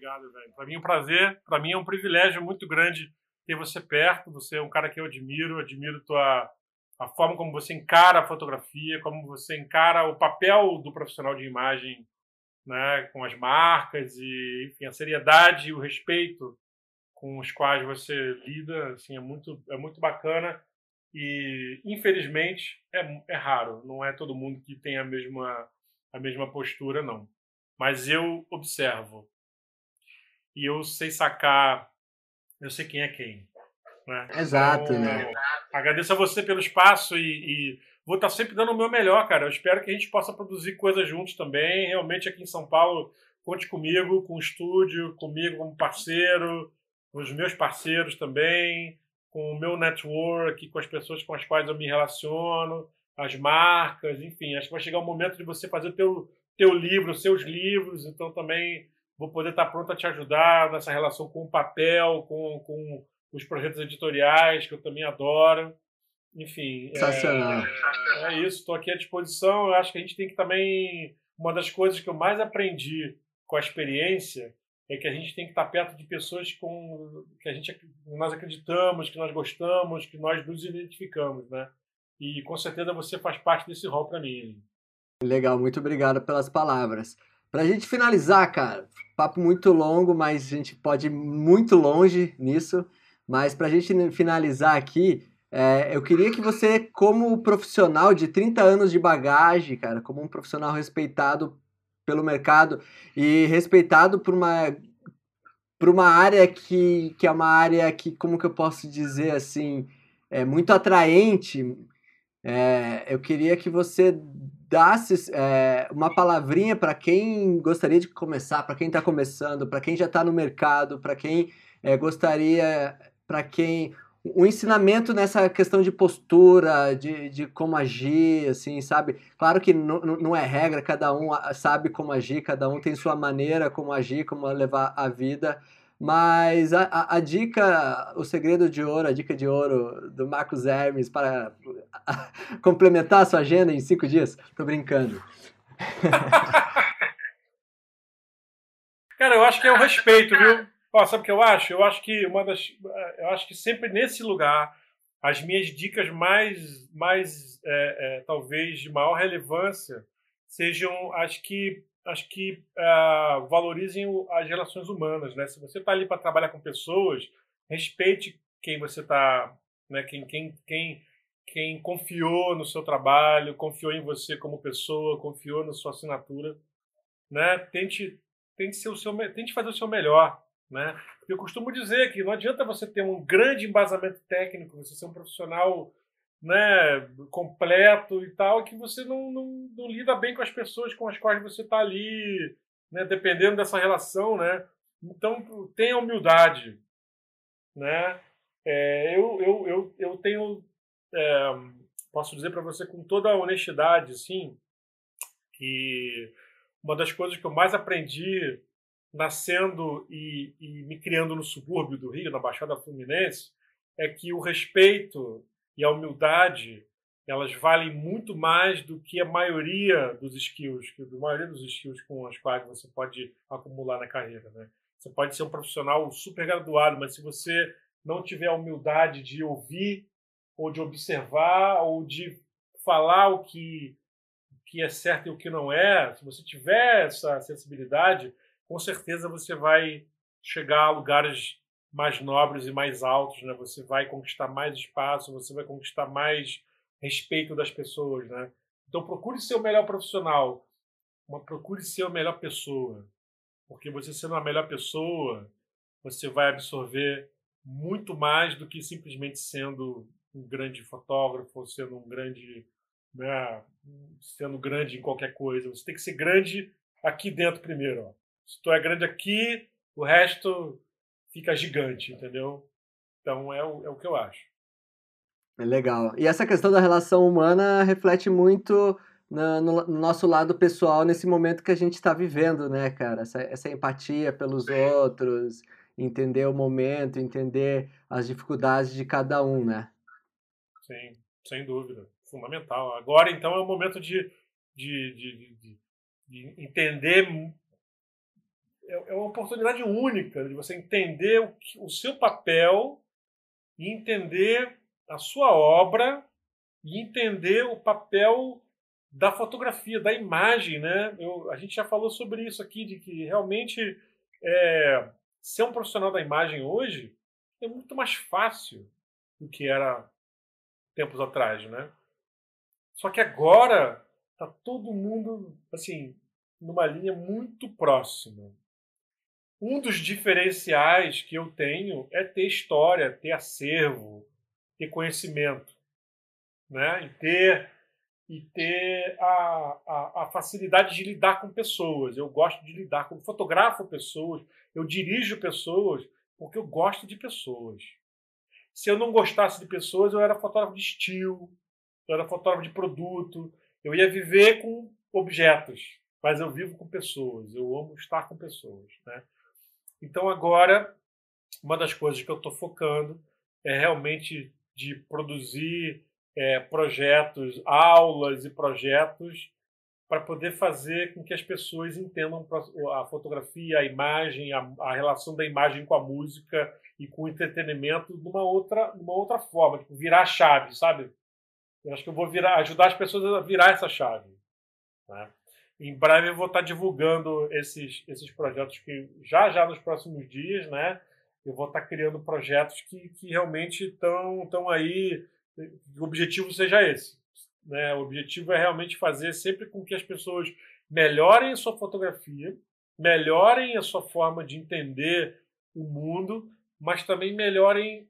Obrigado, velho. Para mim é um prazer, para mim é um privilégio muito grande ter você perto. Você é um cara que eu admiro, admiro tua a forma como você encara a fotografia, como você encara o papel do profissional de imagem né, com as marcas e enfim, a seriedade e o respeito com os quais você lida assim, é, muito, é muito bacana e infelizmente é, é raro, não é todo mundo que tem a mesma, a mesma postura, não. Mas eu observo e eu sei sacar, eu sei quem é quem. Né? Exato, então, né? Agradeço a você pelo espaço e, e, vou estar sempre dando o meu melhor, cara. Eu espero que a gente possa produzir coisas juntos também. Realmente aqui em São Paulo, conte comigo, com o estúdio, comigo como parceiro, com os meus parceiros também, com o meu network, com as pessoas com as quais eu me relaciono, as marcas, enfim. Acho que vai chegar o momento de você fazer teu teu livro, seus livros. Então também vou poder estar pronto a te ajudar nessa relação com o papel, com, com os projetos editoriais, que eu também adoro. Enfim, é, é isso, estou aqui à disposição. Eu acho que a gente tem que também. Uma das coisas que eu mais aprendi com a experiência é que a gente tem que estar perto de pessoas com que a gente nós acreditamos, que nós gostamos, que nós nos identificamos, né? E com certeza você faz parte desse rol para mim. Legal, muito obrigado pelas palavras. Para a gente finalizar, cara, papo muito longo, mas a gente pode ir muito longe nisso. Mas para a gente finalizar aqui, é, eu queria que você, como profissional de 30 anos de bagagem, cara, como um profissional respeitado pelo mercado e respeitado por uma por uma área que, que é uma área que, como que eu posso dizer assim, é muito atraente, é, eu queria que você dasse é, uma palavrinha para quem gostaria de começar, para quem está começando, para quem já está no mercado, para quem é, gostaria para quem o ensinamento nessa questão de postura, de, de como agir, assim, sabe? Claro que não é regra, cada um sabe como agir, cada um tem sua maneira como agir, como levar a vida, mas a, a, a dica, o segredo de ouro, a dica de ouro do Marcos Hermes para complementar a sua agenda em cinco dias, tô brincando. Cara, eu acho que é o respeito, viu? Ó, sabe o que eu acho? Eu acho que uma das, eu acho que sempre nesse lugar as minhas dicas mais, mais é, é, talvez de maior relevância sejam as que as que uh, valorizem as relações humanas, né? Se você está ali para trabalhar com pessoas, respeite quem você está, né? Quem, quem, quem, quem confiou no seu trabalho, confiou em você como pessoa, confiou na sua assinatura, né? Tente, tente ser o seu, tente fazer o seu melhor, né? Eu costumo dizer que não adianta você ter um grande embasamento técnico, você ser um profissional né, completo e tal, que você não, não, não lida bem com as pessoas com as quais você está ali, né, dependendo dessa relação. Né? Então, tenha humildade. Né? É, eu, eu, eu, eu tenho. É, posso dizer para você com toda a honestidade, assim, que uma das coisas que eu mais aprendi nascendo e, e, me criando no subúrbio do Rio, na Baixada Fluminense, é que o respeito e a humildade elas valem muito mais do que a maioria dos skills, que a maioria dos skills com as quais você pode acumular na carreira, né? Você pode ser um profissional super graduado, mas se você não tiver a humildade de ouvir ou de observar ou de falar o que que é certo e o que não é, se você tiver essa sensibilidade, com certeza você vai chegar a lugares mais nobres e mais altos, né? Você vai conquistar mais espaço, você vai conquistar mais respeito das pessoas, né? Então procure ser o melhor profissional, mas procure ser a melhor pessoa, porque você sendo a melhor pessoa, você vai absorver muito mais do que simplesmente sendo um grande fotógrafo, sendo um grande, né, sendo grande em qualquer coisa. Você tem que ser grande aqui dentro primeiro, ó. Se tu é grande aqui, o resto fica gigante, entendeu? Então é o, é o que eu acho. É legal. E essa questão da relação humana reflete muito no, no, nosso lado pessoal nesse momento que a gente está vivendo, né, cara? Essa, essa empatia pelos outros, entender o momento, entender as dificuldades de cada um, né? Sim, sem dúvida. Fundamental. Agora, então, é o momento de, de, de, de, de entender é, é uma oportunidade única de você entender o, o seu papel e entender a sua obra e entender o papel da fotografia, da imagem, né? Eu, a gente já falou sobre isso aqui, de que realmente é, ser um profissional da imagem hoje é muito mais fácil do que era tempos atrás, né? Só que agora tá todo mundo assim numa linha muito próxima. Um dos diferenciais que eu tenho é ter história, ter acervo, ter conhecimento, né? E ter e ter a, a, a, facilidade de lidar com pessoas. Eu gosto de lidar com, fotografo pessoas, eu dirijo pessoas, porque eu gosto de pessoas. Se eu não gostasse de pessoas, eu era fotógrafo de estilo, eu era fotógrafo de produto, eu ia viver com objetos, mas eu vivo com pessoas, eu amo estar com pessoas. Né? Então, agora, uma das coisas que eu estou focando é realmente de produzir é, projetos, aulas e projetos para poder fazer com que as pessoas entendam a fotografia, a imagem, a, a, relação da imagem com a música e com o entretenimento de uma outra, uma outra forma, tipo, virar a chave, sabe? Eu acho que eu vou virar, ajudar as pessoas a virar essa chave. Né? Em breve eu vou estar divulgando esses, esses projetos que já já nos próximos dias, né? Eu vou estar criando projetos que, que realmente estão aí o objetivo seja esse. Né? O objetivo é realmente fazer sempre com que as pessoas melhorem a sua fotografia, melhorem a sua forma de entender o mundo, mas também melhorem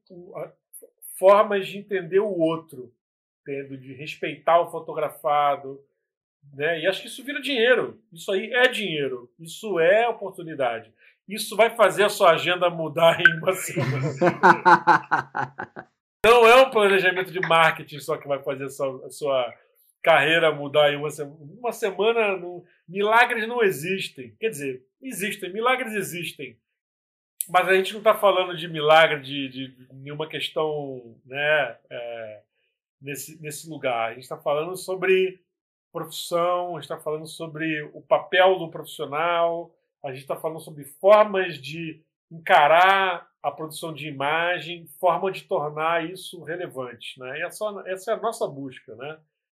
formas de entender o outro, tendo de respeitar o fotografado, né? E acho que isso vira dinheiro. Isso aí é dinheiro. Isso é oportunidade. Isso vai fazer a sua agenda mudar em uma semana. Não é um planejamento de marketing só que vai fazer a sua, a sua carreira mudar em uma semana. Uma semana não... milagres não existem. Quer dizer, existem, milagres existem. Mas a gente não está falando de milagre de, de, nenhuma questão né, é, nesse, nesse lugar. A gente está falando sobre profissão, a gente está falando sobre o papel do profissional, a gente está falando sobre formas de encarar a produção de imagem, forma de tornar isso relevante. Né? Essa, essa é a nossa busca. Né?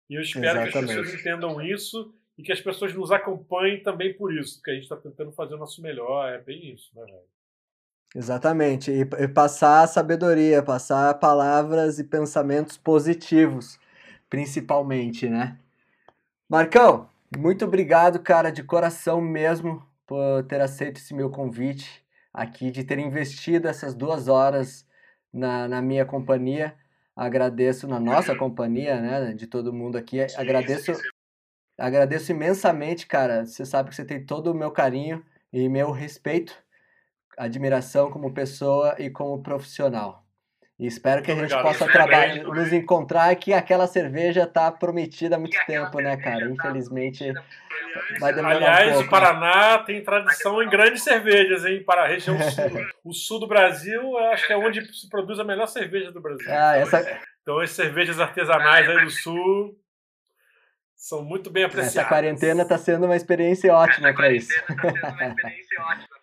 E eu espero Exatamente. que as pessoas entendam isso e que as pessoas nos acompanhem também por isso, porque a gente está tentando fazer o nosso melhor. É bem isso, né, velho? Exatamente. E, e passar sabedoria, passar palavras e pensamentos positivos, principalmente, né? Marcão, muito obrigado, cara, de coração mesmo, por ter aceito esse meu convite aqui, de ter investido essas duas horas na, na minha companhia. Agradeço na nossa companhia, né, de todo mundo aqui. Agradeço, agradeço imensamente, cara. Você sabe que você tem todo o meu carinho e meu respeito, admiração como pessoa e como profissional. E espero que a gente possa trabalhar, nos encontrar que aquela cerveja está prometida há muito tempo, né, cara? Tá Infelizmente vai demorar Aliás, um pouco, o Paraná né? tem tradição em grandes cervejas, hein? Para a região sul. o sul do Brasil, acho que é onde se produz a melhor cerveja do Brasil. Ah, essa... Então, as cervejas artesanais aí do sul são muito bem apreciadas. Essa quarentena está sendo uma experiência ótima para isso. Tá sendo uma experiência ótima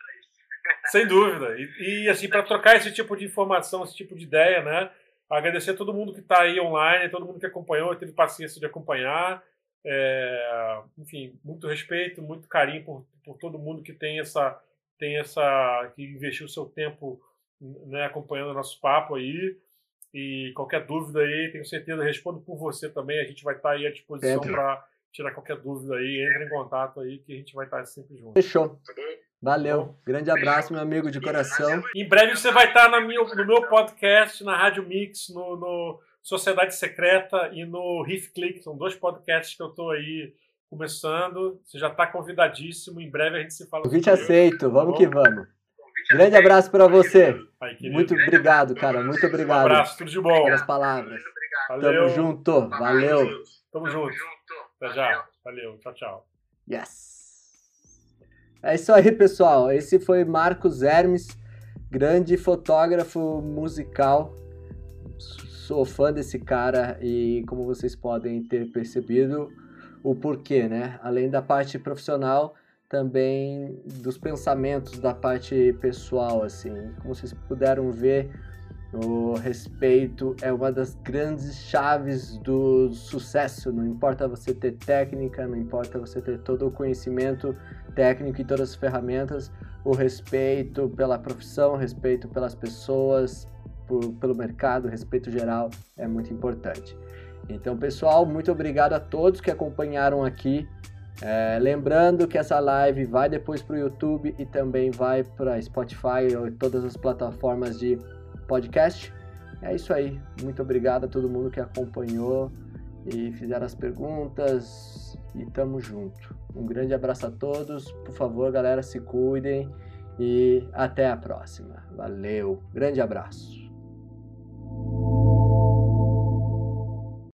sem dúvida. E, e assim, para trocar esse tipo de informação, esse tipo de ideia, né? Agradecer a todo mundo que está aí online, todo mundo que acompanhou, teve paciência de acompanhar. É, enfim, muito respeito, muito carinho por, por todo mundo que tem essa, tem essa, que investiu seu tempo né, acompanhando o nosso papo aí. E qualquer dúvida aí, tenho certeza, respondo por você também. A gente vai estar tá aí à disposição para tirar qualquer dúvida aí. Entre em contato aí que a gente vai estar tá sempre junto. Fechou. Tá Valeu. Grande abraço, meu amigo de coração. Em breve você vai estar no meu, no meu podcast, na Rádio Mix, no, no Sociedade Secreta e no Riff Click. São dois podcasts que eu estou aí começando. Você já está convidadíssimo. Em breve a gente se fala. Convite aceito. Vamos tá que vamos. Grande abraço para você. Muito obrigado, cara. Muito obrigado. Um abraço, tudo de bom. Pelas palavras. Valeu. Tamo junto. Valeu. Tamo junto. Até já. Valeu. Tchau, tchau. Yes. É isso aí, pessoal. Esse foi Marcos Hermes, grande fotógrafo musical. Sou fã desse cara e, como vocês podem ter percebido, o porquê, né? Além da parte profissional, também dos pensamentos da parte pessoal, assim. Como vocês puderam ver, O respeito é uma das grandes chaves do sucesso. Não importa você ter técnica, não importa você ter todo o conhecimento técnico e todas as ferramentas, o respeito pela profissão, respeito pelas pessoas, por, pelo mercado, respeito geral é muito importante. Então, pessoal, muito obrigado a todos que acompanharam aqui. É, lembrando que essa live vai depois para o YouTube e também vai para Spotify ou todas as plataformas de podcast. É isso aí. Muito obrigado a todo mundo que acompanhou e fizeram as perguntas. E tamo junto. Um grande abraço a todos. Por favor, galera, se cuidem e até a próxima. Valeu. Grande abraço.